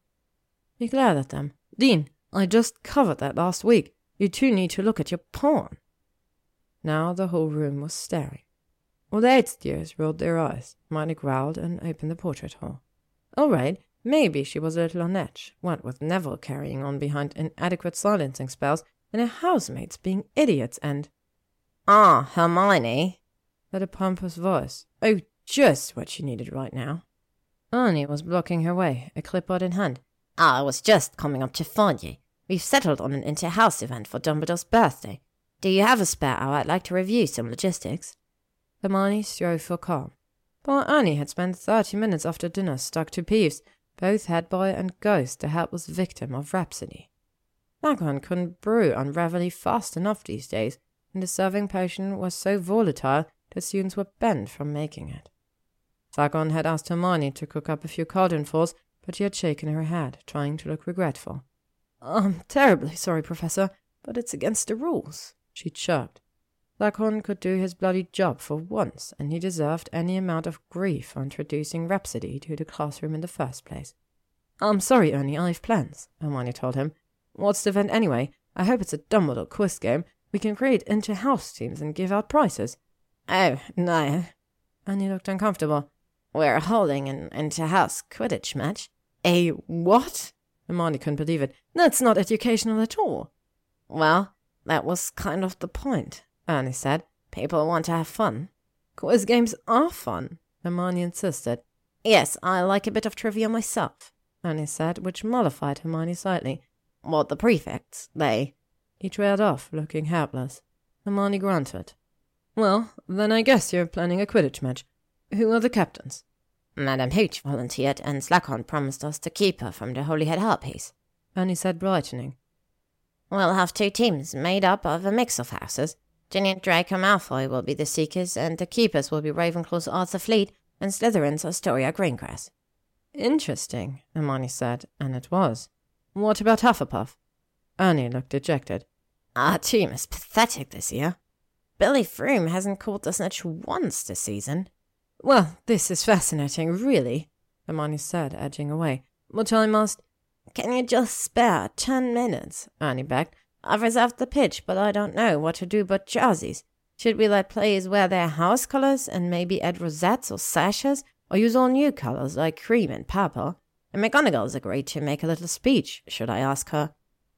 He glared at them. Dean, I just covered that last week. You two need to look at your porn. Now the whole room was staring. All the eighth years rolled their eyes. Hermione growled and opened the portrait hole. All right, maybe she was a little on edge, what with Neville carrying on behind inadequate silencing spells and her housemates being idiots and. Ah, Hermione, said a pompous voice. Oh, just what she needed right now. Ernie was blocking her way, a clipboard in hand. I was just coming up to find you. We've settled on an inter-house event for Dumbledore's birthday. Do you have a spare hour? I'd like to review some logistics. The Hermione strove for calm. Poor Ernie had spent thirty minutes after dinner stuck to Peeves, both head boy and ghost, the helpless victim of rhapsody. Backman couldn't brew Unraveli fast enough these days, and the serving potion was so volatile that students were banned from making it. Sargon had asked Hermione to cook up a few caldronfuls, but she had shaken her head, trying to look regretful. I'm terribly sorry, Professor, but it's against the rules, she chirped. Sargon could do his bloody job for once, and he deserved any amount of grief for introducing Rhapsody to the classroom in the first place. I'm sorry, Ernie, I've plans, Hermione told him. What's the event anyway? I hope it's a Dumbledore quiz game. We can create inter-house teams and give out prizes. Oh, no. Ernie looked uncomfortable. We're holding an inter-house Quidditch match. A what? Hermione couldn't believe it. That's not educational at all. Well, that was kind of the point, Ernie said. People want to have fun. Quiz games are fun, Hermione insisted. Yes, I like a bit of trivia myself, Ernie said, which mollified Hermione slightly. What the prefects, they. He trailed off, looking helpless. Hermione grunted. Well, then I guess you're planning a Quidditch match. Who are the captains? Madame Hooch volunteered, and Slughorn promised us to keep her from the Holyhead Harpies. Ernie said, brightening. We'll have two teams made up of a mix of houses. Ginny and Draco Malfoy will be the Seekers, and the Keepers will be Ravenclaw's Arthur Fleet, and Slytherin's Astoria Greengrass. Interesting, Hermione said, and it was. What about Hufflepuff? Ernie looked dejected. Our team is pathetic this year. Billy Froom hasn't caught the snitch once this season. Well, this is fascinating, really, Hermione said, edging away. I must. Can you just spare ten minutes? Ernie begged. I've reserved the pitch, but I don't know what to do but jerseys. Should we let players wear their house colors and maybe add rosettes or sashes, or use all new colors like cream and purple? And McGonagall's agreed to make a little speech, should I ask her?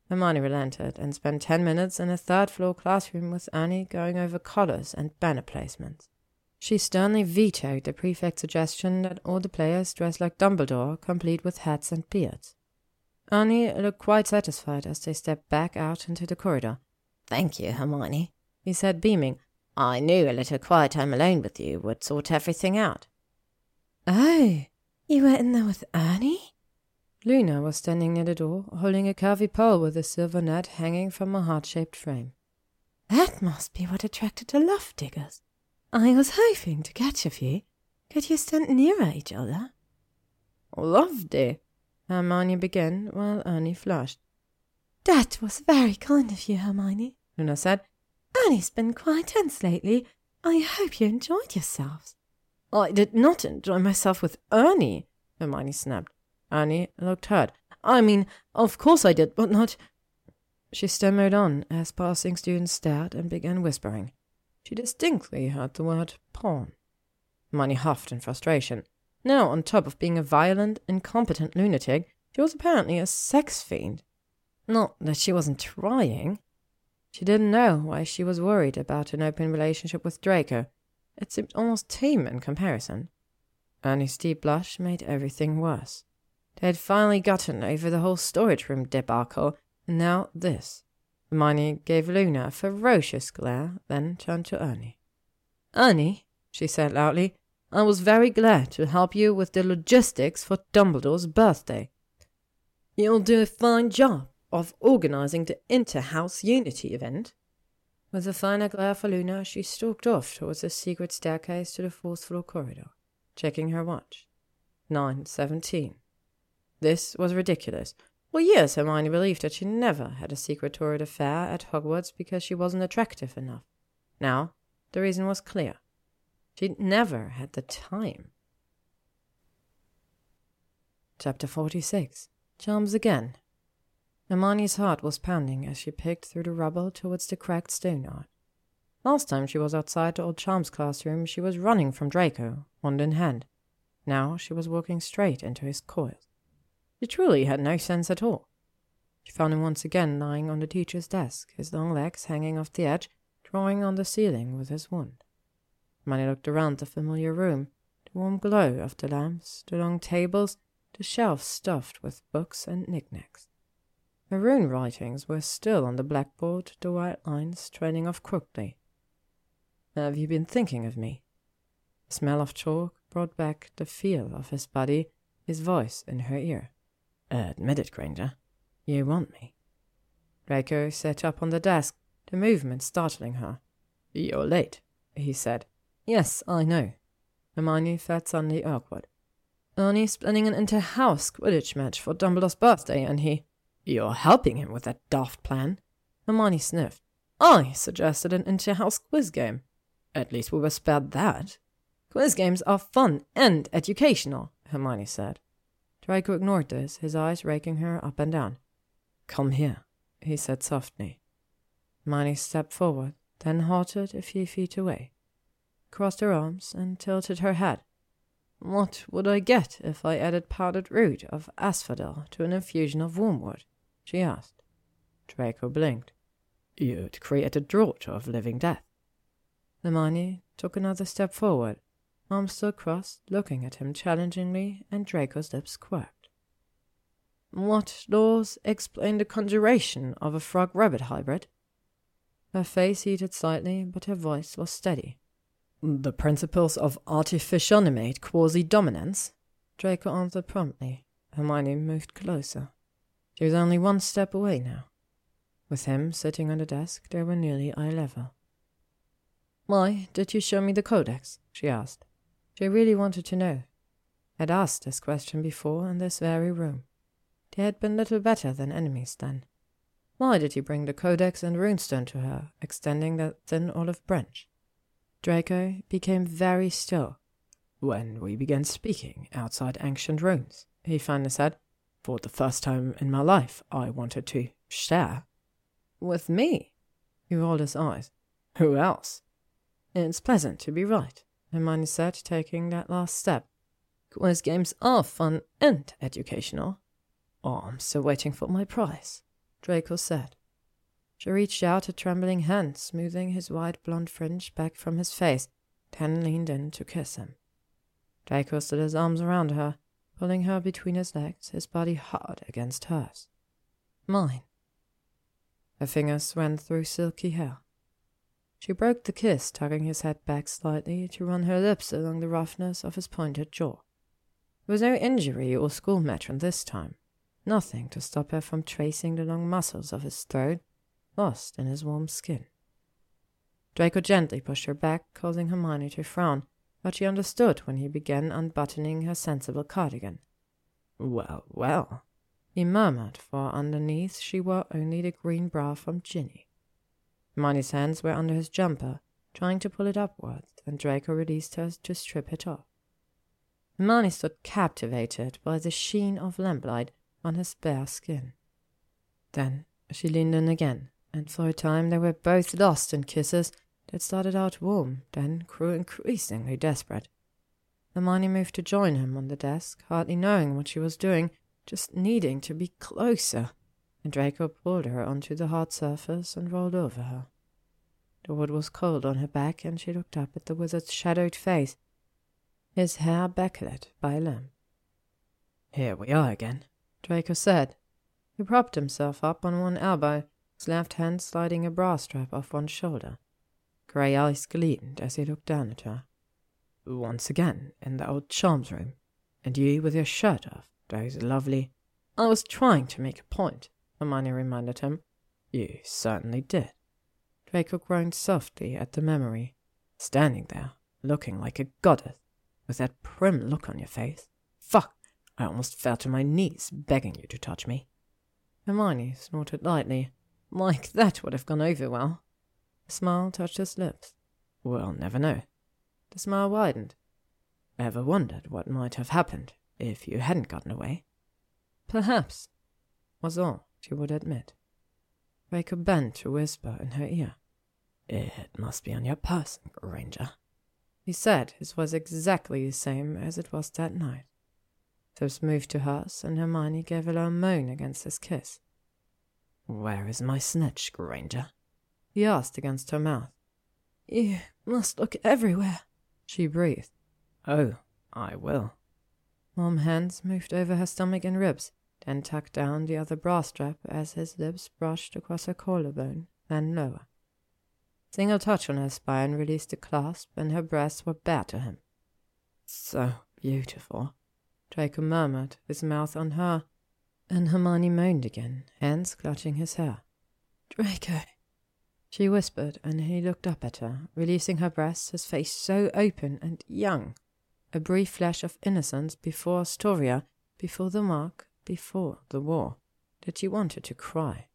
Hermione relented and spent ten minutes in a third floor classroom with Ernie going over colors and banner placements. She sternly vetoed the prefect's suggestion that all the players dress like Dumbledore, complete with hats and beards. Ernie looked quite satisfied as they stepped back out into the corridor. Thank you, Hermione, he said, beaming. I knew a little quiet time alone with you would sort everything out. Oh, you were in there with Ernie? Luna was standing near the door, holding a curvy pole with a silver net hanging from a heart-shaped frame. That must be what attracted the love diggers. I was hoping to catch a few. Could you stand nearer each other? Lovely, Hermione began, while Ernie flushed. That was very kind of you, Hermione, Luna said. Ernie's been quite tense lately. I hope you enjoyed yourselves. I did not enjoy myself with Ernie, Hermione snapped. Ernie looked hurt. I mean, of course I did, but not. She stammered on as passing students stared and began whispering. She distinctly heard the word pawn. Hermione huffed in frustration. Now, on top of being a violent, incompetent lunatic, she was apparently a sex fiend. Not that she wasn't trying. She didn't know why she was worried about an open relationship with Draco. It seemed almost tame in comparison. Ernie's deep blush made everything worse. They had finally gotten over the whole storage room debacle, and now this. Hermione gave Luna a ferocious glare, then turned to Ernie. Ernie, she said loudly, I was very glad to help you with the logistics for Dumbledore's birthday. You'll do a fine job of organizing the inter-house unity event. With a final glare for Luna, she stalked off towards the secret staircase to the fourth floor corridor, checking her watch. Nine seventeen. This was ridiculous. For yes, Hermione believed that she never had a secret torrid affair at Hogwarts because she wasn't attractive enough. Now, the reason was clear. She'd never had the time. Chapter 46 Charms Again Hermione's heart was pounding as she picked through the rubble towards the cracked stone art. Last time she was outside the old charms classroom, she was running from Draco, wand in hand. Now she was walking straight into his coils. She truly had no sense at all. She found him once again lying on the teacher's desk, his long legs hanging off the edge, drawing on the ceiling with his wand. Hermione looked around the familiar room, the warm glow of the lamps, the long tables, the shelves stuffed with books and knickknacks. The rune writings were still on the blackboard, the white lines trailing off crookedly. Have you been thinking of me? The smell of chalk brought back the feel of his body, his voice in her ear. Admit it, Granger. You want me. Draco sat up on the desk, the movement startling her. You're late, he said. Yes, I know. Hermione felt suddenly awkward. Ernie's planning an inter-house Quidditch match for Dumbledore's birthday, and he... You're helping him with that daft plan? Hermione sniffed. I suggested an inter-house quiz game. At least we were spared that. Quiz games are fun and educational, Hermione said. Draco ignored this, his eyes raking her up and down. Come here, he said softly. Hermione stepped forward, then halted a few feet away, crossed her arms, and tilted her head. What would I get if I added powdered root of asphodel to an infusion of wormwood? she asked. Draco blinked. You'd create a draught of living death. The Hermione took another step forward, arms still crossed, looking at him challengingly, and Draco's lips quirked. What laws explain the conjuration of a frog rabbit hybrid? Her face heated slightly, but her voice was steady. The principles of artificial animate quasi dominance? Draco answered promptly. Hermione moved closer. She was only one step away now. With him sitting on the desk, they were nearly eye level. Why did you show me the codex? she asked. She really wanted to know. Had asked this question before in this very room. They had been little better than enemies then. Why did he bring the codex and runestone to her, extending that thin olive branch? Draco became very still. When we began speaking outside ancient runes, he finally said, for the first time in my life, I wanted to share. With me? He rolled his eyes. Who else? It's pleasant to be right, Hermione said, taking that last step. Quiz games are fun and educational. Oh, I'm still waiting for my prize, Draco said. She reached out a trembling hand, smoothing his white blonde fringe back from his face, then leaned in to kiss him. Draco slid his arms around her, pulling her between his legs, his body hard against hers. Mine. Her fingers went through silky hair. She broke the kiss, tugging his head back slightly to run her lips along the roughness of his pointed jaw. There was no injury or school matron this time, nothing to stop her from tracing the long muscles of his throat lost in his warm skin. Draco gently pushed her back, causing Hermione to frown, but she understood when he began unbuttoning her sensible cardigan. Well, well, he murmured, for underneath she wore only the green bra from Ginny. Hermione's hands were under his jumper, trying to pull it upwards, and Draco released her to strip it off. Hermione stood captivated by the sheen of lamplight on his bare skin. Then she leaned in again, and for a time they were both lost in kisses that started out warm, then grew increasingly desperate. Hermione moved to join him on the desk, hardly knowing what she was doing, just needing to be closer, and Draco pulled her onto the hard surface and rolled over her. The wood was cold on her back, and she looked up at the wizard's shadowed face, his hair backlit by a lamp. Here we are again, Draco said. He propped himself up on one elbow his left hand sliding a bra strap off one shoulder. Grey eyes gleamed as he looked down at her. Once again, in the old charms room, and you with your shirt off, those lovely. I was trying to make a point, Hermione reminded him. You certainly did. Draco groaned softly at the memory, standing there, looking like a goddess, with that prim look on your face. Fuck! I almost fell to my knees, begging you to touch me. Hermione snorted lightly. Like that would have gone over well. A smile touched his lips. We'll never know. The smile widened. Ever wondered what might have happened if you hadn't gotten away? Perhaps, was all she would admit. Draco bent to whisper in her ear. It must be on your person, Granger. He said his was exactly the same as it was that night. Lips moved to hers, and Hermione gave a low moan against his kiss. Where is my snitch, Granger? he asked against her mouth. You must look everywhere, she breathed. Oh, I will. Warm hands moved over her stomach and ribs, then tucked down the other bra strap as his lips brushed across her collarbone, then lower. Single touch on her spine released the clasp, and her breasts were bare to him. So beautiful, Draco murmured, his mouth on her, and Hermione moaned again, hands clutching his hair. Draco. She whispered, and he looked up at her, releasing her breasts, his face so open and young. A brief flash of innocence before Astoria, before the mark, before the war, that she wanted to cry.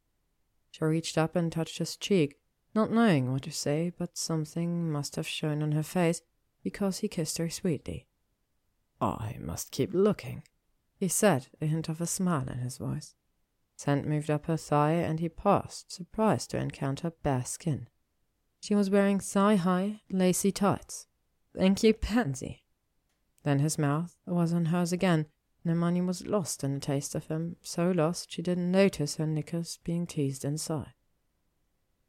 She reached up and touched his cheek, not knowing what to say, but something must have shown on her face, because he kissed her sweetly. I must keep looking, he said, a hint of a smile in his voice. Scent moved up her thigh, and he paused, surprised to encounter bare skin. She was wearing thigh high, lacy tights. Thank you, Pansy. Then his mouth was on hers again, and Hermione was lost in the taste of him, so lost she didn't notice her knickers being teased inside.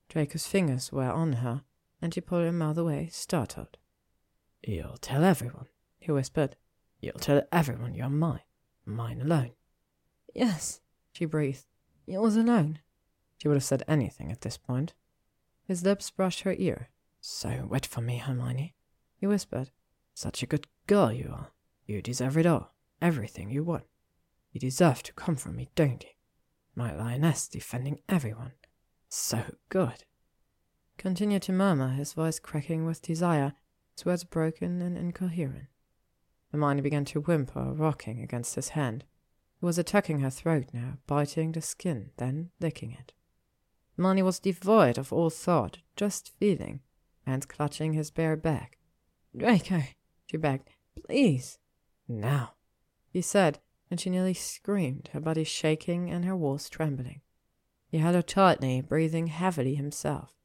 Draco's fingers were on her, and she pulled her mouth away, startled. You'll tell everyone, he whispered. You'll tell everyone you're mine, mine alone. Yes, she breathed. Yours alone. She would have said anything at this point. His lips brushed her ear. So wet for me, Hermione, he whispered. Such a good girl you are. You deserve it all, everything you want. You deserve to come from me, don't you? My lioness defending everyone. So good. Continued to murmur, his voice cracking with desire, his words broken and incoherent. Hermione began to whimper, rocking against his hand. He was attacking her throat now, biting the skin, then licking it. Hermione was devoid of all thought, just feeling, hands clutching his bare back. Draco, she begged, please. Now, he said, and she nearly screamed, her body shaking and her walls trembling. He held her tightly, breathing heavily himself.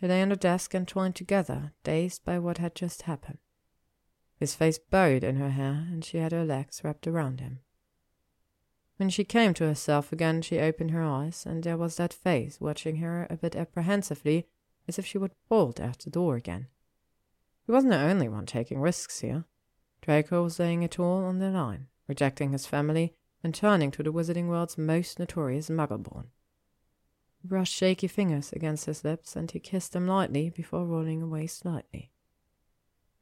They lay on the desk entwined together, dazed by what had just happened. His face buried in her hair, and she had her legs wrapped around him. When she came to herself again, she opened her eyes, and there was that face watching her a bit apprehensively, as if she would bolt out the door again. He wasn't the only one taking risks here. Draco was laying it all on the line, rejecting his family and turning to the Wizarding World's most notorious Muggleborn. He brushed shaky fingers against his lips, and he kissed them lightly before rolling away slightly.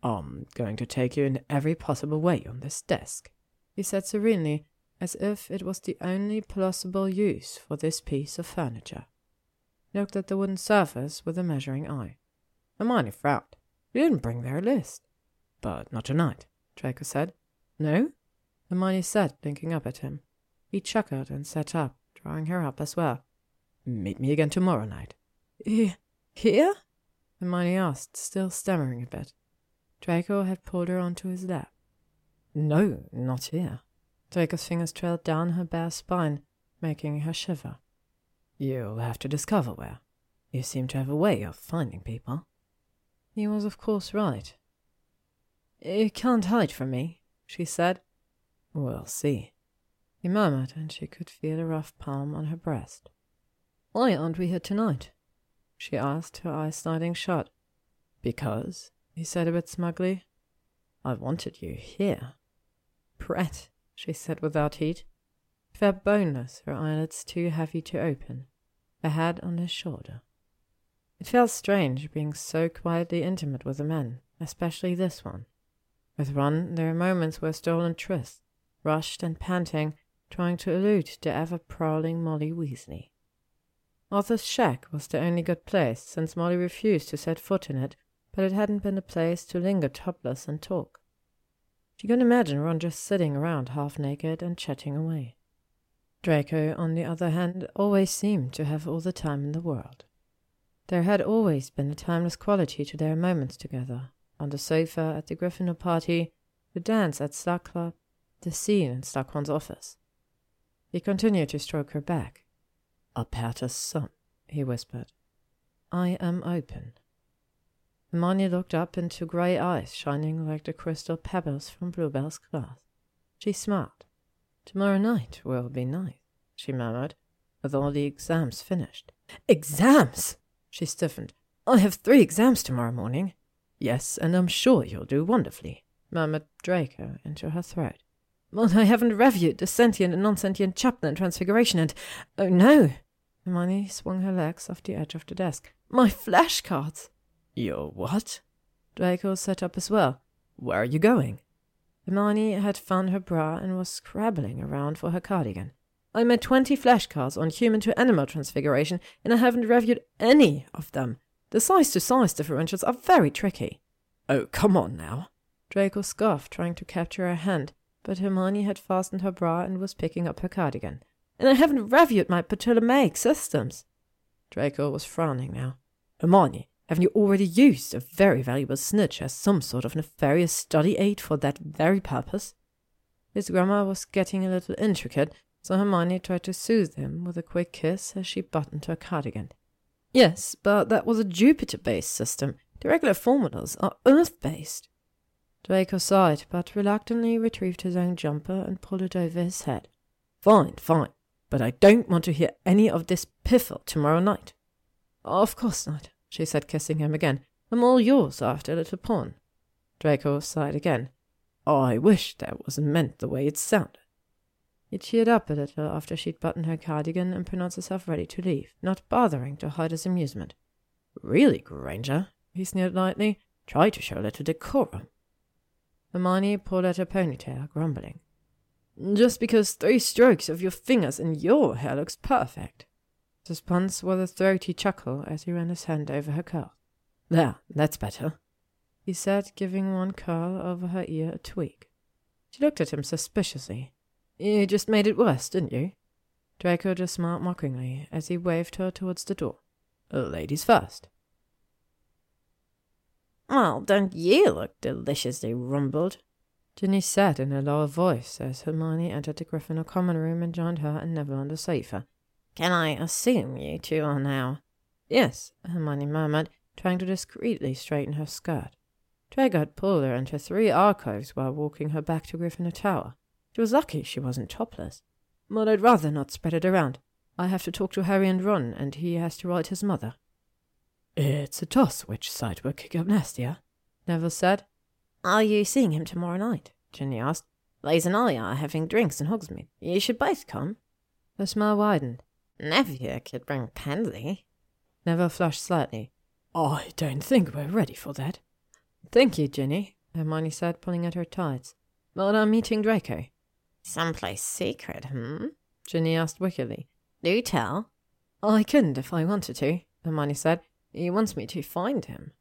I'm going to take you in every possible way on this desk, he said serenely, as if it was the only possible use for this piece of furniture. He looked at the wooden surface with a measuring eye. Hermione frowned. You didn't bring their list. But not tonight, Draco said. No? Hermione said, blinking up at him. He chuckled and sat up, drawing her up as well. Meet me again tomorrow night. Here? Hermione asked, still stammering a bit. Draco had pulled her onto his lap. No, not here. Draco's fingers trailed down her bare spine, making her shiver. You'll have to discover where. You seem to have a way of finding people. He was, of course, right. You can't hide from me, she said. We'll see. He murmured, and she could feel a rough palm on her breast. Why aren't we here tonight? she asked, her eyes sliding shut. Because, he said a bit smugly, I wanted you here. Brett, she said without heat. Felt boneless, her eyelids too heavy to open, her head on his shoulder. It felt strange being so quietly intimate with a man, especially this one. With Ron, there were moments where stolen trysts, rushed and panting, trying to elude the ever prowling Molly Weasley. Arthur's shack was the only good place, since Molly refused to set foot in it, but it hadn't been a place to linger topless and talk. She could imagine Ron just sitting around half naked and chatting away. Draco, on the other hand, always seemed to have all the time in the world. There had always been a timeless quality to their moments together, on the sofa at the Gryffindor party, the dance at Slug Club, the scene in Slughorn's office. He continued to stroke her back, a Pater's son, he whispered. I am open. Hermione looked up into grey eyes shining like the crystal pebbles from Bluebell's glass. She smiled. Tomorrow night will be nice, she murmured, with all the exams finished. Exams! She stiffened. I have three exams tomorrow morning. Yes, and I'm sure you'll do wonderfully, murmured Draco into her throat. But I haven't reviewed the sentient and non-sentient chapter in Transfiguration, and oh no, Hermione swung her legs off the edge of the desk. My flashcards! Your what? Draco sat up as well. Where are you going? Hermione had found her bra and was scrabbling around for her cardigan. I made 20 flashcards on human to animal transfiguration, and I haven't reviewed any of them. The size to size differentials are very tricky. Oh, come on now. Draco scoffed, trying to capture her hand, but Hermione had fastened her bra and was picking up her cardigan. And I haven't reviewed my Ptolemaic systems. Draco was frowning now. Hermione, haven't you already used a very valuable snitch as some sort of nefarious study aid for that very purpose? His grammar was getting a little intricate, so Hermione tried to soothe him with a quick kiss as she buttoned her cardigan. Yes, but that was a Jupiter based system. The regular formulas are Earth based. Draco sighed, but reluctantly retrieved his own jumper and pulled it over his head. Fine, fine, but I don't want to hear any of this piffle tomorrow night. Of course not, she said, kissing him again. I'm all yours after a little pawn. Draco sighed again. I wish that wasn't meant the way it sounded. He cheered up a little after she'd buttoned her cardigan and pronounced herself ready to leave, not bothering to hide his amusement. Really, Granger, he sneered lightly, try to show a little decorum. Hermione pulled at her ponytail, grumbling. Just because three strokes of your fingers in your hair looks perfect. The response was a throaty chuckle as he ran his hand over her curl. There, that's better, he said, giving one curl over her ear a tweak. She looked at him suspiciously. You just made it worse, didn't you? Draco just smiled mockingly as he waved her towards the door. Ladies first. Well, don't you look deliciously rumbled? Ginny said in a lower voice as Hermione entered the Gryffindor common room and joined her and Neville on the sofa. Can I assume you two are now? Yes, Hermione murmured, trying to discreetly straighten her skirt. Had pulled her into three alcoves while walking her back to Gryffindor Tower. She was lucky she wasn't topless. But I'd rather not spread it around. I have to talk to Harry and Ron, and he has to write his mother. It's a toss which side will kick up nastier, Neville said. Are you seeing him tomorrow night? Ginny asked. Blaise and I are having drinks in Hogsmeade. You should both come. Her smile widened. Neville could bring Pansy. Neville flushed slightly. I don't think we're ready for that. Thank you, Ginny, Hermione said, pulling at her tights. But I'm meeting Draco. Someplace secret, hmm? Ginny asked wickedly. Do tell. I couldn't if I wanted to, Hermione said. He wants me to find him.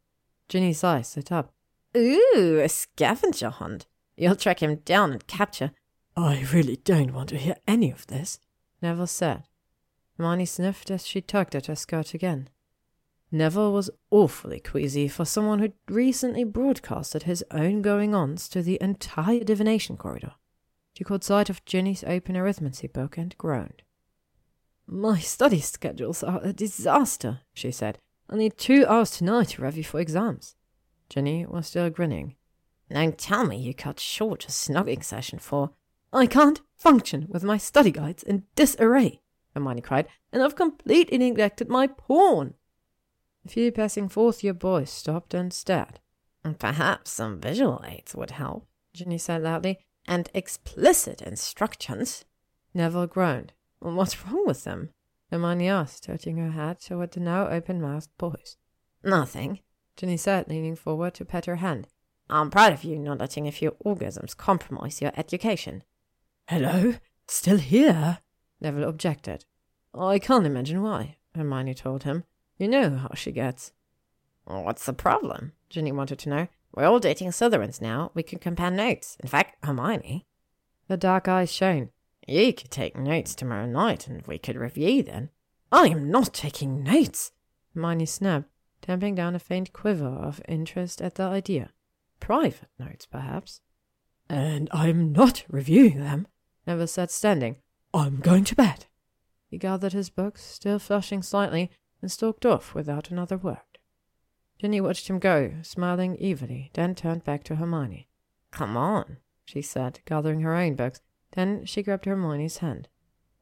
Ginny's eyes lit up. Ooh, a scavenger hunt. You'll track him down and capture. I really don't want to hear any of this, Neville said. Hermione sniffed as she tugged at her skirt again. Neville was awfully queasy for someone who'd recently broadcasted his own going ons to the entire divination corridor. She caught sight of Ginny's open arithmancy book and groaned. My study schedules are a disaster, she said. I need two hours tonight to review for exams. Ginny was still grinning. Don't tell me you cut short a snugging session for. I can't function with my study guides in disarray, Hermione cried, and I've completely neglected my pawn. A few passing fourth year boys stopped and stared. Perhaps some visual aids would help, Ginny said loudly, and explicit instructions. Neville groaned. What's wrong with them? Hermione asked, tilting her hat toward the now open mouthed boys. Nothing, Ginny said, leaning forward to pet her hand. I'm proud of you not letting a few orgasms compromise your education. Hello? Still here? Neville objected. I can't imagine why, Hermione told him. You know how she gets. What's the problem? Ginny wanted to know. We're all dating Slytherins now. We can compare notes. In fact, Hermione. The dark eyes shone. You could take notes tomorrow night, and we could review then. I am not taking notes, Hermione snapped, tamping down a faint quiver of interest at the idea. Private notes, perhaps. And I'm not reviewing them, Neville said, standing. I'm going to bed. He gathered his books, still flushing slightly, and stalked off without another word. Ginny watched him go, smiling evilly, then turned back to Hermione. Come on, she said, gathering her own books. Then she grabbed Hermione's hand.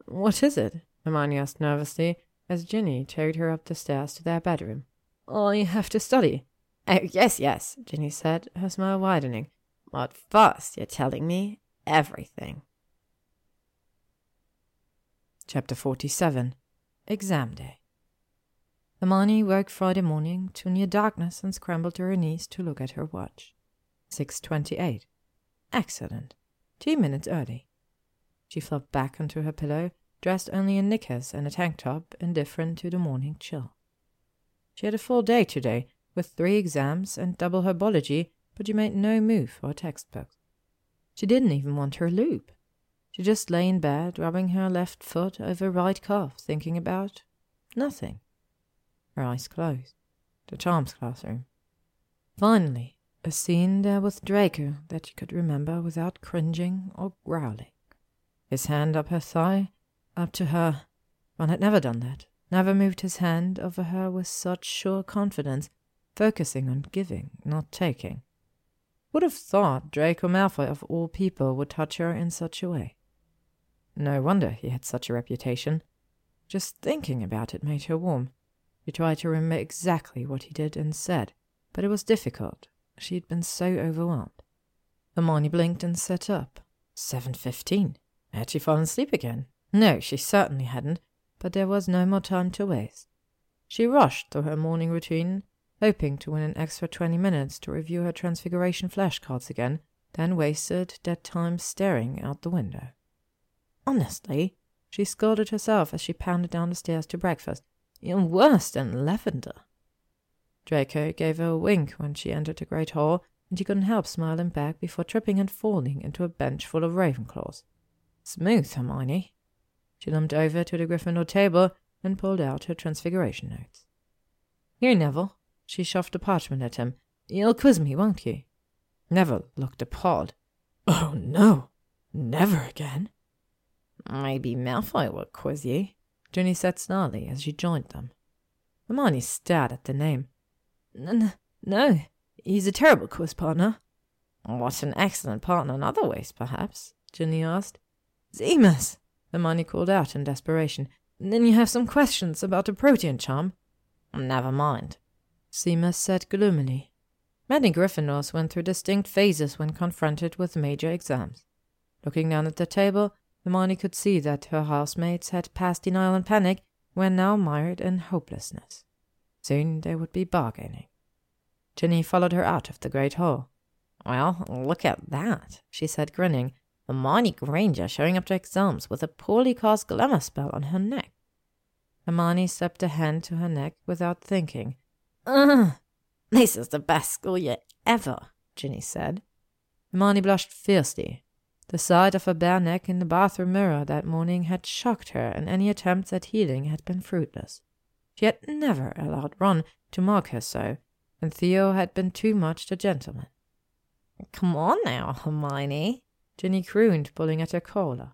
What is it? Hermione asked nervously, as Ginny carried her up the stairs to their bedroom. Oh, I have to study. Oh, yes, yes, Ginny said, her smile widening. But first, you're telling me everything. Chapter 47 Exam Day Hermione woke Friday morning to near darkness and scrambled to her knees to look at her watch. 6.28. Excellent. Two minutes early. She flopped back onto her pillow, dressed only in knickers and a tank top, indifferent to the morning chill. She had a full day today, with three exams and double Herbology, but she made no move for her textbooks. She didn't even want her loop. She just lay in bed, rubbing her left foot over right calf, thinking about nothing. Her eyes closed. The charms classroom. Finally, a scene there with Draco that she could remember without cringing or growling. His hand up her thigh, up to her. One had never done that, never moved his hand over her with such sure confidence, focusing on giving, not taking. Would have thought Draco Malfoy of all people would touch her in such a way. No wonder he had such a reputation. Just thinking about it made her warm. She tried to remember exactly what he did and said, but it was difficult. She had been so overwhelmed. Hermione blinked and sat up. Seven fifteen. Had she fallen asleep again? No, she certainly hadn't, but there was no more time to waste. She rushed through her morning routine, hoping to win an extra twenty minutes to review her transfiguration flashcards again, then wasted that time staring out the window. Honestly, she scolded herself as she pounded down the stairs to breakfast. You're worse than Lavender. Draco gave her a wink when she entered the great hall, and she couldn't help smiling back before tripping and falling into a bench full of Ravenclaws. Smooth, Hermione. She limped over to the Gryffindor table and pulled out her transfiguration notes. Here, Neville. She shoved the parchment at him. You'll quiz me, won't you? Neville looked appalled. Oh, no. Never again. Maybe Malfoy will quiz you, Ginny said snarly as she joined them. Hermione stared at the name. N- no, he's a terrible quiz partner. What an excellent partner in other ways, perhaps, Ginny asked. Seamus, Hermione called out in desperation. Then you have some questions about the protean charm? Never mind, Seamus said gloomily. Many Gryffindors went through distinct phases when confronted with major exams. Looking down at the table, Hermione could see that her housemates had passed denial and panic, were now mired in hopelessness. Soon they would be bargaining. Ginny followed her out of the great hall. Well, look at that, she said, grinning. Hermione Granger showing up to exams with a poorly cast glamour spell on her neck. Hermione slipped a hand to her neck without thinking. Ugh, this is the best school year ever, Ginny said. Hermione blushed fiercely. The sight of her bare neck in the bathroom mirror that morning had shocked her, and any attempts at healing had been fruitless. She had never allowed Ron to mock her so, and Theo had been too much the gentleman. Come on now, Hermione, Ginny crooned, pulling at her collar.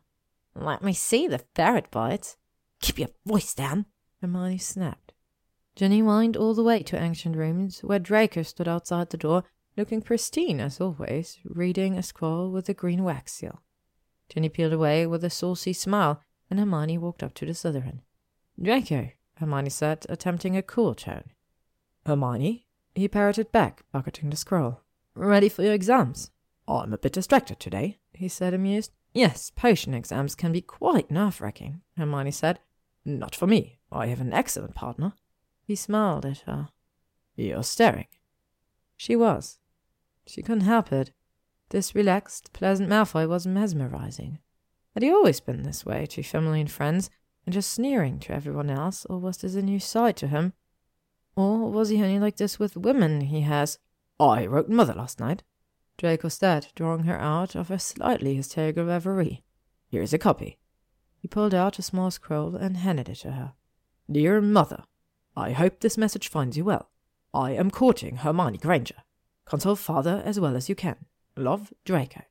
Let me see the ferret bites. Keep your voice down, Hermione snapped. Ginny whined all the way to Ancient Runes, where Draco stood outside the door, looking pristine as always, reading a scroll with a green wax seal. Ginny peeled away with a saucy smile, and Hermione walked up to the Slytherin. Draco, Hermione said, attempting a cool tone. Hermione? He parroted back, pocketing the scroll. Ready for your exams? I'm a bit distracted today, he said, amused. Yes, potion exams can be quite nerve wracking, Hermione said. Not for me. I have an excellent partner. He smiled at her. You're staring. She was. She couldn't help it. This relaxed, pleasant Malfoy was mesmerizing. Had he always been this way to family and friends, and just sneering to everyone else, or was this a new side to him? Or was he only like this with women he has? I wrote mother last night. Draco said, drawing her out of a slightly hysterical reverie. Here is a copy. He pulled out a small scroll and handed it to her. Dear Mother, I hope this message finds you well. I am courting Hermione Granger. Console father as well as you can. Love, Draco.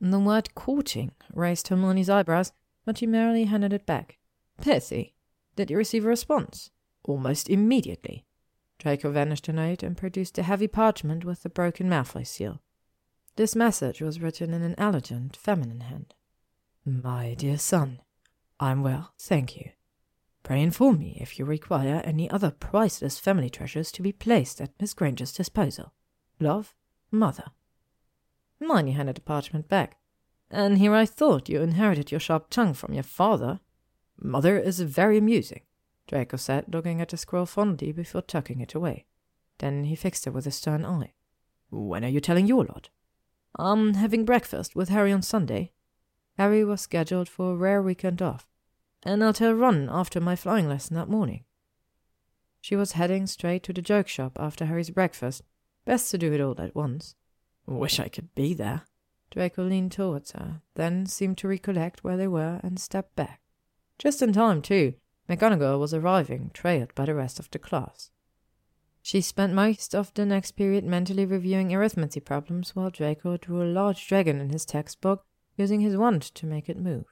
The word courting raised Hermione's eyebrows, but she merely handed it back. Percy, did you receive a response? Almost immediately. Draco vanished a note and produced a heavy parchment with a broken Malfoy seal. This message was written in an elegant, feminine hand. My dear son, I'm well, thank you. Pray inform me if you require any other priceless family treasures to be placed at Miss Granger's disposal. Love, Mother. Hermione handed the parchment back. And here I thought you inherited your sharp tongue from your father. Mother is very amusing, Draco said, looking at the scroll fondly before tucking it away. Then he fixed her with a stern eye. When are you telling your lot? I'm having breakfast with Harry on Sunday. Harry was scheduled for a rare weekend off. and I'll tell Ron after my flying lesson that morning. She was heading straight to the joke shop after Harry's breakfast. Best to do it all at once. Wish I could be there. Draco leaned towards her, then seemed to recollect where they were and stepped back. Just in time, too. McGonagall was arriving, trailed by the rest of the class. She spent most of the next period mentally reviewing arithmancy problems while Draco drew a large dragon in his textbook, using his wand to make it move.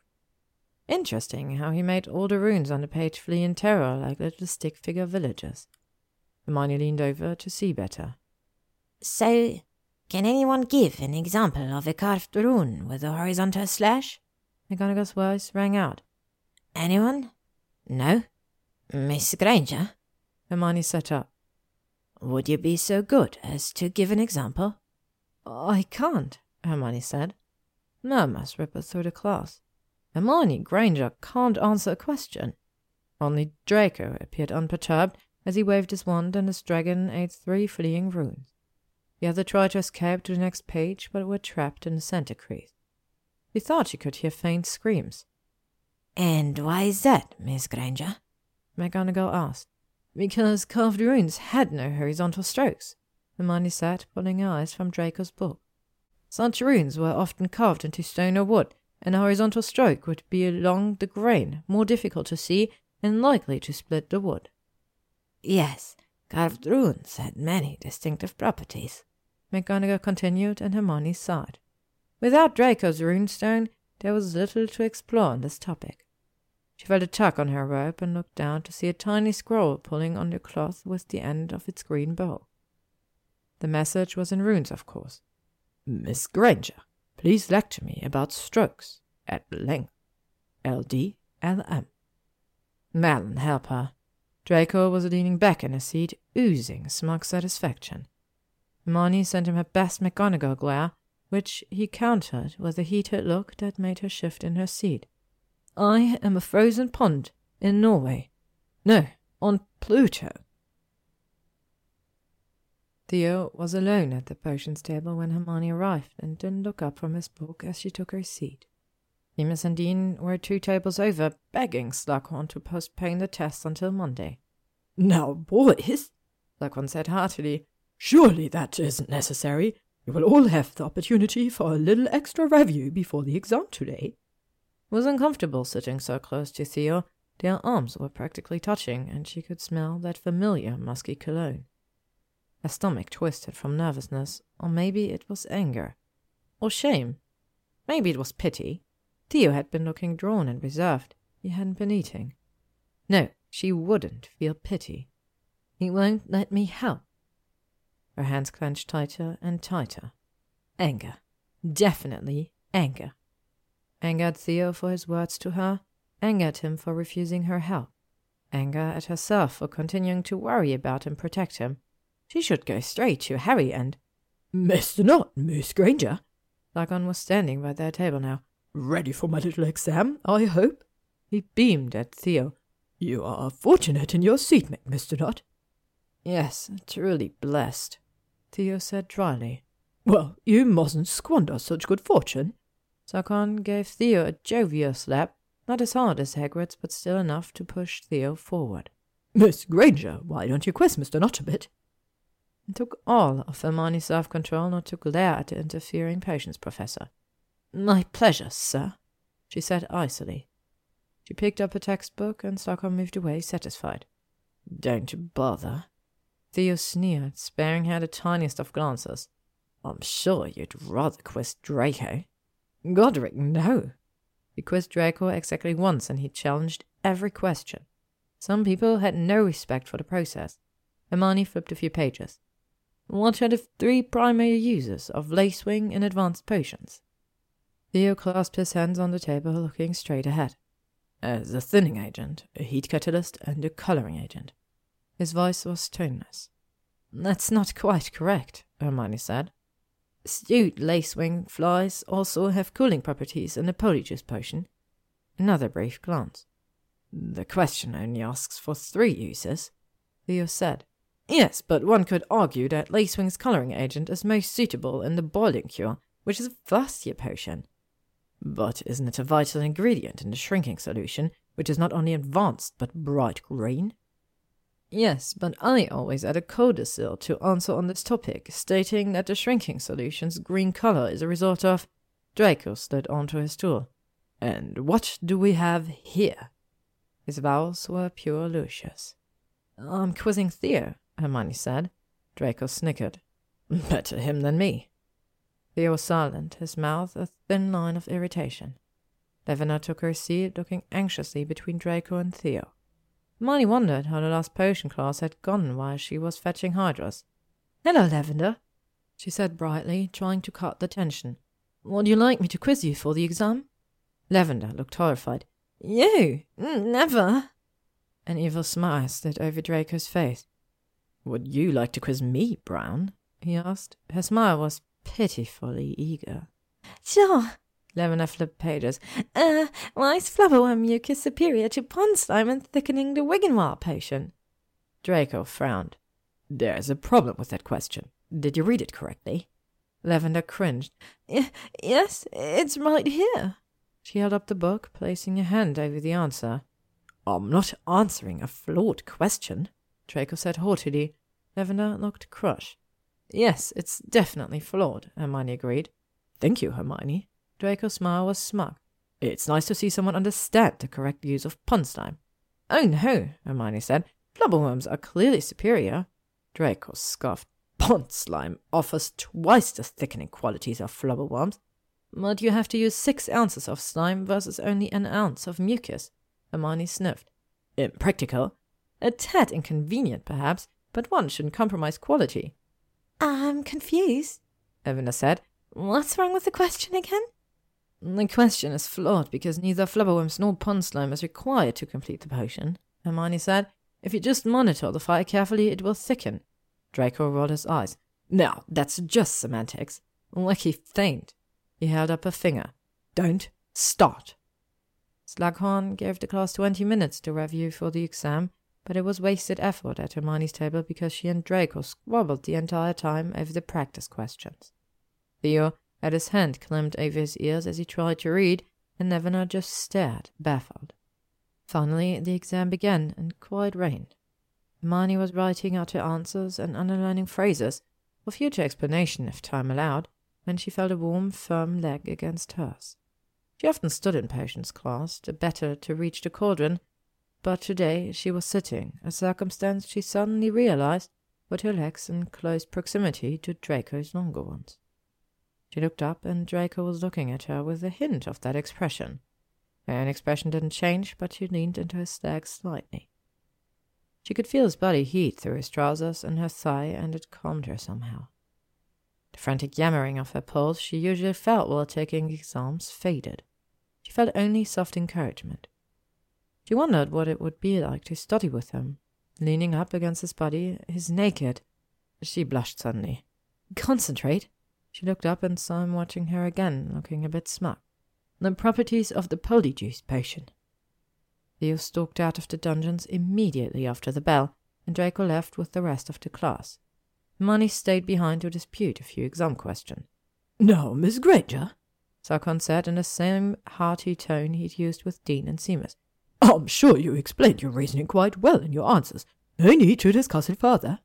Interesting how he made all the runes on the page flee in terror like little stick figure villagers. Hermione leaned over to see better. So, can anyone give an example of a carved rune with a horizontal slash? McGonagall's voice rang out. Anyone? No? Miss Granger? Hermione sat up. Would you be so good as to give an example? I can't, Hermione said. Murmurs rippled through the class. Hermione Granger can't answer a question. Only Draco appeared unperturbed as he waved his wand and his dragon ate three fleeing runes. The other tried to escape to the next page, but were trapped in the center crease. He thought he could hear faint screams. And why is that, Miss Granger? McGonagall asked. Because carved runes had no horizontal strokes, Hermione sat, pulling her eyes from Draco's book. Such runes were often carved into stone or wood, and a horizontal stroke would be along the grain, more difficult to see, and likely to split the wood. Yes, carved runes had many distinctive properties. McGonagall continued, and Hermione sighed. Without Draco's runestone, there was little to explore on this topic. She felt a tug on her robe and looked down to see a tiny scroll pulling on the cloth with the end of its green bow. The message was in runes, of course. Miss Granger, please lecture me about strokes at length. L.D. L.M. Malin, help her. Draco was leaning back in his seat, oozing smug satisfaction. Marnie sent him her best McGonagall glare, which he countered with a heated look that made her shift in her seat. I am a frozen pond in Norway. No, on Pluto. Theo was alone at the potions table when Hermione arrived and didn't look up from his book as she took her seat. Seamus and Dean were two tables over, begging Slughorn to postpone the test until Monday. Now, boys, Slughorn said heartily, surely that isn't necessary. You will all have the opportunity for a little extra review before the exam today. Was uncomfortable sitting so close to Theo. Their arms were practically touching, and she could smell that familiar musky cologne. Her stomach twisted from nervousness, or maybe it was anger. Or shame. Maybe it was pity. Theo had been looking drawn and reserved. He hadn't been eating. No, she wouldn't feel pity. He won't let me help. Her hands clenched tighter and tighter. Anger. Definitely anger. Anger at Theo for his words to her, angered him for refusing her help, anger at herself for continuing to worry about and protect him. She should go straight to Harry and. Mr. Nott, Miss Granger. Slughorn was standing by their table now. Ready for my little exam, I hope? He beamed at Theo. You are fortunate in your seat, Mr. Nott. Yes, truly blessed, Theo said dryly. Well, you mustn't squander such good fortune. Slughorn gave Theo a jovial slap, not as hard as Hagrid's, but still enough to push Theo forward. Miss Granger, why don't you quiz Mr. Nott a bit? It took all of Hermione's self-control not to glare at the interfering potions professor. My pleasure, sir, she said icily. She picked up a textbook, and Slughorn moved away, satisfied. Don't bother. Theo sneered, sparing her the tiniest of glances. I'm sure you'd rather quiz Draco. Godric, no. He quizzed Draco exactly once, and he challenged every question. Some people had no respect for the process. Hermione flipped a few pages. What are the three primary uses of Lacewing in advanced potions? Theo clasped his hands on the table, looking straight ahead. As a thinning agent, a heat catalyst, and a coloring agent. His voice was toneless. That's not quite correct, Hermione said. Stewed lacewing flies also have cooling properties in the polyjuice potion. Another brief glance. The question only asks for three uses, Theo said. Yes, but one could argue that lacewing's coloring agent is most suitable in the boiling cure, which is a first year potion. But isn't it a vital ingredient in the shrinking solution, which is not only advanced but bright green? Yes, but I always add a codicil to answer on this topic, stating that the shrinking solution's green color is a result of. Draco slid onto his stool. And what do we have here? His vowels were pure Lucius. I'm quizzing Theo, Hermione said. Draco snickered. Better him than me. Theo was silent, his mouth a thin line of irritation. Lavender took her seat, looking anxiously between Draco and Theo. Hermione wondered how the last potion class had gone while she was fetching Hydras. Hello, Lavender, she said brightly, trying to cut the tension. Would you like me to quiz you for the exam? Lavender looked horrified. You? Never. An evil smile slid over Draco's face. Would you like to quiz me, Brown? he asked. Her smile was pitifully eager. Sure. Lavender flipped pages. Uh, why is flobberworm mucus superior to pond slime in thickening the Wiggenweld potion? Draco frowned. There's a problem with that question. Did you read it correctly? Lavender cringed. Yes, it's right here. She held up the book, placing a hand over the answer. I'm not answering a flawed question, Draco said haughtily. Lavender looked crushed. Yes, it's definitely flawed, Hermione agreed. Thank you, Hermione. Draco's smile was smug. It's nice to see someone understand the correct use of pond slime. Oh no, Hermione said. Flobberworms are clearly superior. Draco scoffed. Pond slime offers twice the thickening qualities of flobberworms. But you have to use six ounces of slime versus only an ounce of mucus. Hermione sniffed. Impractical. A tad inconvenient, perhaps, but one shouldn't compromise quality. I'm confused, Lavender said. What's wrong with the question again? The question is flawed because neither flobberworms nor pond slime is required to complete the potion, Hermione said. If you just monitor the fire carefully, it will thicken. Draco rolled his eyes. Now, that's just semantics. Wacky feint. He held up a finger. Don't start. Slughorn gave the class twenty minutes to review for the exam, but it was wasted effort at Hermione's table because she and Draco squabbled the entire time over the practice questions. Theo his hand clamped over his ears as he tried to read, and Lavender just stared, baffled. Finally, the exam began, and quiet reigned. Hermione was writing out her answers and underlining phrases, for future explanation if time allowed, when she felt a warm, firm leg against hers. She often stood in Potions class, the better to reach the cauldron, but today she was sitting, a circumstance she suddenly realized with her legs in close proximity to Draco's longer ones. She looked up, and Draco was looking at her with a hint of that expression. Her expression didn't change, but she leaned into his leg slightly. She could feel his body heat through his trousers and her thigh, and it calmed her somehow. The frantic yammering of her pulse she usually felt while taking exams faded. She felt only soft encouragement. She wondered what it would be like to study with him, leaning up against his body, his naked. She blushed suddenly. Concentrate. She looked up and saw him watching her again, looking a bit smug. The properties of the polyjuice potion. Theo stalked out of the dungeons immediately after the bell, and Draco left with the rest of the class. Hermione stayed behind to dispute a few exam questions. No, Miss Granger, Slughorn said in the same hearty tone he'd used with Dean and Seamus. I'm sure you explained your reasoning quite well in your answers. No need to discuss it further.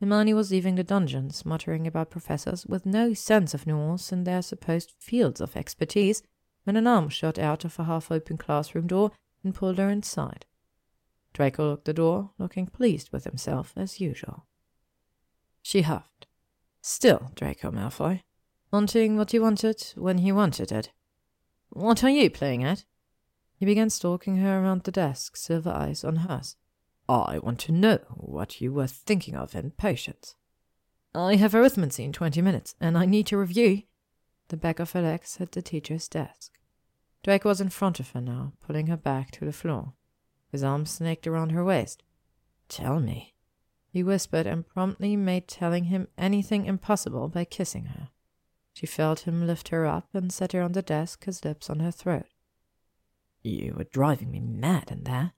Hermione was leaving the dungeons, muttering about professors with no sense of nuance in their supposed fields of expertise, when an arm shot out of a half-open classroom door and pulled her inside. Draco looked the door, looking pleased with himself as usual. She huffed. Still, Draco Malfoy. Wanting what he wanted when he wanted it. What are you playing at? He began stalking her around the desk, silver eyes on hers. I want to know what you were thinking of in potions. I have arithmancy in twenty minutes, and I need to review. The back of her legs the teacher's desk. Drake was in front of her now, pulling her back to the floor. His arms snaked around her waist. Tell me, he whispered and promptly made telling him anything impossible by kissing her. She felt him lift her up and set her on the desk, his lips on her throat. You were driving me mad in there,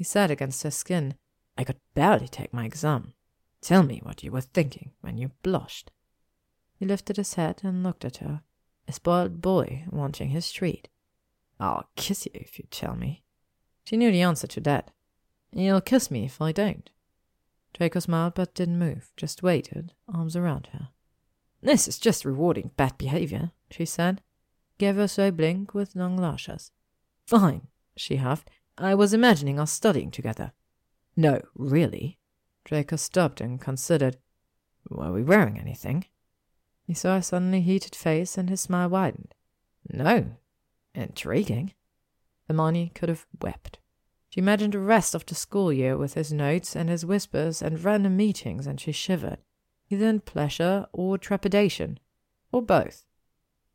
he said against her skin. I could barely take my exam. Tell me what you were thinking when you blushed. He lifted his head and looked at her, a spoiled boy wanting his treat. I'll kiss you if you tell me. She knew the answer to that. You'll kiss me if I don't. Draco smiled but didn't move, just waited, arms around her. This is just rewarding bad behavior, she said. Gave her a slow blink with long lashes. Fine, she huffed. I was imagining us studying together. No, really. Draco stopped and considered. Were we wearing anything? He saw her suddenly heated face and his smile widened. No. Intriguing. Hermione could have wept. She imagined the rest of the school year with his notes and his whispers and random meetings, and she shivered, either in pleasure or trepidation, or both.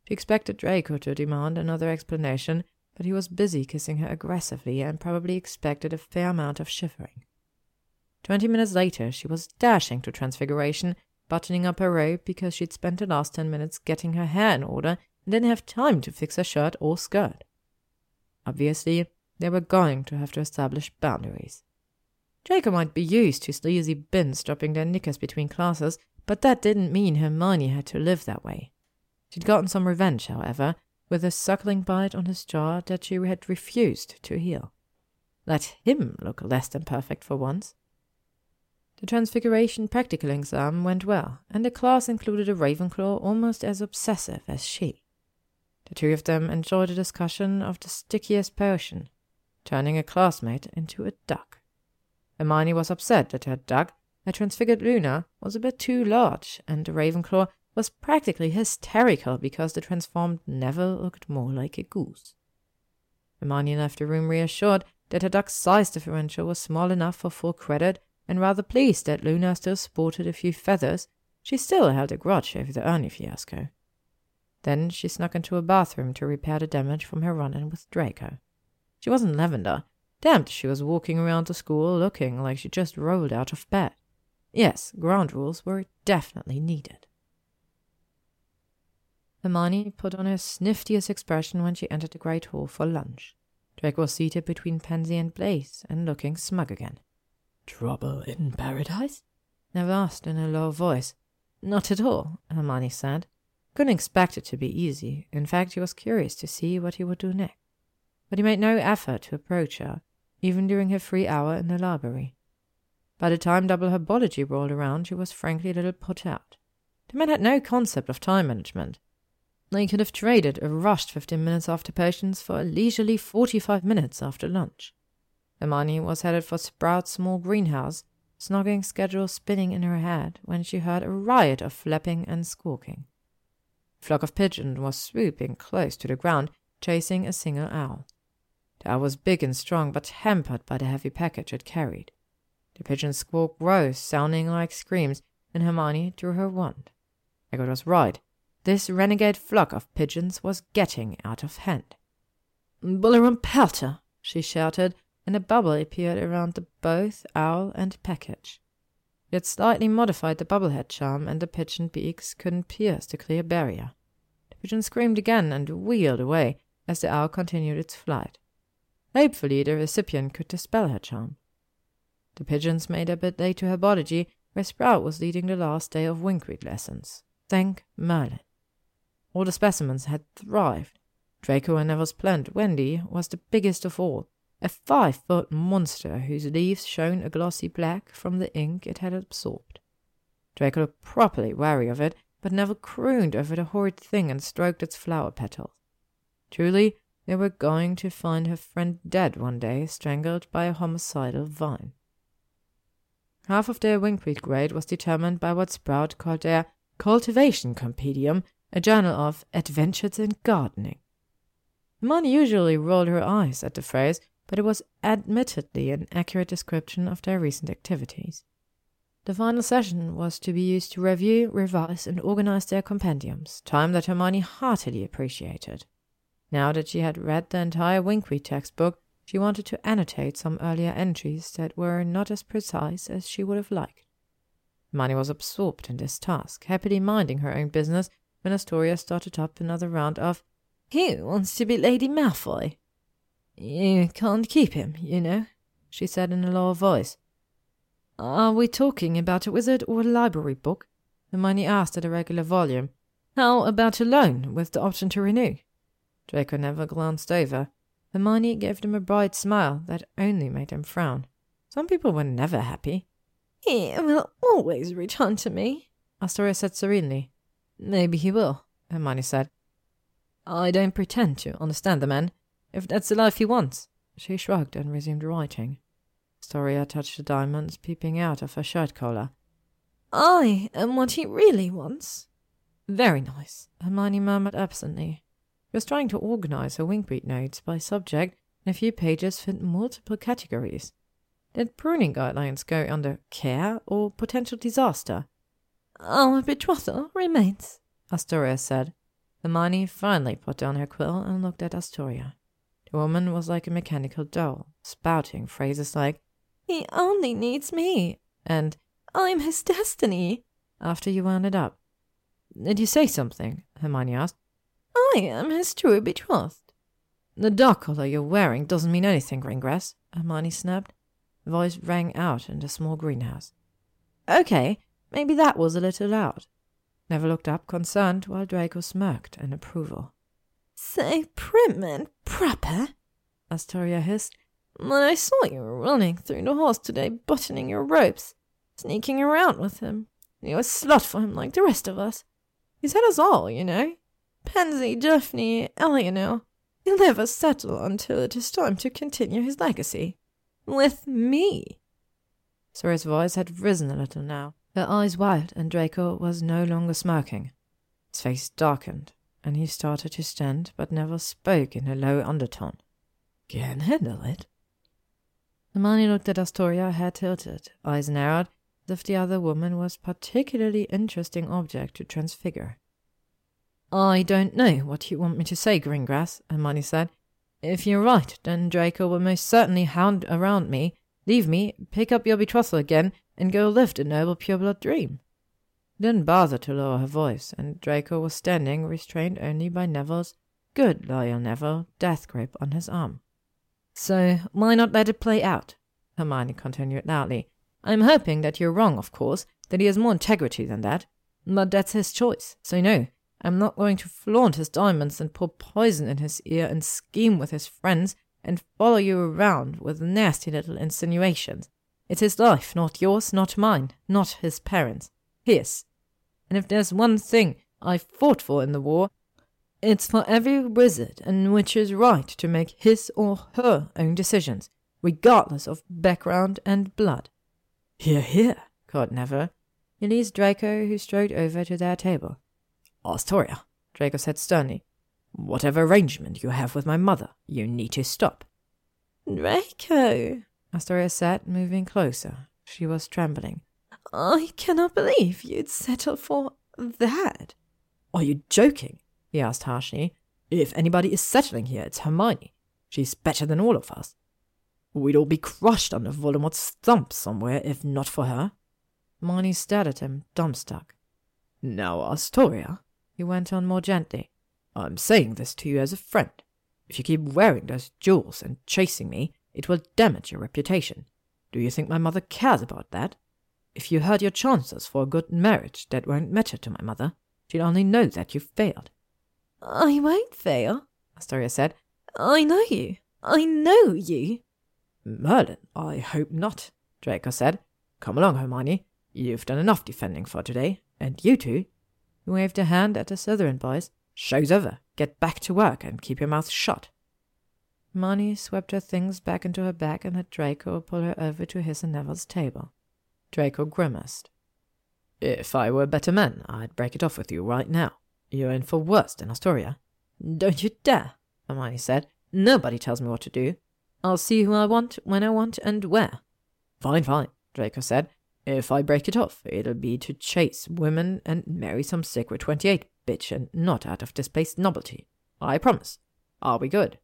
She expected Draco to demand another explanation, but he was busy kissing her aggressively and probably expected a fair amount of shivering. Twenty minutes later, she was dashing to Transfiguration, buttoning up her robe because she'd spent the last ten minutes getting her hair in order and didn't have time to fix her shirt or skirt. Obviously, they were going to have to establish boundaries. Jacob might be used to sleazy bins dropping their knickers between classes, but that didn't mean Hermione had to live that way. She'd gotten some revenge, however, with a suckling bite on his jaw that she had refused to heal. Let him look less than perfect for once. The Transfiguration practical exam went well, and the class included a Ravenclaw almost as obsessive as she. The two of them enjoyed a discussion of the stickiest potion, turning a classmate into a duck. Hermione was upset that her duck, a transfigured Luna, was a bit too large, and the Ravenclaw was practically hysterical because the transformed never looked more like a goose. Hermione left the room reassured that her duck's size differential was small enough for full credit, and rather pleased that Luna still sported a few feathers. She still held a grudge over the Ernie fiasco. Then she snuck into a bathroom to repair the damage from her run-in with Draco. She wasn't Lavender. Damned she was walking around the school looking like she just rolled out of bed. Yes, ground rules were definitely needed. Hermione put on her sniftiest expression when she entered the great hall for lunch. Draco was seated between Pansy and Blaise and looking smug again. Trouble in paradise? Neville asked in a low voice. Not at all, Hermione said. Couldn't expect it to be easy. In fact, he was curious to see what he would do next but he made no effort to approach her, even during her free hour in the library. By the time double herbology rolled around, she was frankly a little put out. The men had no concept of time management. They could have traded a rushed fifteen minutes after potions for a leisurely forty-five minutes after lunch. Hermione was headed for Sprout's small greenhouse, snogging schedule spinning in her head when she heard a riot of flapping and squawking. A flock of pigeons was swooping close to the ground, chasing a single owl. The owl was big and strong, but hampered by the heavy package it carried. The pigeon's squawk rose, sounding like screams, and Hermione drew her wand. Hagrid was right. This renegade flock of pigeons was getting out of hand. Buller Pelter! she shouted, and a bubble appeared around the both owl and package. It slightly modified the bubblehead charm, and the pigeon beaks couldn't pierce the clear barrier. The pigeon screamed again and wheeled away as the owl continued its flight. Hopefully, the recipient could dispel her charm. The pigeons made a bit late to herbology, where Sprout was leading the last day of Winkweed lessons. Thank Merlin. All the specimens had thrived. Draco and Neville's plant, Wendy, was the biggest of all, a five foot monster whose leaves shone a glossy black from the ink it had absorbed. Draco looked properly wary of it, but Neville crooned over the horrid thing and stroked its flower petals. Truly, they were going to find her friend dead one day, strangled by a homicidal vine. Half of their Winkweed grade was determined by what Sprout called their Cultivation Compendium, a journal of adventures in gardening. Hermione usually rolled her eyes at the phrase, but it was admittedly an accurate description of their recent activities. The final session was to be used to review, revise, and organize their compendiums, time that Hermione heartily appreciated. Now that she had read the entire Winkweed textbook, she wanted to annotate some earlier entries that were not as precise as she would have liked. Hermione was absorbed in this task, happily minding her own business when Astoria started up another round of Who wants to be Lady Malfoy? You can't keep him, you know, she said in a lower voice. Are we talking about a wizard or a library book? Hermione asked at a regular volume. How about a loan with the option to renew? Draco never glanced over. Hermione gave him a bright smile that only made him frown. Some people were never happy. He will always return to me, Astoria said serenely. Maybe he will, Hermione said. I don't pretend to understand the man, if that's the life he wants. She shrugged and resumed writing. Astoria touched the diamonds peeping out of her shirt collar. I am what he really wants. Very nice, Hermione murmured absently. She was trying to organize her Winkweed notes by subject, and a few pages fit multiple categories. Did pruning guidelines go under care or potential disaster? Oh, Our betrothal remains, Astoria said. Hermione finally put down her quill and looked at Astoria. The woman was like a mechanical doll, spouting phrases like, He only needs me, and I'm his destiny. After you wound it up. Did you say something? Hermione asked. I am his true betrothed. The dark color you're wearing doesn't mean anything, Greengrass, Hermione snapped. The voice rang out in the small greenhouse. Okay, maybe that was a little loud. Neville looked up, concerned, while Draco smirked in approval. Say prim and proper, Astoria hissed. When I saw you running through the halls today, buttoning your ropes, sneaking around with him. You're a slut for him like the rest of us. He's had us all, you know. Pansy, Daphne, Eleanor. He'll never settle until it is time to continue his legacy. With me. Soria's voice had risen a little now. Her eyes wild, and Draco was no longer smirking. His face darkened, and he started to stand, but Neville spoke in a low undertone. Can handle it. Hermione looked at Astoria, head tilted, eyes narrowed, as if the other woman was a particularly interesting object to transfigure. I don't know what you want me to say, Greengrass, Hermione said. If you're right, then Draco will most certainly hound around me, leave me, pick up your betrothal again, and go live the noble pure-blood dream. didn't bother to lower her voice, and Draco was standing, restrained only by Neville's good loyal Neville death grip on his arm. So why not let it play out? Hermione continued loudly. I'm hoping that you're wrong, of course, that he has more integrity than that. But that's his choice, so no, I'm not going to flaunt his diamonds and pour poison in his ear and scheme with his friends and follow you around with nasty little insinuations. It's his life, not yours, not mine, not his parents. His. And if there's one thing I fought for in the war, it's for every wizard and witch's right to make his or her own decisions, regardless of background and blood. Hear, hear, Neville. He leads Draco, who strode over to their table. Astoria, Draco said sternly. Whatever arrangement you have with my mother, you need to stop. Draco, Astoria said, moving closer. She was trembling. I cannot believe you'd settle for that. Are you joking? he asked harshly. If anybody is settling here, it's Hermione. She's better than all of us. We'd all be crushed under Voldemort's thumb somewhere if not for her. Hermione stared at him, dumbstruck. Now, Astoria, he went on more gently, I'm saying this to you as a friend. If you keep wearing those jewels and chasing me, it will damage your reputation. Do you think my mother cares about that? If you had your chances for a good marriage that won't matter to my mother, she'd only know that you failed. I won't fail, Astoria said. I know you. I know you. Merlin, I hope not, Draco said. Come along, Hermione. You've done enough defending for today, and you two. He waved a hand at the Slytherin boys. Show's over. Get back to work and keep your mouth shut. Hermione swept her things back into her bag and had Draco pull her over to his and Neville's table. Draco grimaced. If I were a better man, I'd break it off with you right now. You're in for worse than Astoria. Don't you dare, Hermione said. Nobody tells me what to do. I'll see who I want, when I want, and where. Fine, fine, Draco said. If I break it off, it'll be to chase women and marry some Sacred 28 bitch and not out of displaced novelty. I promise. Are we good?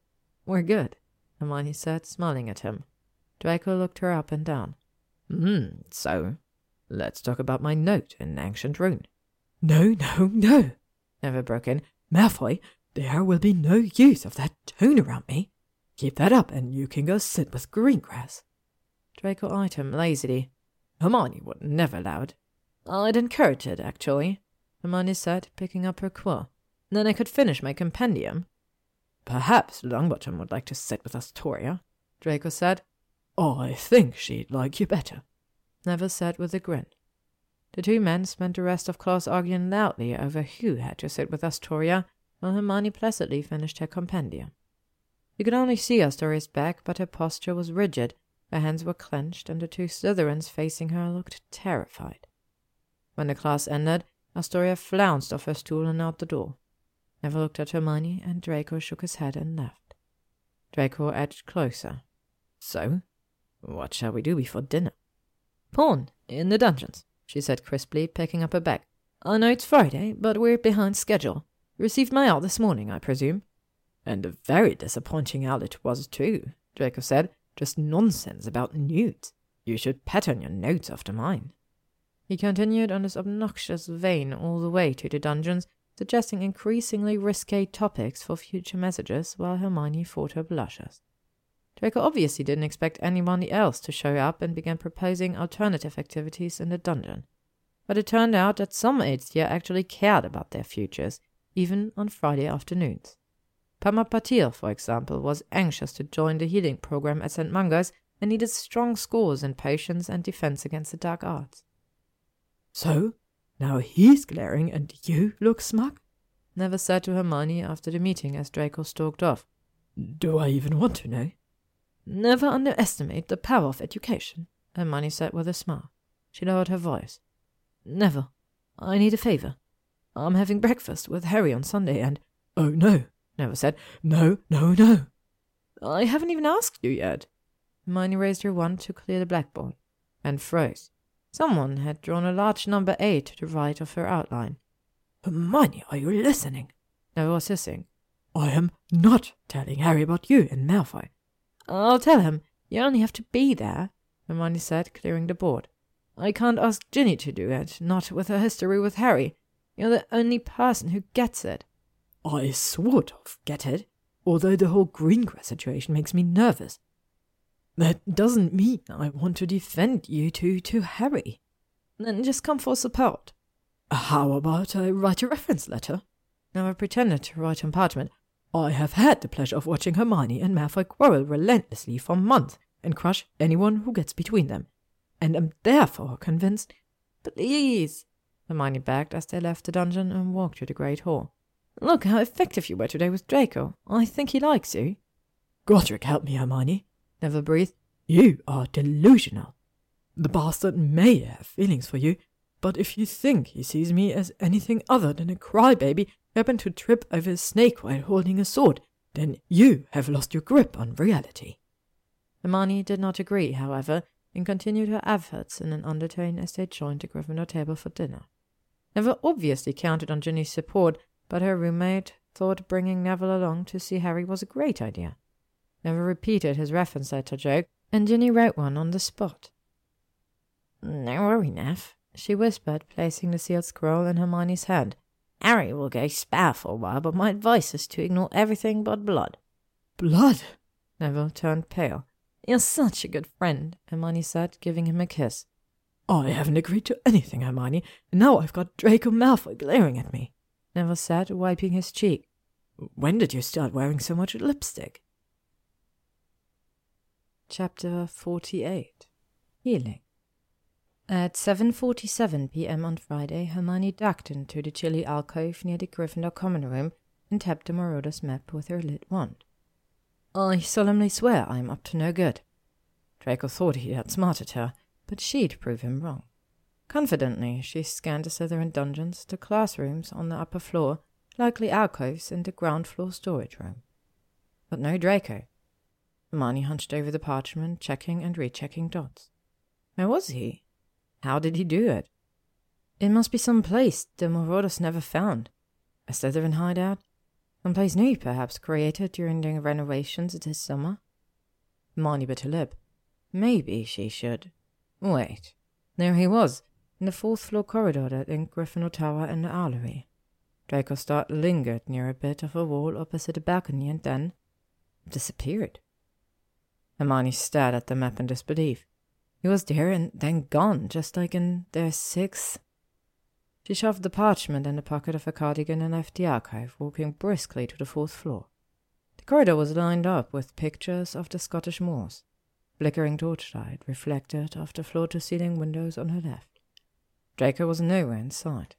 We're good, Hermione said, smiling at him. Draco looked her up and down. Hmm, so let's talk about my note in ancient rune. No, no, no, Neville broke in. Malfoy, there will be no use of that tone around me. Keep that up and you can go sit with Greengrass. Draco eyed him lazily. Hermione would never allow it. I'd encourage it, actually, Hermione said, picking up her quill. Then I could finish my compendium. Perhaps Longbottom would like to sit with Astoria, Draco said. I think she'd like you better, Neville said with a grin. The two men spent the rest of class arguing loudly over who had to sit with Astoria, while Hermione placidly finished her compendium. You could only see Astoria's back, but her posture was rigid, her hands were clenched, and the two Slytherins facing her looked terrified. When the class ended, Astoria flounced off her stool and out the door. Neville looked at Hermione, and Draco shook his head and left. Draco edged closer. So, what shall we do before dinner? Pawn, in the dungeons, she said crisply, picking up her bag. I know it's Friday, but we're behind schedule. Received mail this morning, I presume. And a very disappointing owl it was, too, Draco said. Just nonsense about nudes. You should pattern your notes after mine. He continued on this obnoxious vein all the way to the dungeons, suggesting increasingly risque topics for future messages while Hermione fought her blushes. Draco obviously didn't expect anybody else to show up and began proposing alternative activities in the dungeon. But it turned out that some aides here actually cared about their futures, even on Friday afternoons. Padma Patil, for example, was anxious to join the healing program at St. Mungo's and needed strong scores in Potions and defense against the dark arts. So, now he's glaring and you look smug? Neville said to Hermione after the meeting as Draco stalked off. Do I even want to know? Never underestimate the power of education, Hermione said with a smile. She lowered her voice. Never. I need a favor. I'm having breakfast with Harry on Sunday and. Oh no, Neville said. No, no, no. I haven't even asked you yet. Hermione raised her wand to clear the blackboard and froze. Someone had drawn a large number eight to the right of her outline. Hermione, are you listening? Neville was hissing. I am not telling Harry about you and Malfoy. I'll tell him. You only have to be there, Hermione said, clearing the board. I can't ask Ginny to do it, not with her history with Harry. You're the only person who gets it. I sort of get it, although the whole Greengrass situation makes me nervous. That doesn't mean I want to defend you two to Harry. Then just come for support. How about I write a reference letter? Now I pretended to write on parchment. I have had the pleasure of watching Hermione and Malfoy quarrel relentlessly for months and crush anyone who gets between them, and am therefore convinced. Please, Hermione begged as they left the dungeon and walked to the great hall. Look how effective you were today with Draco. I think he likes you. Godric, help me, Hermione. Neville breathed. You are delusional. The bastard may have feelings for you, but if you think he sees me as anything other than a crybaby who happened to trip over a snake while holding a sword, then you have lost your grip on reality. Hermione did not agree, however, and continued her efforts in an undertone as they joined the Gryffindor table for dinner. Neville obviously counted on Ginny's support, but her roommate thought bringing Neville along to see Harry was a great idea. Neville repeated his reference letter joke, and Ginny wrote one on the spot. No worry, Nev, she whispered, placing the sealed scroll in Hermione's hand. Harry will go spare for a while, but my advice is to ignore everything but blood. Blood? Neville turned pale. You're such a good friend, Hermione said, giving him a kiss. I haven't agreed to anything, Hermione, and now I've got Draco Malfoy glaring at me. Neville said, wiping his cheek. When did you start wearing so much lipstick? Chapter 48 Healing At 7.47 p.m. on Friday, Hermione ducked into the chilly alcove near the Gryffindor common room and tapped the Marauders map with her lit wand. I solemnly swear I am up to no good. Draco thought he had smarted her, but she'd prove him wrong. Confidently, she scanned the Slytherin dungeons, the classrooms on the upper floor, likely alcoves in the ground floor storage room. But no Draco. Hermione hunched over the parchment, checking and rechecking dots. Where was he? How did he do it? It must be some place the Marauders never found. A Slytherin hideout? Some place new, perhaps, created during the renovations this summer? Hermione bit her lip. Maybe she should. Wait. There he was, in the fourth floor corridor that linked Gryffindor Tower and the Owlery. Draco dart lingered near a bit of a wall opposite a balcony and then disappeared. Hermione stared at the map in disbelief. He was there and then gone, just like in their sixth. She shoved the parchment in the pocket of her cardigan and left the archive, walking briskly to the fourth floor. The corridor was lined up with pictures of the Scottish moors. Flickering torchlight reflected off the floor to ceiling windows on her left. Draco was nowhere in sight.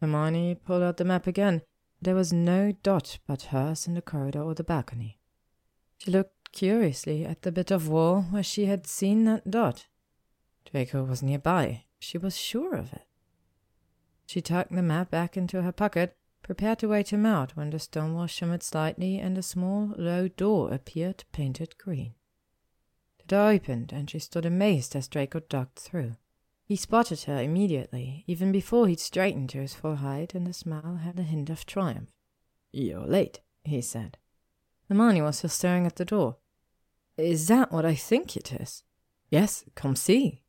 Hermione pulled out the map again. There was no dot but hers in the corridor or the balcony. She looked curiously at the bit of wall where she had seen that dot. Draco was nearby. She was sure of it. She tucked the map back into her pocket, prepared to wait him out when the stone wall shimmered slightly and a small, low door appeared painted green. The door opened, and she stood amazed as Draco ducked through. He spotted her immediately, even before he'd straightened to his full height, and the smile had a hint of triumph. You're late, he said. Hermione was still staring at the door. Is that what I think it is? Yes, come see.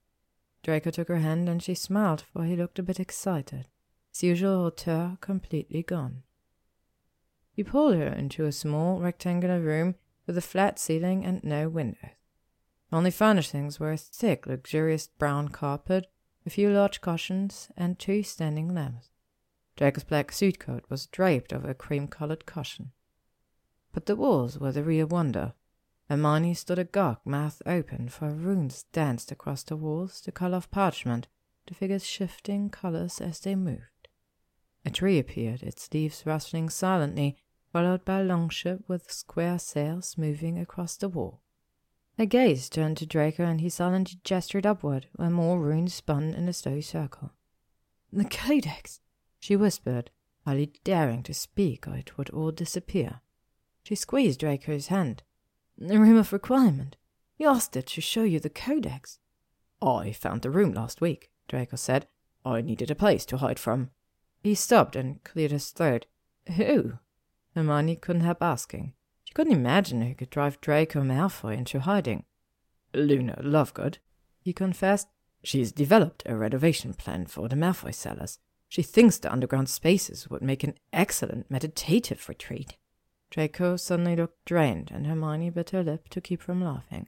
Draco took her hand and she smiled, for he looked a bit excited, his usual hauteur completely gone. He pulled her into a small rectangular room with a flat ceiling and no windows. Only furnishings were a thick, luxurious brown carpet, a few large cushions, and two standing lamps. Draco's black suit coat was draped over a cream colored cushion. But the walls were the real wonder. Hermione stood agog, mouth open, for runes danced across the walls, the color of parchment, the figures shifting colors as they moved. A tree appeared, its leaves rustling silently, followed by a longship with square sails moving across the wall. Her gaze turned to Draco, and he silently gestured upward, where more runes spun in a slow circle. The Codex, she whispered, hardly daring to speak, or it would all disappear. She squeezed Draco's hand. The room of requirement. You asked it to show you the Codex. I found the room last week, Draco said. I needed a place to hide from. He stopped and cleared his throat. Who? Hermione couldn't help asking She couldn't imagine who could drive Draco Malfoy into hiding. Luna Lovegood, he confessed. She's developed a renovation plan for the Malfoy cellars. She thinks the underground spaces would make an excellent meditative retreat. Draco suddenly looked drained, and Hermione bit her lip to keep from laughing.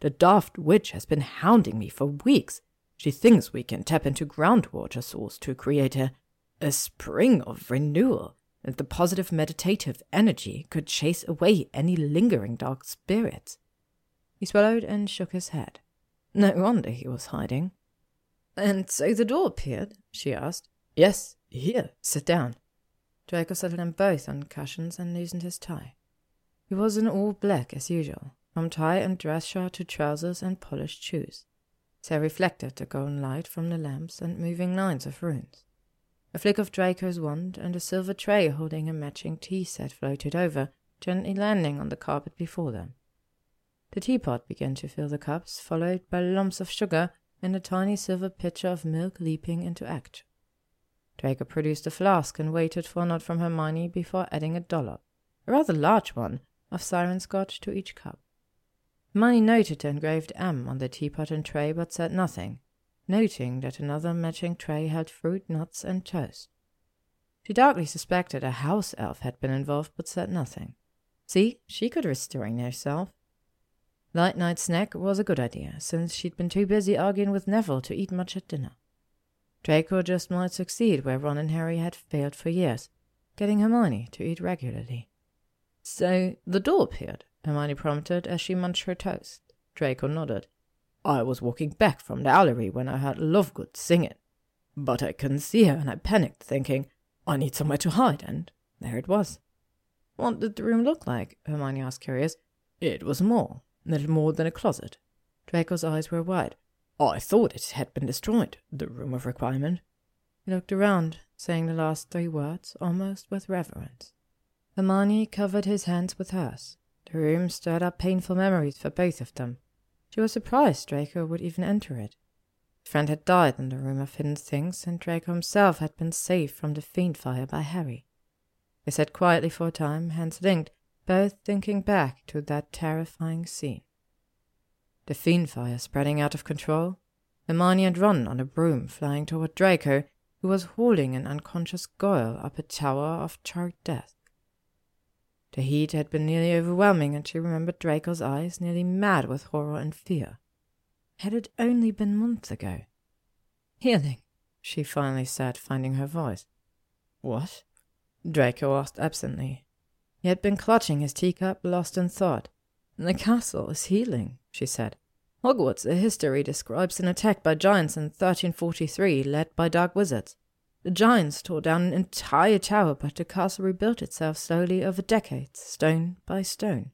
The daft witch has been hounding me for weeks. She thinks we can tap into groundwater source to create a, a spring of renewal and the positive meditative energy could chase away any lingering dark spirits. He swallowed and shook his head. No wonder he was hiding. And so the door appeared? she asked. Yes, here, sit down. Draco settled them both on cushions and loosened his tie. He was in all black as usual, from tie and dress shirt to trousers and polished shoes. So reflected the golden light from the lamps and moving lines of runes. A flick of Draco's wand, and a silver tray holding a matching tea set floated over, gently landing on the carpet before them. The teapot began to fill the cups, followed by lumps of sugar and a tiny silver pitcher of milk leaping into action. Draco produced a flask and waited for a nod from Hermione before adding a dollop, a rather large one, of siren scotch to each cup. Hermione noted the engraved M on the teapot and tray, but said nothing, noting that another matching tray held fruit, nuts, and toast. She darkly suspected a house elf had been involved, but said nothing. See, she could restrain herself. Light night snack was a good idea, since she'd been too busy arguing with Neville to eat much at dinner. Draco just might succeed where Ron and Harry had failed for years, getting Hermione to eat regularly. So the door appeared, Hermione prompted as she munched her toast. Draco nodded. I was walking back from the Owlery when I heard Lovegood singing. But I couldn't see her, and I panicked, thinking, I need somewhere to hide, and there it was. What did the room look like? Hermione asked, curious. It was more, little more than a closet. Draco's eyes were wide. Oh, I thought it had been destroyed, the room of requirement. He looked around, saying the last three words almost with reverence. Hermione covered his hands with hers. The room stirred up painful memories for both of them. She was surprised Draco would even enter it. His friend had died in the room of hidden things, and Draco himself had been saved from the fiend fire by Harry. They sat quietly for a time, hands linked, both thinking back to that terrifying scene. The fiend fire spreading out of control, Hermione and Ron on a broom flying toward Draco, who was hauling an unconscious Goyle up a tower of charred death. The heat had been nearly overwhelming, and she remembered Draco's eyes, nearly mad with horror and fear. Had it only been months ago? Healing, she finally said, finding her voice. What? Draco asked absently. He had been clutching his teacup, lost in thought. The castle is healing, she said. Hogwarts, a history describes an attack by giants in 1343 led by dark wizards. The giants tore down an entire tower, but the castle rebuilt itself slowly over decades, stone by stone.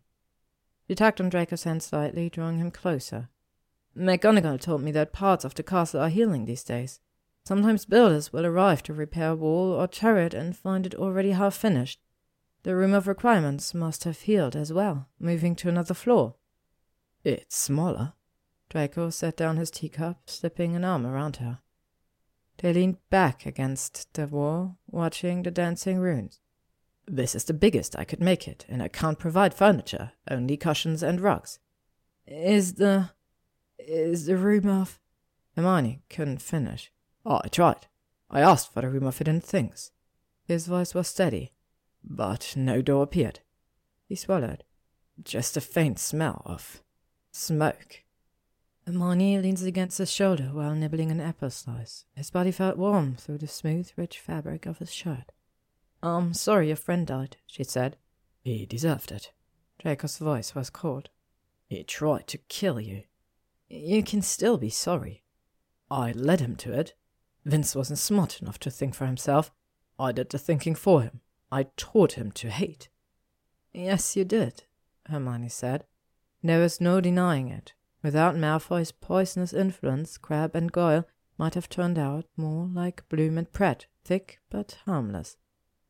She tugged on Draco's hand slightly, drawing him closer. McGonagall told me that parts of the castle are healing these days. Sometimes builders will arrive to repair a wall or turret and find it already half finished. The room of requirements must have healed as well, moving to another floor. It's smaller. Draco set down his teacup, slipping an arm around her. They leaned back against the wall, watching the dancing runes. This is the biggest I could make it, and I can't provide furniture, only cushions and rugs. Is the. is the room of. Hermione couldn't finish. Oh, I tried. I asked for the room of hidden things. His voice was steady. But no door appeared. He swallowed. Just a faint smell of smoke. Hermione leans against his shoulder while nibbling an apple slice. His body felt warm through the smooth, rich fabric of his shirt. I'm sorry your friend died, she said. He deserved it. Draco's voice was cold. He tried to kill you. You can still be sorry. I led him to it. Vince wasn't smart enough to think for himself. I did the thinking for him. I taught him to hate. Yes, you did, Hermione said. There was no denying it. Without Malfoy's poisonous influence, Crabbe and Goyle might have turned out more like Bloom and Pratt, thick but harmless.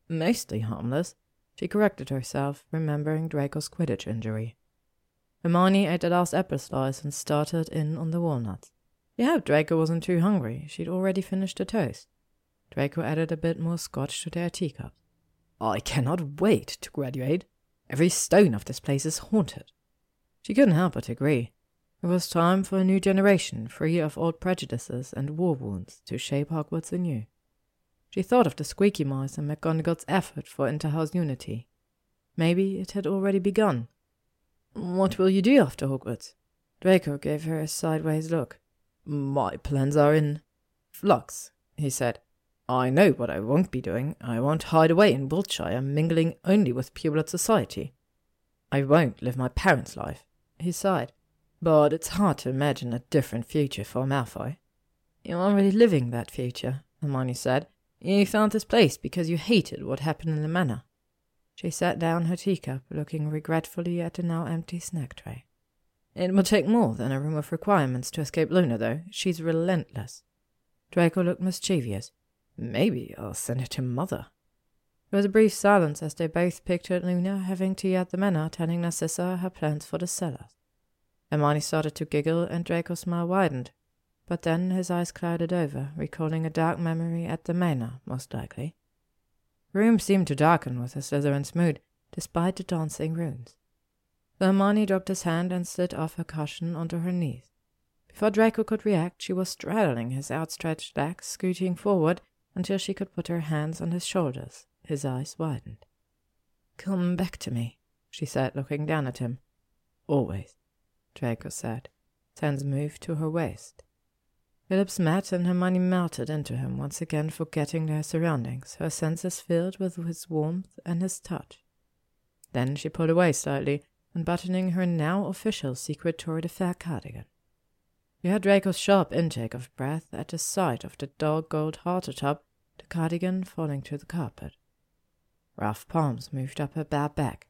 Mostly harmless, she corrected herself, remembering Draco's Quidditch injury. Hermione ate the last apple slice and started in on the walnuts. She hoped Draco wasn't too hungry. She'd already finished the toast. Draco added a bit more scotch to their teacups. I cannot wait to graduate. Every stone of this place is haunted. She couldn't help but agree. It was time for a new generation, free of old prejudices and war wounds, to shape Hogwarts anew. She thought of the squeaky mice and McGonagall's effort for interhouse unity. Maybe it had already begun. What will you do after Hogwarts? Draco gave her a sideways look. My plans are in flux, he said. I know what I won't be doing. I won't hide away in Wiltshire, mingling only with pureblood society. I won't live my parents' life. He sighed. But it's hard to imagine a different future for Malfoy. You're already living that future, Hermione said. You found this place because you hated what happened in the manor. She set down her teacup, looking regretfully at the now empty snack tray. It will take more than a room of requirements to escape Luna, though. She's relentless. Draco looked mischievous. Maybe I'll send it to Mother. There was a brief silence as they both pictured Luna having tea at the manor, telling Narcissa her plans for the cellar. Hermione started to giggle, and Draco's smile widened. But then his eyes clouded over, recalling a dark memory at the manor, most likely. Room seemed to darken with a Slytherin's mood, despite the dancing runes. So Hermione dropped his hand and slid off her cushion onto her knees. Before Draco could react, she was straddling his outstretched legs, scooting forward until she could put her hands on his shoulders. His eyes widened. Come back to me, she said, looking down at him. Always. Draco said. His hands moved to her waist. Their lips met, and Hermione melted into him, once again forgetting their surroundings, her senses filled with his warmth and his touch. Then she pulled away slightly, unbuttoning her now official secret Tour de Fair cardigan. She had Draco's sharp intake of breath at the sight of the dull gold halter top, the cardigan falling to the carpet. Rough palms moved up her bare back.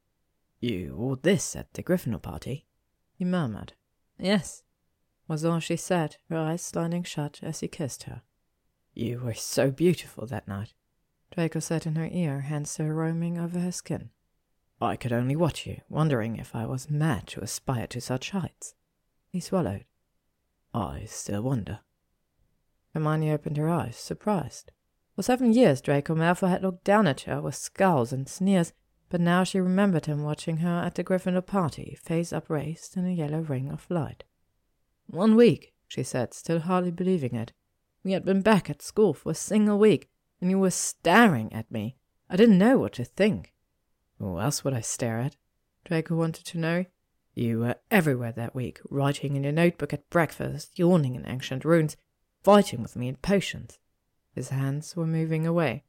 You wore this at the Gryffindor party? he murmured. Yes, was all she said, her eyes sliding shut as he kissed her. You were so beautiful that night. Draco said in her ear, hands still roaming over her skin. I could only watch you, wondering if I was mad to aspire to such heights. He swallowed. I still wonder. Hermione opened her eyes, surprised. For seven years, Draco Malfoy had looked down at her with scowls and sneers, but now she remembered him watching her at the Gryffindor party, face upraised in a yellow ring of light. One week, she said, still hardly believing it. We had been back at school for a single week, and you were staring at me. I didn't know what to think. Who else would I stare at? Draco wanted to know. You were everywhere that week, writing in your notebook at breakfast, yawning in ancient runes, fighting with me in potions. His hands were moving away.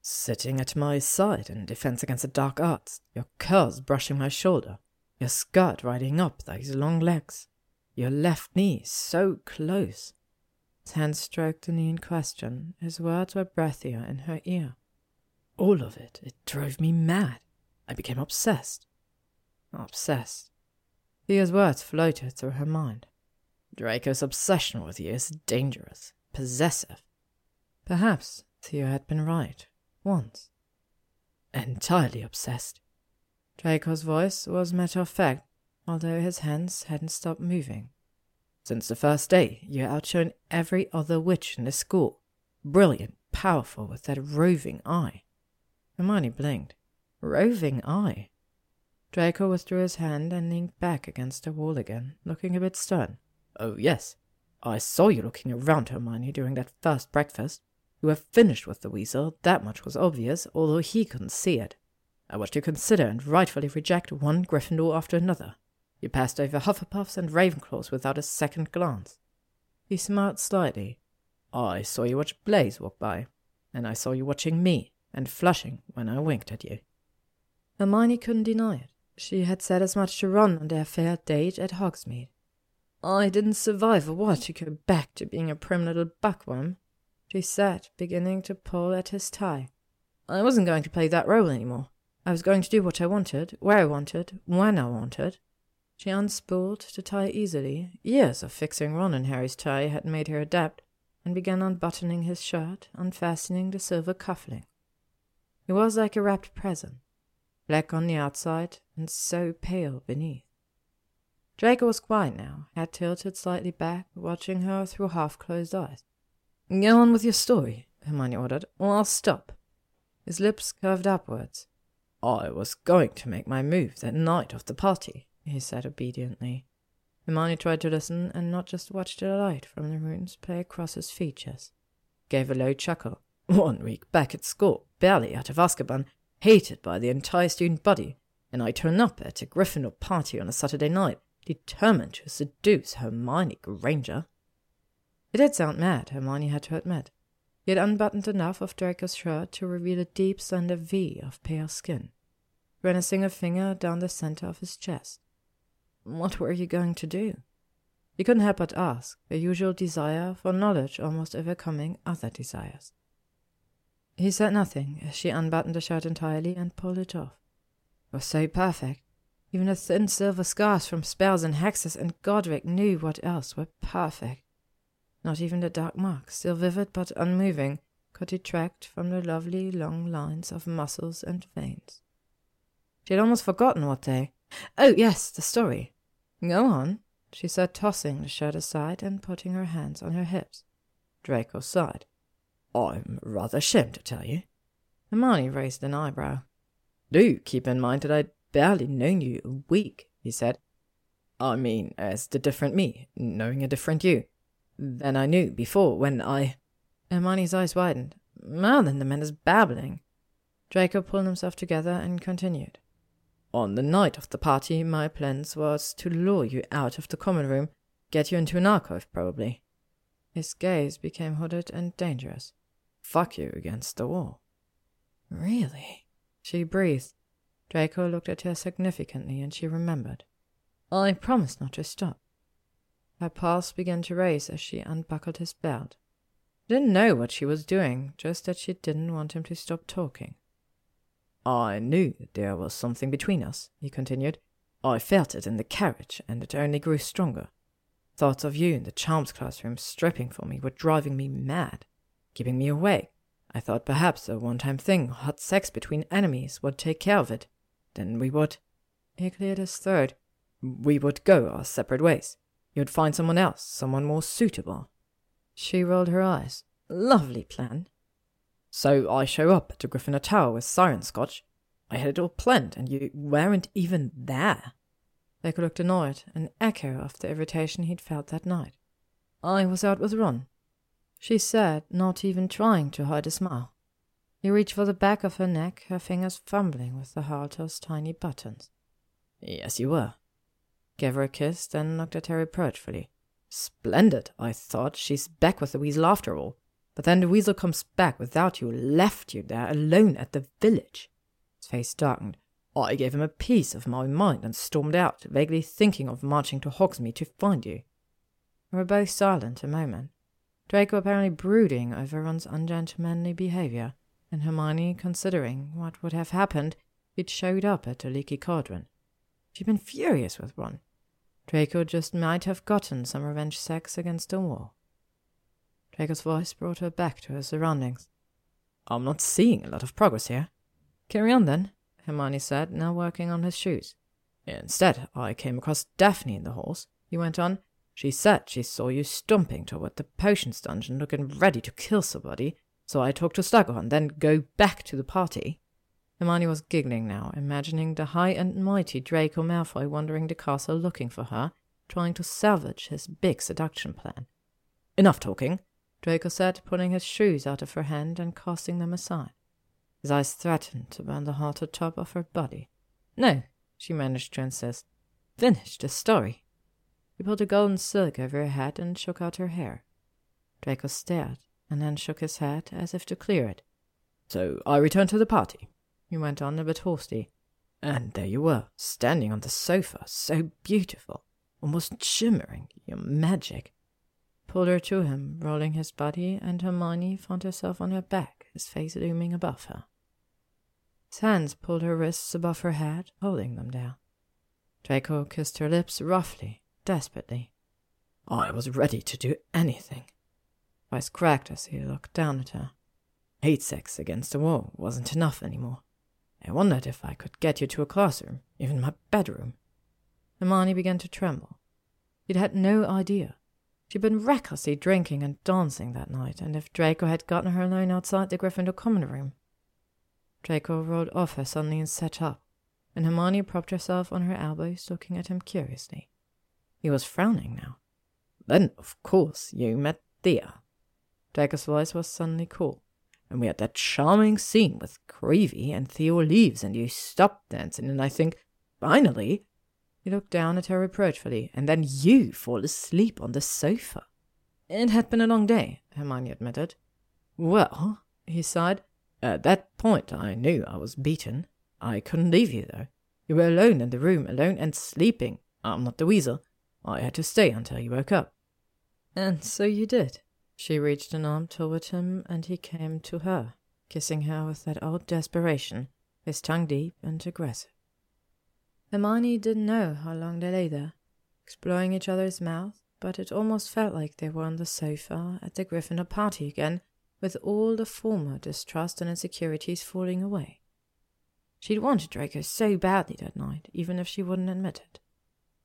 Sitting at my side in defense against the dark arts, your curls brushing my shoulder, your skirt riding up those long legs, your left knee so close. His hand stroked the knee in question. His words were breathier in her ear. All of it, it drove me mad. I became obsessed. Obsessed. Theo's words floated through her mind. Draco's obsession with you is dangerous, possessive. Perhaps Theo had been right. Once. Entirely obsessed. Draco's voice was matter of fact, although his hands hadn't stopped moving. Since the first day, you outshone every other witch in the school. Brilliant, powerful, with that roving eye. Hermione blinked. Roving eye? Draco withdrew his hand and leaned back against the wall again, looking a bit stern. Oh, yes. I saw you looking around, Hermione, during that first breakfast. You were finished with the weasel, that much was obvious, although he couldn't see it. I watched you consider and rightfully reject one Gryffindor after another. You passed over Hufflepuffs and Ravenclaws without a second glance. He smiled slightly. I saw you watch Blaise walk by, and I saw you watching me and flushing when I winked at you. Hermione couldn't deny it. She had said as much to Ron on their fair date at Hogsmeade. I didn't survive a while to go back to being a prim little buckworm, she said, beginning to pull at his tie. I wasn't going to play that role any more. I was going to do what I wanted, where I wanted, when I wanted. She unspooled the tie easily. Years of fixing Ron and Harry's tie had made her adept, and began unbuttoning his shirt, unfastening the silver cuffling. It was like a wrapped present, black on the outside and so pale beneath. Draco was quiet now, head tilted slightly back, watching her through half-closed eyes. Go on with your story, Hermione ordered, or I'll stop. His lips curved upwards. I was going to make my move that night of the party, he said obediently. Hermione tried to listen and not just watch the light from the runes play across his features. Gave a low chuckle. One week back at school, barely out of Azkaban, hated by the entire student body, and I turn up at a Gryffindor party on a Saturday night, determined to seduce Hermione Granger. It did sound mad, Hermione had to admit. He had unbuttoned enough of Draco's shirt to reveal a deep, slender V of pale skin, running a single finger down the center of his chest. What were you going to do? He couldn't help but ask, the usual desire for knowledge almost overcoming other desires. He said nothing as she unbuttoned the shirt entirely and pulled it off. It was so perfect. Even the thin silver scars from spells and hexes and Godric knew what else were perfect. Not even the dark marks, still vivid but unmoving, could detract from the lovely long lines of muscles and veins. She had almost forgotten what they. Oh, yes, the story. Go on, she said, tossing the shirt aside and putting her hands on her hips. Draco sighed. I'm rather ashamed to tell you. Hermione raised an eyebrow. Do keep in mind that I'd barely known you a week, he said. I mean, as the different me, knowing a different you, than I knew before when I. Hermione's eyes widened. Now then, the man is babbling. Draco pulled himself together and continued. On the night of the party, my plans was to lure you out of the common room, get you into an alcove, probably. His gaze became hooded and dangerous. Fuck you against the wall. Really? She breathed. Draco looked at her significantly, and she remembered. I promised not to stop. Her pulse began to race as she unbuckled his belt. Didn't know what she was doing, just that she didn't want him to stop talking. I knew there was something between us, he continued. I felt it in the carriage, and it only grew stronger. Thoughts of you in the charms classroom stripping for me were driving me mad, keeping me awake. I thought perhaps a one time thing, hot sex between enemies, would take care of it. Then we would. He cleared his throat. We would go our separate ways. You'd find someone else, someone more suitable. She rolled her eyes. Lovely plan. So I show up at the Gryffindor Tower with Siren Scotch. I had it all planned, and you weren't even there. They looked annoyed, an echo of the irritation he'd felt that night. I was out with Ron, she said, not even trying to hide a smile. He reached for the back of her neck, her fingers fumbling with the halter's tiny buttons. Yes, you were. Gave her a kiss, then looked at her reproachfully. Splendid, I thought. She's back with the weasel after all. But then the weasel comes back without you, left you there alone at the village. His face darkened. I gave him a piece of my mind and stormed out, vaguely thinking of marching to Hogsmeade to find you. We were both silent a moment. Draco apparently brooding over Ron's ungentlemanly behaviour, and Hermione considering what would have happened if he'd showed up at the leaky cauldron. She'd been furious with Ron. Draco just might have gotten some revenge sex against the wall. Draco's voice brought her back to her surroundings. I'm not seeing a lot of progress here. Carry on then, Hermione said, now working on his shoes. Instead, I came across Daphne in the halls. He went on. She said she saw you stomping toward the potions dungeon looking ready to kill somebody, so I talked to Slughorn, then go back to the party. Hermione was giggling now, imagining the high and mighty Draco Malfoy wandering the castle looking for her, trying to salvage his big seduction plan. Enough talking, Draco said, pulling his shoes out of her hand and casting them aside. His eyes threatened to burn the heart top of her body. No, she managed to insist. Finish the story. He pulled a golden silk over her head and shook out her hair. Draco stared, and then shook his head as if to clear it. So I returned to the party, he went on a bit hoarsely. And there you were, standing on the sofa, so beautiful, almost shimmering, your magic pulled her to him, rolling his body, and Hermione found herself on her back, his face looming above her. His hands pulled her wrists above her head, holding them there. Draco kissed her lips roughly, desperately. I was ready to do anything. Voice cracked as he looked down at her. Hate sex against the wall wasn't enough anymore. I wondered if I could get you to a classroom, even my bedroom. Hermione began to tremble. She'd had no idea She'd been recklessly drinking and dancing that night, and if Draco had gotten her alone outside the Gryffindor common room. Draco rolled off her suddenly and sat up, and Hermione propped herself on her elbows, looking at him curiously. He was frowning now. Then, of course, you met Theo. Draco's voice was suddenly cool. And we had that charming scene with Creevey, and Theo leaves, and you stopped dancing, and I think, finally, he looked down at her reproachfully, and then you fall asleep on the sofa. It had been a long day, Hermione admitted. Well, he sighed. At that point, I knew I was beaten. I couldn't leave you, though. You were alone in the room, alone and sleeping. I'm not the weasel. I had to stay until you woke up. And so you did. She reached an arm toward him, and he came to her, kissing her with that old desperation, his tongue deep and aggressive. Hermione didn't know how long they lay there, exploring each other's mouth, but it almost felt like they were on the sofa at the Gryffindor party again, with all the former distrust and insecurities falling away. She'd wanted Draco so badly that night, even if she wouldn't admit it.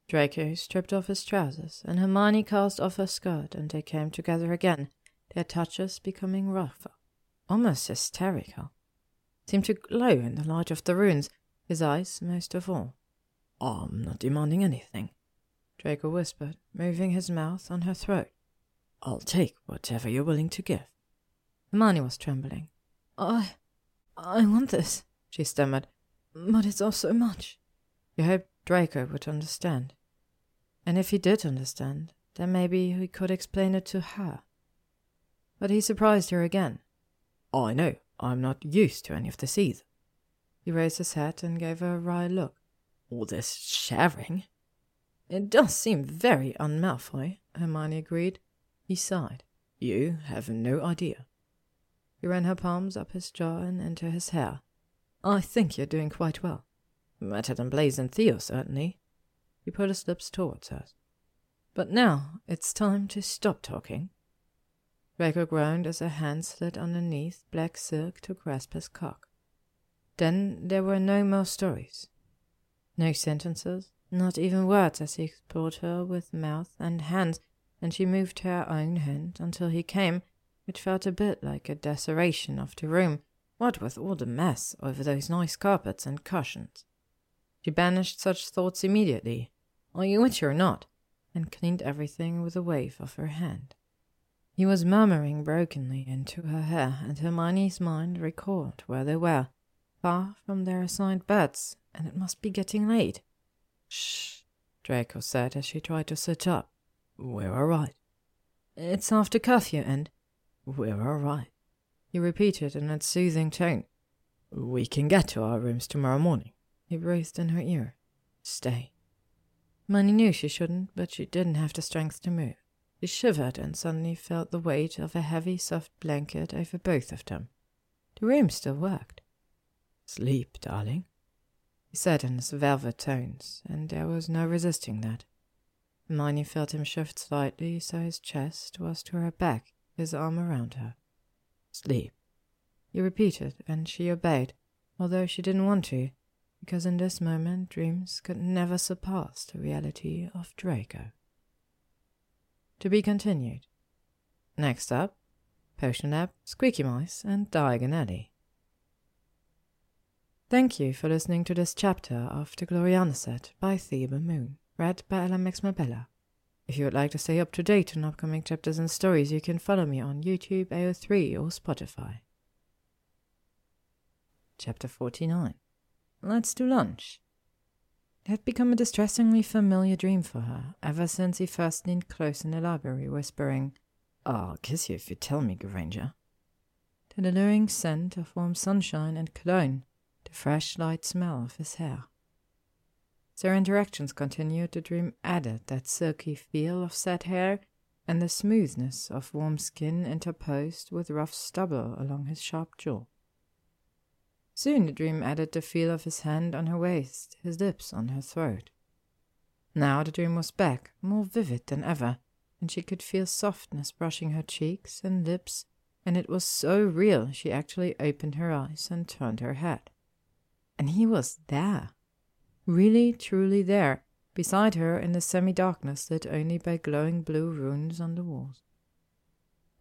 Draco stripped off his trousers, and Hermione cast off her skirt, and they came together again, their touches becoming rougher, almost hysterical. Seemed to glow in the light of the runes, his eyes most of all. I'm not demanding anything, Draco whispered, moving his mouth on her throat. I'll take whatever you're willing to give. Hermione was trembling. I. I want this, she stammered. But it's all so much. He hoped Draco would understand. And if he did understand, then maybe he could explain it to her. But he surprised her again. I know, I'm not used to any of this either. He raised his hat and gave her a wry look all this sharing. It does seem very un-Malfoy, Hermione agreed. He sighed. You have no idea. He ran her palms up his jaw and into his hair. I think you're doing quite well. Better than Blaise and Theo, certainly. He put his lips towards hers. But now it's time to stop talking. Draco groaned as a hand slid underneath black silk to grasp his cock. Then there were no more stories. No sentences, not even words as he explored her with mouth and hands, and she moved her own hand until he came, which felt a bit like a decoration of the room, what with all the mess over those nice carpets and cushions. She banished such thoughts immediately, are you witchy or not, and cleaned everything with a wave of her hand. He was murmuring brokenly into her hair, and Hermione's mind recalled where they were, far from their assigned beds, and it must be getting late. Shh, Draco said as she tried to sit up. We're all right. It's after curfew, and We're all right. He repeated in a soothing tone. We can get to our rooms tomorrow morning. He breathed in her ear. Stay. Hermione knew she shouldn't, but she didn't have the strength to move. She shivered and suddenly felt the weight of a heavy, soft blanket over both of them. The room still worked. Sleep, darling, he said in his velvet tones, and there was no resisting that. Hermione felt him shift slightly so his chest was to her back, his arm around her. Sleep, he repeated, and she obeyed, although she didn't want to, because in this moment dreams could never surpass the reality of Draco. To be continued. Next up, Potion Lab, Squeaky Mice, and Diagon Alley. Thank you for listening to this chapter of The Gloriana Set by Thebe Moon, read by LMX Mabella. If you would like to stay up to date on upcoming chapters and stories, you can follow me on YouTube, AO3, or Spotify. Chapter 49 Let's do lunch. It had become a distressingly familiar dream for her ever since he first leaned close in the library, whispering, I'll kiss you if you tell me, Granger. The alluring scent of warm sunshine and cologne, the fresh, light smell of his hair. As their interactions continued, the dream added that silky feel of set hair and the smoothness of warm skin interposed with rough stubble along his sharp jaw. Soon the dream added the feel of his hand on her waist, his lips on her throat. Now the dream was back, more vivid than ever, and she could feel softness brushing her cheeks and lips, and it was so real she actually opened her eyes and turned her head. And he was there. Really, truly there, beside her in the semi darkness lit only by glowing blue runes on the walls.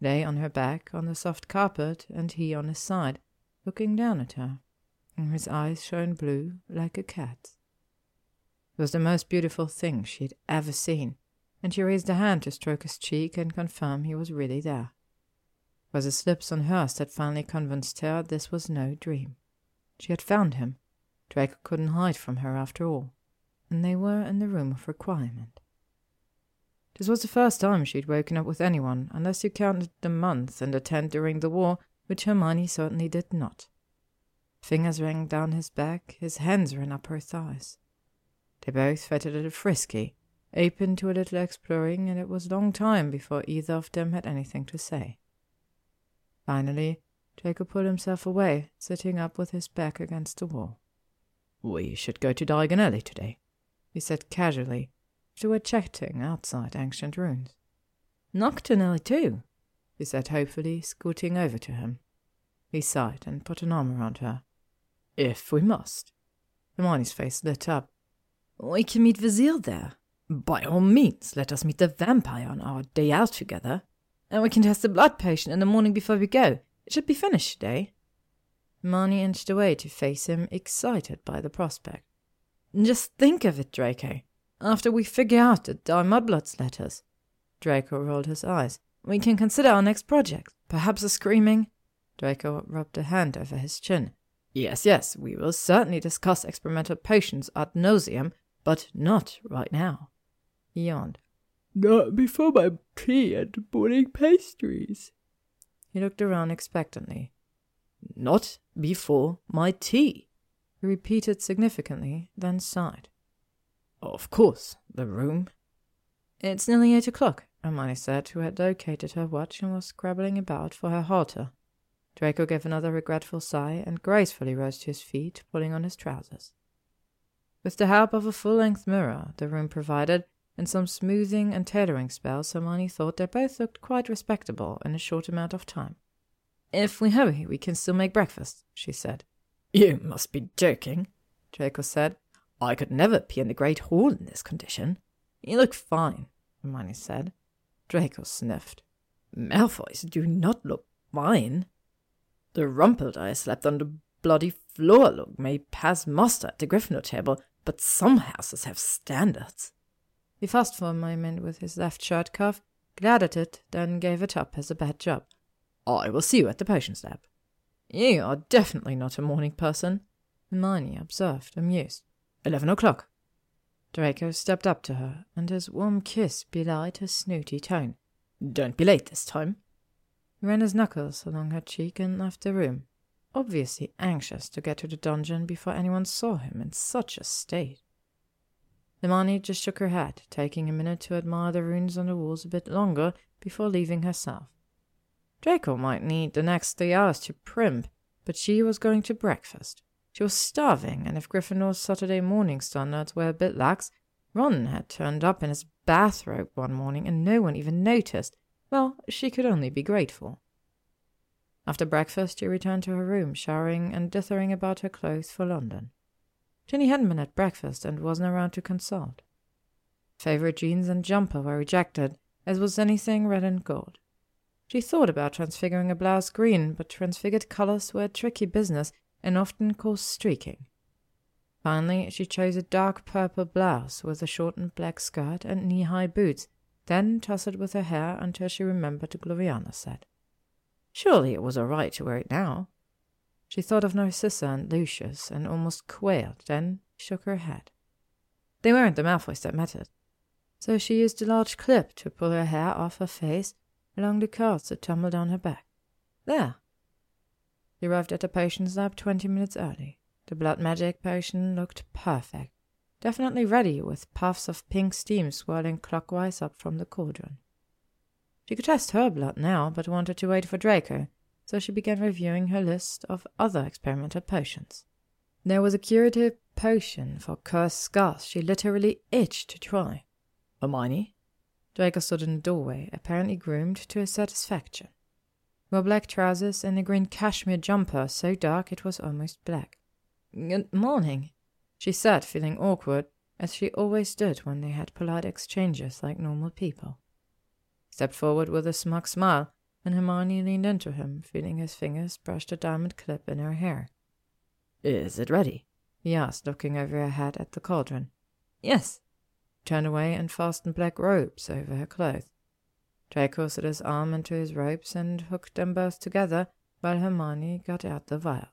Lay on her back on the soft carpet, and he on his side, looking down at her and his eyes shone blue like a cat's. It was the most beautiful thing she had ever seen, and she raised a hand to stroke his cheek and confirm he was really there. It was his lips on hers that finally convinced her this was no dream. She had found him. Draco couldn't hide from her after all, and they were in the room of requirement. This was the first time she had woken up with anyone, unless you counted the month in the tent during the war, which Hermione certainly did not. Fingers ran down his back, his hands ran up her thighs. They both felt a little frisky, open to a little exploring, and it was a long time before either of them had anything to say. Finally, Jacob pulled himself away, sitting up with his back against the wall. We should go to Diagon Alley today, he said casually, they were chatting outside Ancient Runes. Knockturn Alley too, he said hopefully, scooting over to him. He sighed and put an arm around her. If we must. Hermione's face lit up. We can meet Vizir there. By all means, let us meet the vampire on our day out together. And we can test the blood potion in the morning before we go. It should be finished eh? today. Hermione inched away to face him, excited by the prospect. Just think of it, Draco. After we figure out the Die Mudbloods letters. Draco rolled his eyes. We can consider our next project. Perhaps a screaming. Draco rubbed a hand over his chin. Yes, yes, we will certainly discuss experimental potions ad nauseam, but not right now. He yawned. Not before my tea and morning pastries. He looked around expectantly. Not before my tea, he repeated significantly, then sighed. Of course, the room. It's nearly eight o'clock, Hermione said, who had located her watch and was scrabbling about for her halter. Draco gave another regretful sigh and gracefully rose to his feet, pulling on his trousers. With the help of a full length mirror the room provided, and some smoothing and tailoring spells, Hermione thought they both looked quite respectable in a short amount of time. If we hurry, we can still make breakfast, she said. You must be joking, Draco said. I could never appear in the Great Hall in this condition. You look fine, Hermione said. Draco sniffed. Malfoys do not look fine. The rumpled I slept on the bloody floor look may pass muster at the Gryffindor table, but some houses have standards. He fussed for a moment with his left shirt cuff, glared at it, then gave it up as a bad job. I will see you at the potions lab. You are definitely not a morning person, Hermione observed, amused. Eleven o'clock. Draco stepped up to her, and his warm kiss belied his snooty tone. Don't be late this time. Ran his knuckles along her cheek and left the room, obviously anxious to get to the dungeon before anyone saw him in such a state. Hermione just shook her head, taking a minute to admire the runes on the walls a bit longer before leaving herself. Draco might need the next three hours to primp, but she was going to breakfast. She was starving, and if Gryffindor's Saturday morning standards were a bit lax, Ron had turned up in his bathrobe one morning and no one even noticed. Well, she could only be grateful. After breakfast, she returned to her room, showering and dithering about her clothes for London. Ginny hadn't been at breakfast and wasn't around to consult. Favorite jeans and jumper were rejected, as was anything red and gold. She thought about transfiguring a blouse green, but transfigured colors were a tricky business and often caused streaking. Finally, she chose a dark purple blouse with a shortened black skirt and knee high boots, then tousled with her hair until she remembered the Gloriana Set. Surely it was all right to wear it now. She thought of Narcissa and Lucius and almost quailed, then shook her head. They weren't the Malfoys that mattered. So she used a large clip to pull her hair off her face along the curls that tumbled down her back. There. She arrived at the potion's lab twenty minutes early. The blood magic potion looked perfect, definitely ready with puffs of pink steam swirling clockwise up from the cauldron. She could test her blood now, but wanted to wait for Draco, so she began reviewing her list of other experimental potions. There was a curative potion for cursed scars she literally itched to try. Hermione? Draco stood in the doorway, apparently groomed to his satisfaction. Wore black trousers and a green cashmere jumper so dark it was almost black. Good morning, she said, feeling awkward, as she always did when they had polite exchanges like normal people. Stepped forward with a smug smile, and Hermione leaned into him, feeling his fingers brush the diamond clip in her hair. Is it ready? he asked, looking over her head at the cauldron. Yes. Turned away and fastened black ropes over her clothes. Draco slid his arm into his ropes and hooked them both together while Hermione got out the vial.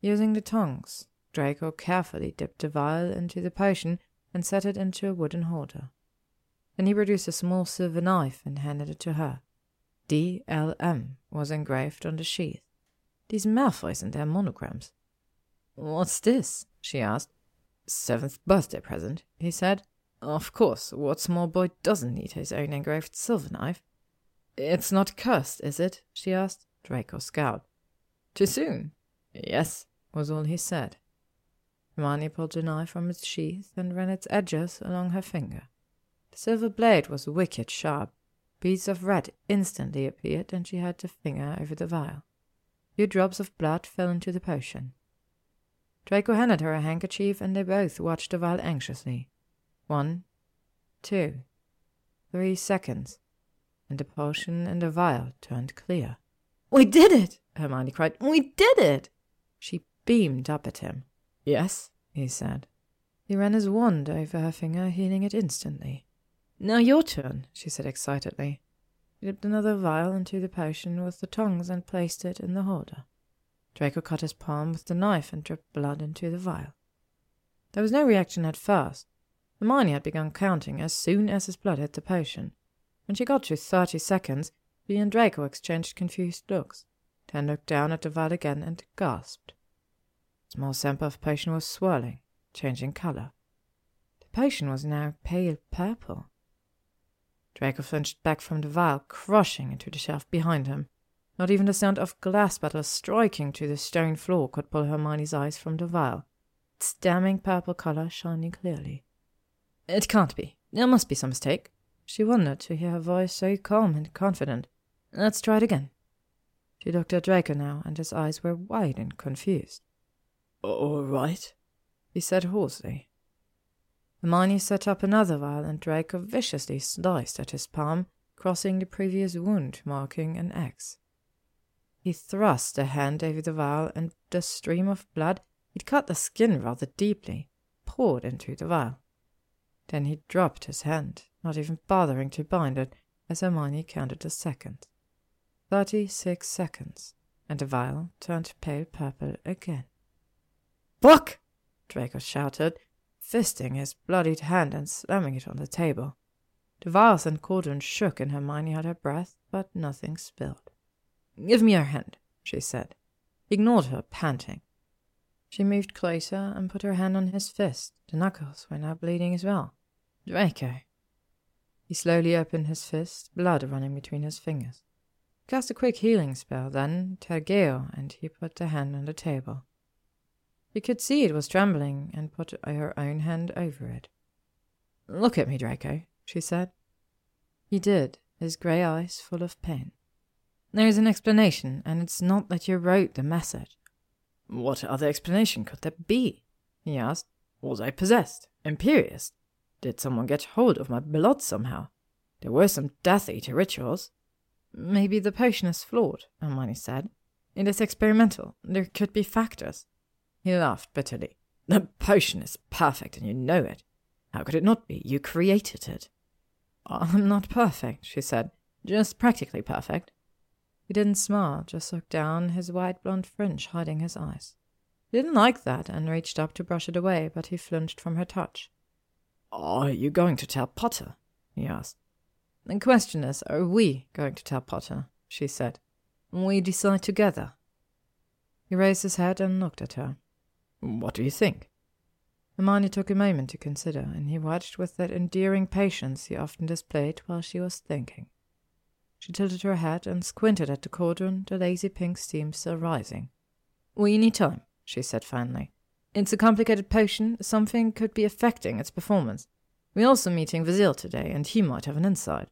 Using the tongs, Draco carefully dipped the vial into the potion and set it into a wooden holder. Then he produced a small silver knife and handed it to her. D.L.M. was engraved on the sheath. These Malfoys and their monograms. What's this? she asked. Seventh birthday present, he said. Of course, what small boy doesn't need his own engraved silver knife? It's not cursed, is it? she asked. Draco scowled. Too soon? Yes, was all he said. Hermione pulled the knife from its sheath and ran its edges along her finger. The silver blade was wicked sharp. Beads of red instantly appeared, and she had to finger over the vial. A few drops of blood fell into the potion. Draco handed her a handkerchief, and they both watched the vial anxiously. One, two, three seconds, and the potion in the vial turned clear. We did it! Hermione cried. We did it! She beamed up at him. Yes, he said. He ran his wand over her finger, healing it instantly. Now your turn, she said excitedly. He dipped another vial into the potion with the tongs and placed it in the holder. Draco cut his palm with the knife and dripped blood into the vial. There was no reaction at first. Hermione had begun counting as soon as his blood hit the potion. When she got to thirty seconds, he and Draco exchanged confused looks. Then looked down at the vial again and gasped. Small sample of potion was swirling, changing color. The potion was now pale purple. Draco flinched back from the vial, crushing into the shelf behind him. Not even the sound of glass batters striking to the stone floor could pull Hermione's eyes from the vial, its damning purple color shining clearly. It can't be. There must be some mistake. She wondered to hear her voice so calm and confident. Let's try it again. She looked at Draco now, and his eyes were wide and confused. All right, he said hoarsely. Hermione set up another vial, and Draco viciously sliced at his palm, crossing the previous wound, marking an X. He thrust a hand over the vial, and the stream of blood, it cut the skin rather deeply, poured into the vial. Then he dropped his hand, not even bothering to bind it, as Hermione counted the seconds. Thirty-six seconds, and the vial turned pale purple again. Fuck! Draco shouted, fisting his bloodied hand and slamming it on the table. The vials and cauldron shook and Hermione held her breath, but nothing spilled. Give me your hand, she said. He ignored her, panting. She moved closer and put her hand on his fist. The knuckles were now bleeding as well. Draco. He slowly opened his fist, blood running between his fingers. Cast a quick healing spell, then Tergeo, and he put the hand on the table. He could see it was trembling and put her own hand over it. Look at me, Draco, she said. He did, his grey eyes full of pain. There is an explanation, and it's not that you wrote the message. What other explanation could there be? he asked. Was I possessed? Imperious? Did someone get hold of my blood somehow? There were some Death Eater rituals. Maybe the potion is flawed, Hermione said. It is experimental. There could be factors. He laughed bitterly. The potion is perfect, and you know it. How could it not be? You created it. Oh, I'm not perfect, she said. Just practically perfect. He didn't smile, just looked down, his white blonde fringe hiding his eyes. He didn't like that and reached up to brush it away, but he flinched from her touch. Are you going to tell Potter? he asked. The question is, are we going to tell Potter? she said. We decide together. He raised his head and looked at her. What do you think? Hermione took a moment to consider, and he watched with that endearing patience he often displayed while she was thinking. She tilted her head and squinted at the cauldron, the lazy pink steam still rising. We need time, she said finally. It's a complicated potion. Something could be affecting its performance. We're also meeting Vazil today, and he might have an insight.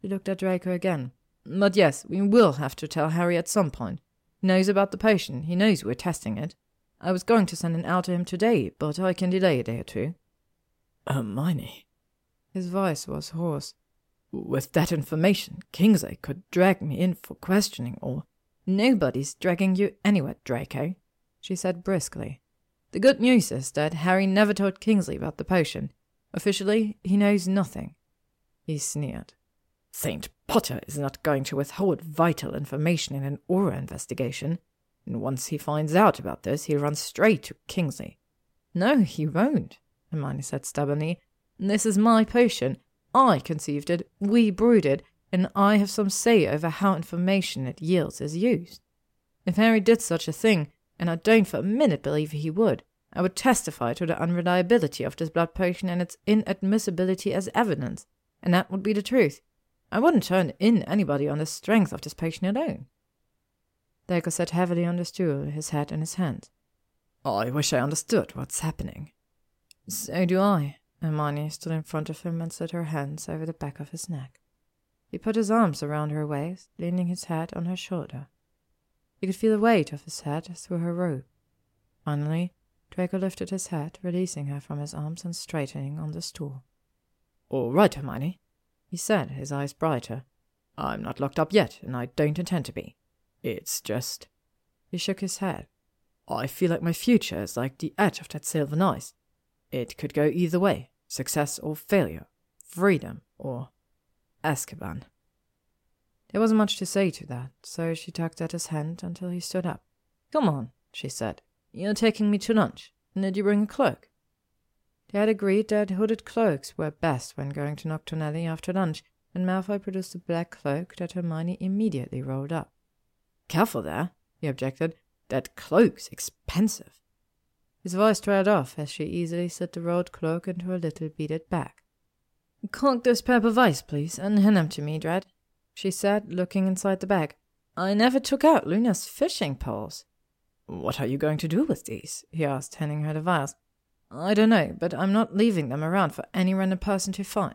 He looked at Draco again. But yes, we will have to tell Harry at some point. He knows about the potion. He knows we're testing it. I was going to send an out to him today, but I can delay a day or two. Hermione. His voice was hoarse. With that information, Kingsley could drag me in for questioning, or nobody's dragging you anywhere, Draco, she said briskly. The good news is that Harry never told Kingsley about the potion. Officially, he knows nothing. He sneered. Saint Potter is not going to withhold vital information in an Auror investigation, and once he finds out about this, he'll run straight to Kingsley. No, he won't, Hermione said stubbornly. This is my potion. I conceived it, we brewed it, and I have some say over how information it yields is used. If Harry did such a thing, and I don't for a minute believe he would. I would testify to the unreliability of this blood potion and its inadmissibility as evidence, and that would be the truth. I wouldn't turn in anybody on the strength of this potion alone. Draco sat heavily on the stool, his head in his hands. I wish I understood what's happening. So do I. Hermione stood in front of him and slid her hands over the back of his neck. He put his arms around her waist, leaning his head on her shoulder. He could feel the weight of his head through her robe. Finally, Draco lifted his head, releasing her from his arms and straightening on the stool. All right, Hermione, he said, his eyes brighter. I'm not locked up yet, and I don't intend to be. It's just. He shook his head. I feel like my future is like the edge of that silver ice. It could go either way success or failure, freedom or Azkaban. There wasn't much to say to that, so she tugged at his hand until he stood up. Come on, she said. You're taking me to lunch. Did you bring a cloak? They had agreed that hooded cloaks were best when going to Knockturn Alley after lunch, and Malfoy produced a black cloak that Hermione immediately rolled up. Careful there, he objected. That cloak's expensive. His voice trailed off as she easily slid the rolled cloak into a little beaded bag. Cork this pair of ice, please, and hand them to me, Dred she said, looking inside the bag. I never took out Luna's fishing poles. What are you going to do with these? he asked, handing her the vials. I don't know, but I'm not leaving them around for any random person to find.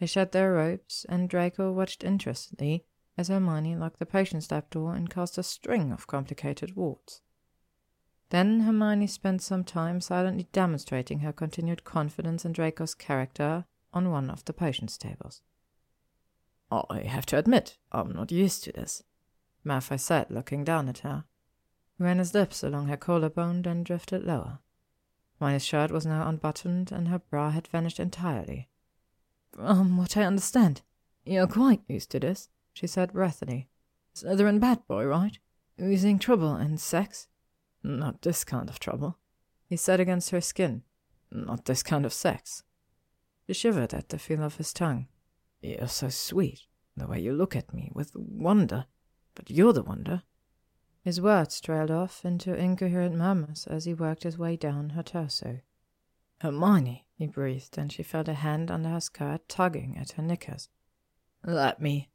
They shed their robes, and Draco watched interestedly as Hermione locked the potion step door and cast a string of complicated wards. Then Hermione spent some time silently demonstrating her continued confidence in Draco's character on one of the potions tables. I have to admit, I'm not used to this, Malfoy said, looking down at her. He ran his lips along her collarbone, then drifted lower. Hermione's shirt was now unbuttoned, and her bra had vanished entirely. From what I understand, you're quite used to this, she said breathily. Slytherin bad boy, right? Oozing trouble and sex? Not this kind of trouble, he said against her skin. Not this kind of sex. She shivered at the feel of his tongue. You're so sweet, the way you look at me with wonder. But you're the wonder. His words trailed off into incoherent murmurs as he worked his way down her torso. Hermione, he breathed, and she felt a hand under her skirt tugging at her knickers. Let me.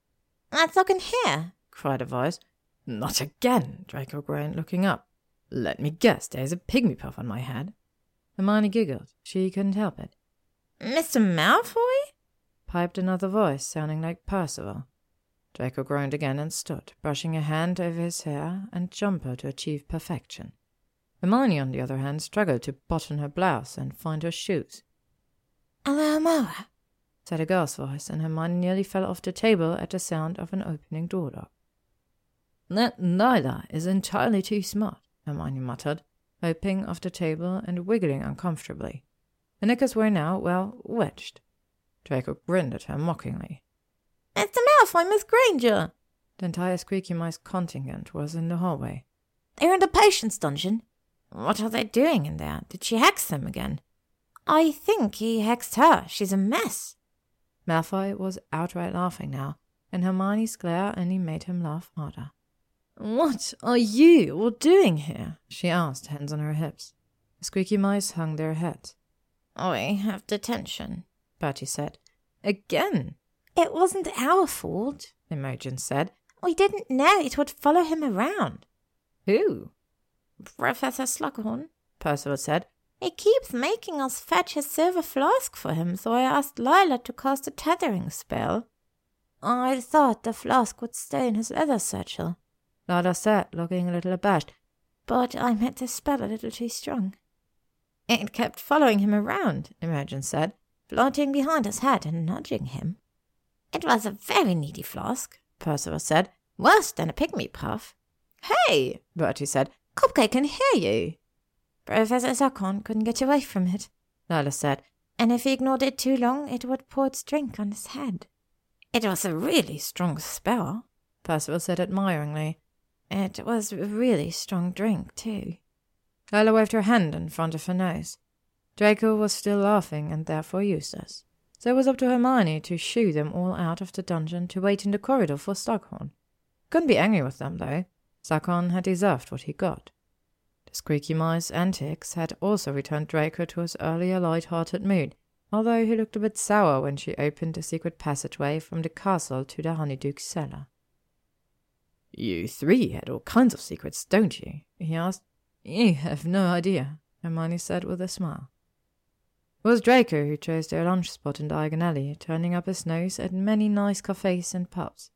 Let's look in here, cried a voice. Not again, Draco groaned, looking up. Let me guess, there's a pygmy puff on my head. Hermione giggled. She couldn't help it. Mr. Malfoy? piped another voice, sounding like Percival. Draco groaned again and stood, brushing a hand over his hair and jumper to achieve perfection. Hermione, on the other hand, struggled to button her blouse and find her shoes. Hello, Alohomora, said a girl's voice, and Hermione nearly fell off the table at the sound of an opening door lock. That Lila is entirely too smart, Hermione muttered, hopping off the table and wiggling uncomfortably. The knickers were now, well, wedged. Draco grinned at her mockingly. Mr. Malfoy, Miss Granger! The entire Squeaky Mice contingent was in the hallway. They're in the Potions Dungeon. What are they doing in there? Did she hex them again? I think he hexed her. She's a mess. Malfoy was outright laughing now, and Hermione's glare only made him laugh harder. What are you all doing here? she asked, hands on her hips. The squeaky mice hung their heads. We have detention, Bertie said. Again? It wasn't our fault, Imogen said. We didn't know it would follow him around. Who? Professor Slughorn, Percival said. He keeps making us fetch his silver flask for him, so I asked Lila to cast a tethering spell. I thought the flask would stay in his leather satchel. Lila sat, looking a little abashed. But I met the spell a little too strong. It kept following him around, Imogen said, floating behind his head and nudging him. It was a very needy flask, Percival said. Worse than a pygmy puff. Hey, Bertie said. Cupcake can hear you. Professor Slughorn couldn't get away from it, Lila said, and if he ignored it too long, it would pour its drink on his head. It was a really strong spell, Percival said admiringly. It was a really strong drink, too. Lila waved her hand in front of her nose. Draco was still laughing and therefore useless. So it was up to Hermione to shoo them all out of the dungeon to wait in the corridor for Slughorn. Couldn't be angry with them, though. Slughorn had deserved what he got. Squeaky mice antics had also returned Draco to his earlier light-hearted mood, although he looked a bit sour when she opened a secret passageway from the castle to the Honeyduke's cellar. You three had all kinds of secrets, don't you? he asked. You have no idea, Hermione said with a smile. It was Draco who chose their lunch spot in Diagon Alley, turning up his nose at many nice cafes and pubs.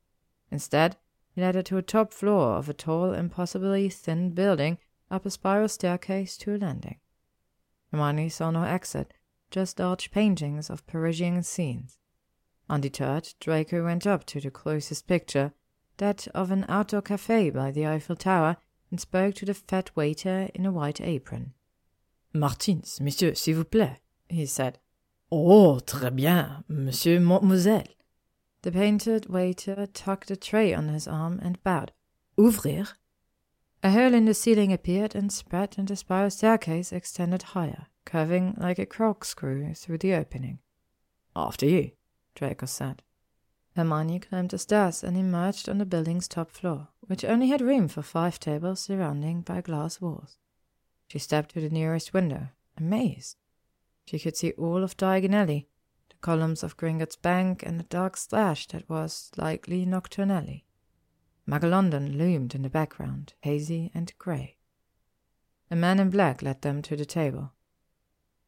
Instead, he led her to a top floor of a tall, impossibly thin building up a spiral staircase to a landing. Hermione saw no exit, just large paintings of Parisian scenes. Undeterred, Draco went up to the closest picture, that of an outdoor cafe by the Eiffel Tower, and spoke to the fat waiter in a white apron. Martins, monsieur, s'il vous plaît, he said. Oh, très bien, monsieur, mademoiselle. The painted waiter tucked a tray on his arm and bowed. Ouvrir? A hole in the ceiling appeared and spread, and the spiral staircase extended higher, curving like a corkscrew through the opening. After you, Draco said. Hermione climbed the stairs and emerged on the building's top floor, which only had room for five tables surrounding by glass walls. She stepped to the nearest window, amazed. She could see all of Diagon Alley, the columns of Gringotts Bank and the dark slash that was likely Knockturn Alley. London loomed in the background, hazy and grey. A man in black led them to the table.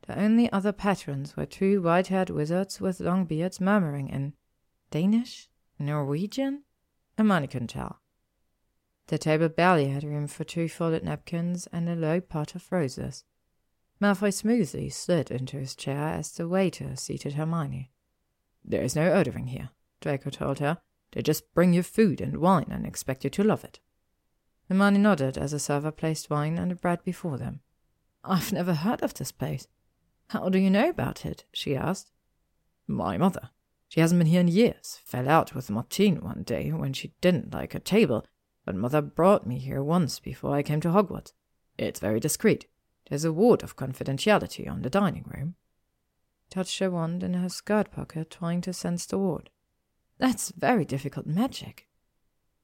The only other patrons were two white-haired wizards with long beards murmuring in Danish? Norwegian? Hermione couldn't tell. The table barely had room for two folded napkins and a low pot of roses. Malfoy smoothly slid into his chair as the waiter seated Hermione. There is no ordering here, Draco told her. They just bring you food and wine and expect you to love it. Hermione nodded as a server placed wine and bread before them. I've never heard of this place. How do you know about it? she asked. My mother. She hasn't been here in years. Fell out with Martine one day when she didn't like her table, but mother brought me here once before I came to Hogwarts. It's very discreet. There's a ward of confidentiality on the dining room. touched her wand in her skirt pocket, trying to sense the ward. That's very difficult magic.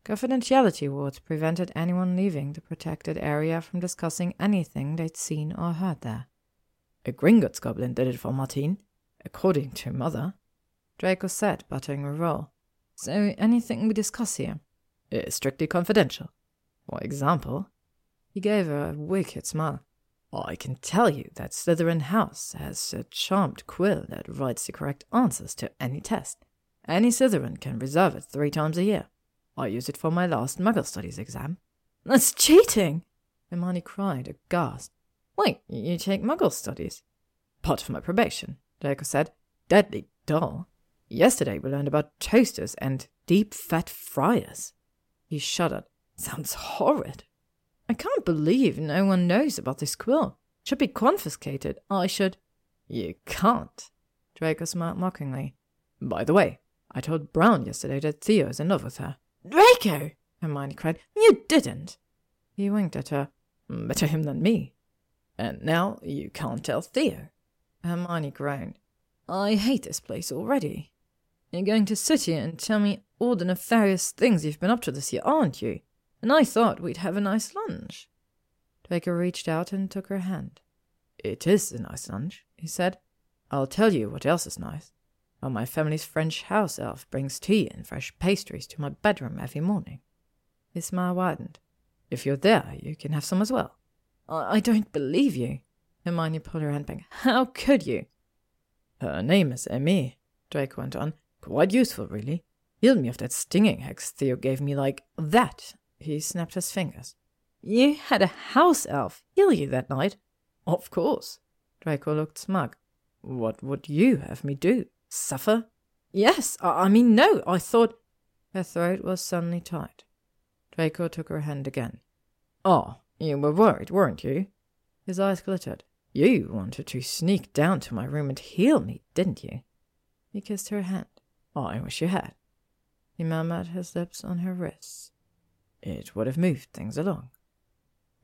Confidentiality wards prevented anyone leaving the protected area from discussing anything they'd seen or heard there. A Gringotts goblin did it for Martine, according to Mother. Draco said, buttering a roll. So anything we discuss here? Is strictly confidential. For example, he gave her a wicked smile. Oh, I can tell you that Slytherin House has a charmed quill that writes the correct answers to any test. Any Slytherin can reserve it three times a year. I used it for my last Muggle Studies exam. That's cheating! Hermione cried, aghast. Wait, you take Muggle Studies? Part of my probation, Draco said. Deadly dull. Yesterday we learned about toasters and deep fat fryers. He shuddered. Sounds horrid. I can't believe no one knows about this quill. It should be confiscated. I should. You can't. Draco smiled mockingly. By the way, I told Brown yesterday that Theo is in love with her. Draco! Hermione cried. You didn't. He winked at her. Mm, better him than me. And now you can't tell Theo. Hermione groaned. I hate this place already. You're going to sit here and tell me all the nefarious things you've been up to this year, aren't you? And I thought we'd have a nice lunch. Draco reached out and took her hand. It is a nice lunch, he said. I'll tell you what else is nice. How my family's French house elf brings tea and fresh pastries to my bedroom every morning. His smile widened. If you're there, you can have some as well. I, don't believe you. Hermione pulled her hand back. How could you? Her name is Aimée, Draco went on. Quite useful, really. Healed me of that stinging hex Theo gave me like that. He snapped his fingers. You had a house elf heal you that night? Of course. Draco looked smug. What would you have me do? Suffer? Yes, I, I mean, no, I thought. Her throat was suddenly tight. Draco took her hand again. Oh, you were worried, weren't you? His eyes glittered. You wanted to sneak down to my room and heal me, didn't you? He kissed her hand. Ah, I wish you had. He murmured his lips on her wrists. It would have moved things along.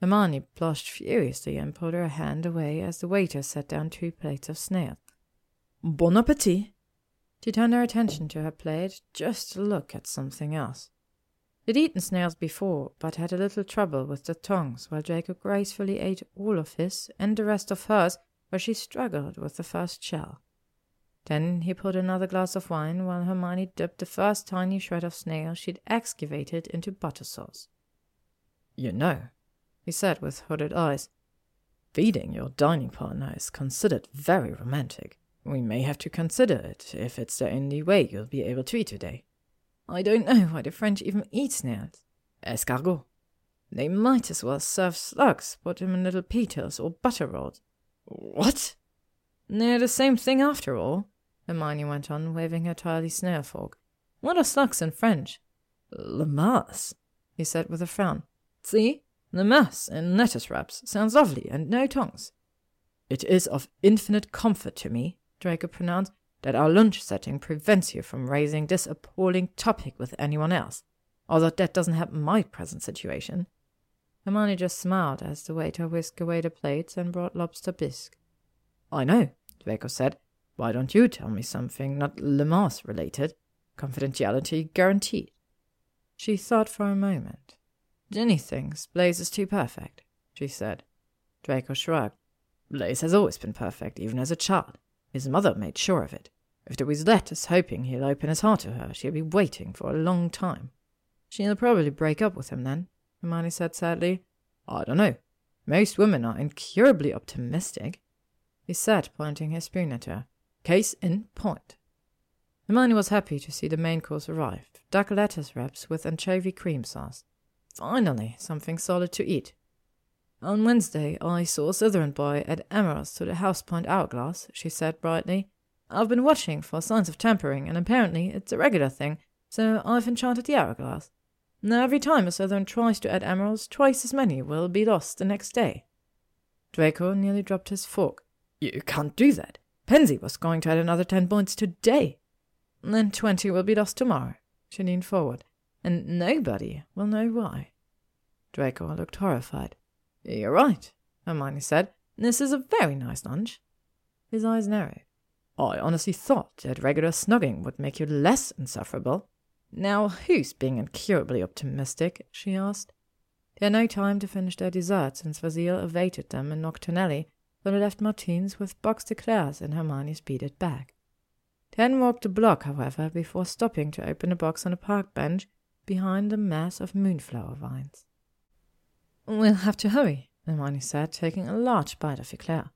Hermione blushed furiously and pulled her hand away as the waiter set down two plates of snail. Bon appetit! She turned her attention to her plate just to look at something else. She'd eaten snails before, but had a little trouble with the tongs, while Jacob gracefully ate all of his and the rest of hers, while she struggled with the first shell. Then he poured another glass of wine while Hermione dipped the first tiny shred of snail she'd excavated into butter sauce. You know, he said with hooded eyes, feeding your dining partner is considered very romantic. We may have to consider it if it's the only way you'll be able to eat today. I don't know why the French even eat snails. Escargot. They might as well serve slugs, put them in little petals or butter rolls. What? They're the same thing after all, Hermione went on, waving her tiny snail fork. What are slugs in French? Limace, he said with a frown. See? Limace in lettuce wraps. Sounds lovely, and no tongues. It is of infinite comfort to me, Draco pronounced, that our lunch setting prevents you from raising this appalling topic with anyone else, although that doesn't help my present situation. Hermione just smiled as the waiter whisked away the plates and brought lobster bisque. I know, Draco said. Why don't you tell me something not Limace related? Confidentiality guaranteed. She thought for a moment. Ginny thinks Blaise is too perfect, she said. Draco shrugged. Blaise has always been perfect, even as a child. His mother made sure of it. If the Weaslette is hoping he'll open his heart to her, she'll be waiting for a long time. She'll probably break up with him then, Hermione said sadly. I don't know. Most women are incurably optimistic. He said, pointing his spoon at her. Case in point. Hermione was happy to see the main course arrive. Duck lettuce wraps with anchovy cream sauce. Finally, something solid to eat. On Wednesday, I saw a Slytherin boy add emeralds to the House Point hourglass, she said brightly. I've been watching for signs of tampering, and apparently it's a regular thing, so I've enchanted the hourglass. Now, every time a Slytherin tries to add emeralds, twice as many will be lost the next day. Draco nearly dropped his fork. You can't do that. Pansy was going to add another ten points today. Then twenty will be lost tomorrow. She leaned forward. And nobody will know why. Draco looked horrified. You're right, Hermione said. This is a very nice lunch. His eyes narrowed. I honestly thought that regular snugging would make you less insufferable. Now, who's being incurably optimistic? she asked. They had no time to finish their dessert since Vasil awaited them in Knockturn Alley, for they left Martine's with box de eclairs in Hermione's beaded bag. Hadn't walked a block, however, before stopping to open a box on a park bench behind a mass of moonflower vines. We'll have to hurry, Hermione said, taking a large bite of eclair.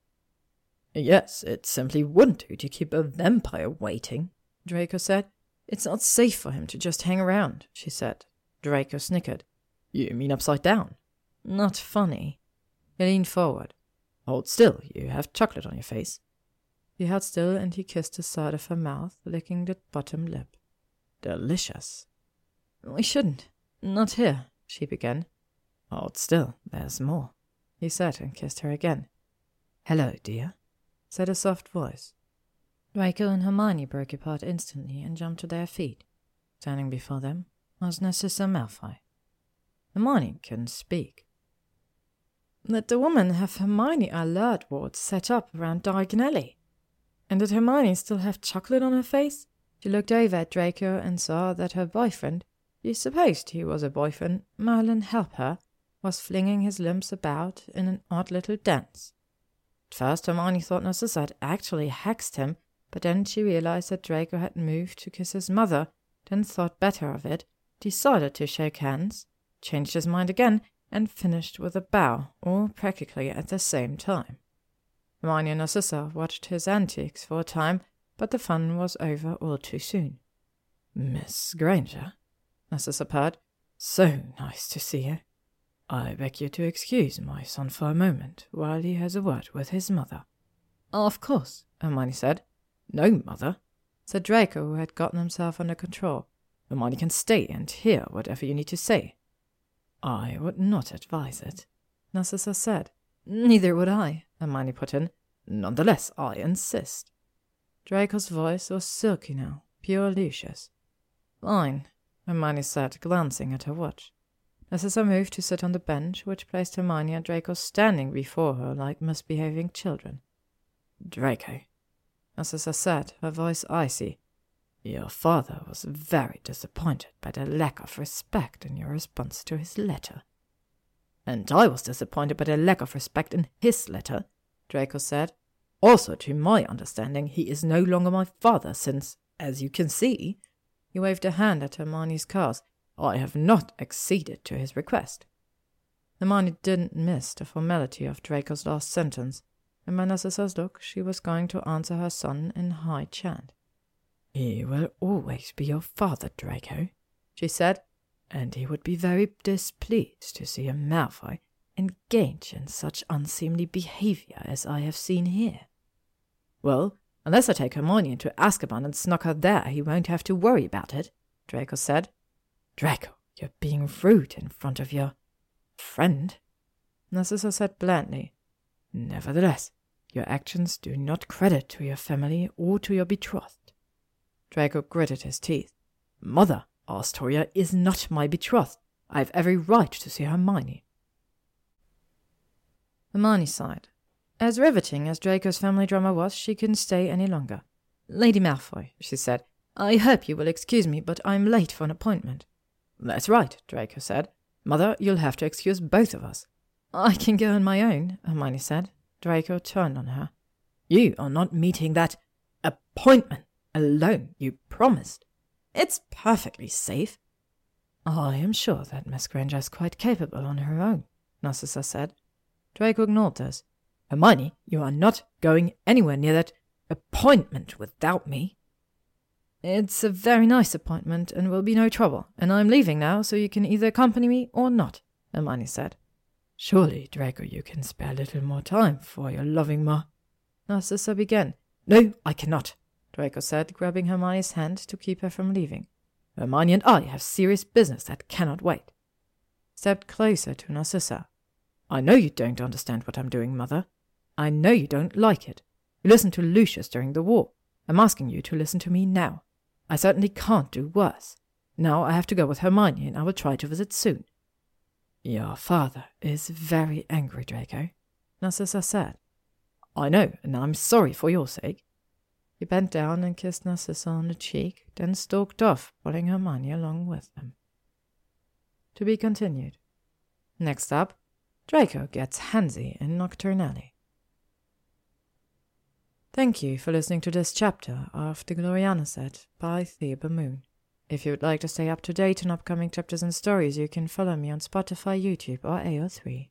Yes, it simply wouldn't do to keep a vampire waiting, Draco said. It's not safe for him to just hang around, she said. Draco snickered. You mean upside down? Not funny. He leaned forward. Hold still, you have chocolate on your face. He held still and he kissed the side of her mouth, licking the bottom lip. Delicious. We shouldn't. Not here, she began. Hold still, there's more, he said and kissed her again. Hello, dear, said a soft voice. Draco and Hermione broke apart instantly and jumped to their feet. Standing before them was Narcissa Malfoy. Hermione couldn't speak. Did the woman have Hermione alert wards set up around Diagon Alley? And did Hermione still have chocolate on her face? She looked over at Draco and saw that her boyfriend, you supposed he was a boyfriend, Merlin Helper, was flinging his limbs about in an odd little dance. At first, Hermione thought Narcissa had actually hexed him, but then she realized that Draco had moved to kiss his mother, then thought better of it, decided to shake hands, changed his mind again, and finished with a bow, all practically at the same time. Hermione and Narcissa watched his antics for a time, but the fun was over all too soon. Miss Granger, Narcissa purred, so nice to see you. I beg you to excuse my son for a moment while he has a word with his mother. Of course, Hermione said. No, mother, said Draco, who had gotten himself under control. Hermione can stay and hear whatever you need to say. I would not advise it, Narcissa said. Neither would I, Hermione put in. Nonetheless, I insist. Draco's voice was silky now, pure Lucius. Fine, Hermione said, glancing at her watch. Narcissa moved to sit on the bench, which placed Hermione and Draco standing before her like misbehaving children. Draco, Narcissa said, her voice icy. Your father was very disappointed by the lack of respect in your response to his letter. And I was disappointed by the lack of respect in his letter, Draco said. Also, to my understanding, he is no longer my father, since, as you can see, he waved a hand at Hermione's cars, I have not acceded to his request. The Hermione didn't miss the formality of Draco's last sentence, and by Narcissa's look she was going to answer her son in high chant. He will always be your father, Draco, she said, and he would be very displeased to see a Malfoy engage in such unseemly behavior as I have seen here. Well, unless I take Hermione into Azkaban and snuck her there, he won't have to worry about it, Draco said. Draco, you're being rude in front of your friend, Narcissa said blandly. Nevertheless, your actions do not credit to your family or to your betrothed. Draco gritted his teeth. Mother, Astoria is not my betrothed. I have every right to see Hermione. Hermione sighed. As riveting as Draco's family drama was, she couldn't stay any longer. Lady Malfoy, she said, I hope you will excuse me, but I'm late for an appointment. That's right, Draco said. Mother, you'll have to excuse both of us. I can go on my own, Hermione said. Draco turned on her. You are not meeting that appointment alone, you promised. It's perfectly safe. I am sure that Miss Granger is quite capable on her own, Narcissa said. Draco ignored this. Hermione, you are not going anywhere near that appointment without me. It's a very nice appointment and will be no trouble, and I'm leaving now, so you can either accompany me or not, Hermione said. Surely, Draco, you can spare a little more time for your loving ma. Narcissa began. No, I cannot, Draco said, grabbing Hermione's hand to keep her from leaving. Hermione and I have serious business that cannot wait. Stepped closer to Narcissa. I know you don't understand what I'm doing, Mother. I know you don't like it. You listened to Lucius during the war. I'm asking you to listen to me now. I certainly can't do worse. Now I have to go with Hermione, and I will try to visit soon. Your father is very angry, Draco, Narcissa said. I know, and I'm sorry for your sake. He bent down and kissed Narcissa on the cheek, then stalked off, pulling Hermione along with him. To be continued. Next up, Draco gets handsy in Knockturn Alley. Thank you for listening to this chapter of The Gloriana Set by Thebe Moon. If you would like to stay up to date on upcoming chapters and stories, you can follow me on Spotify, YouTube, or AO3.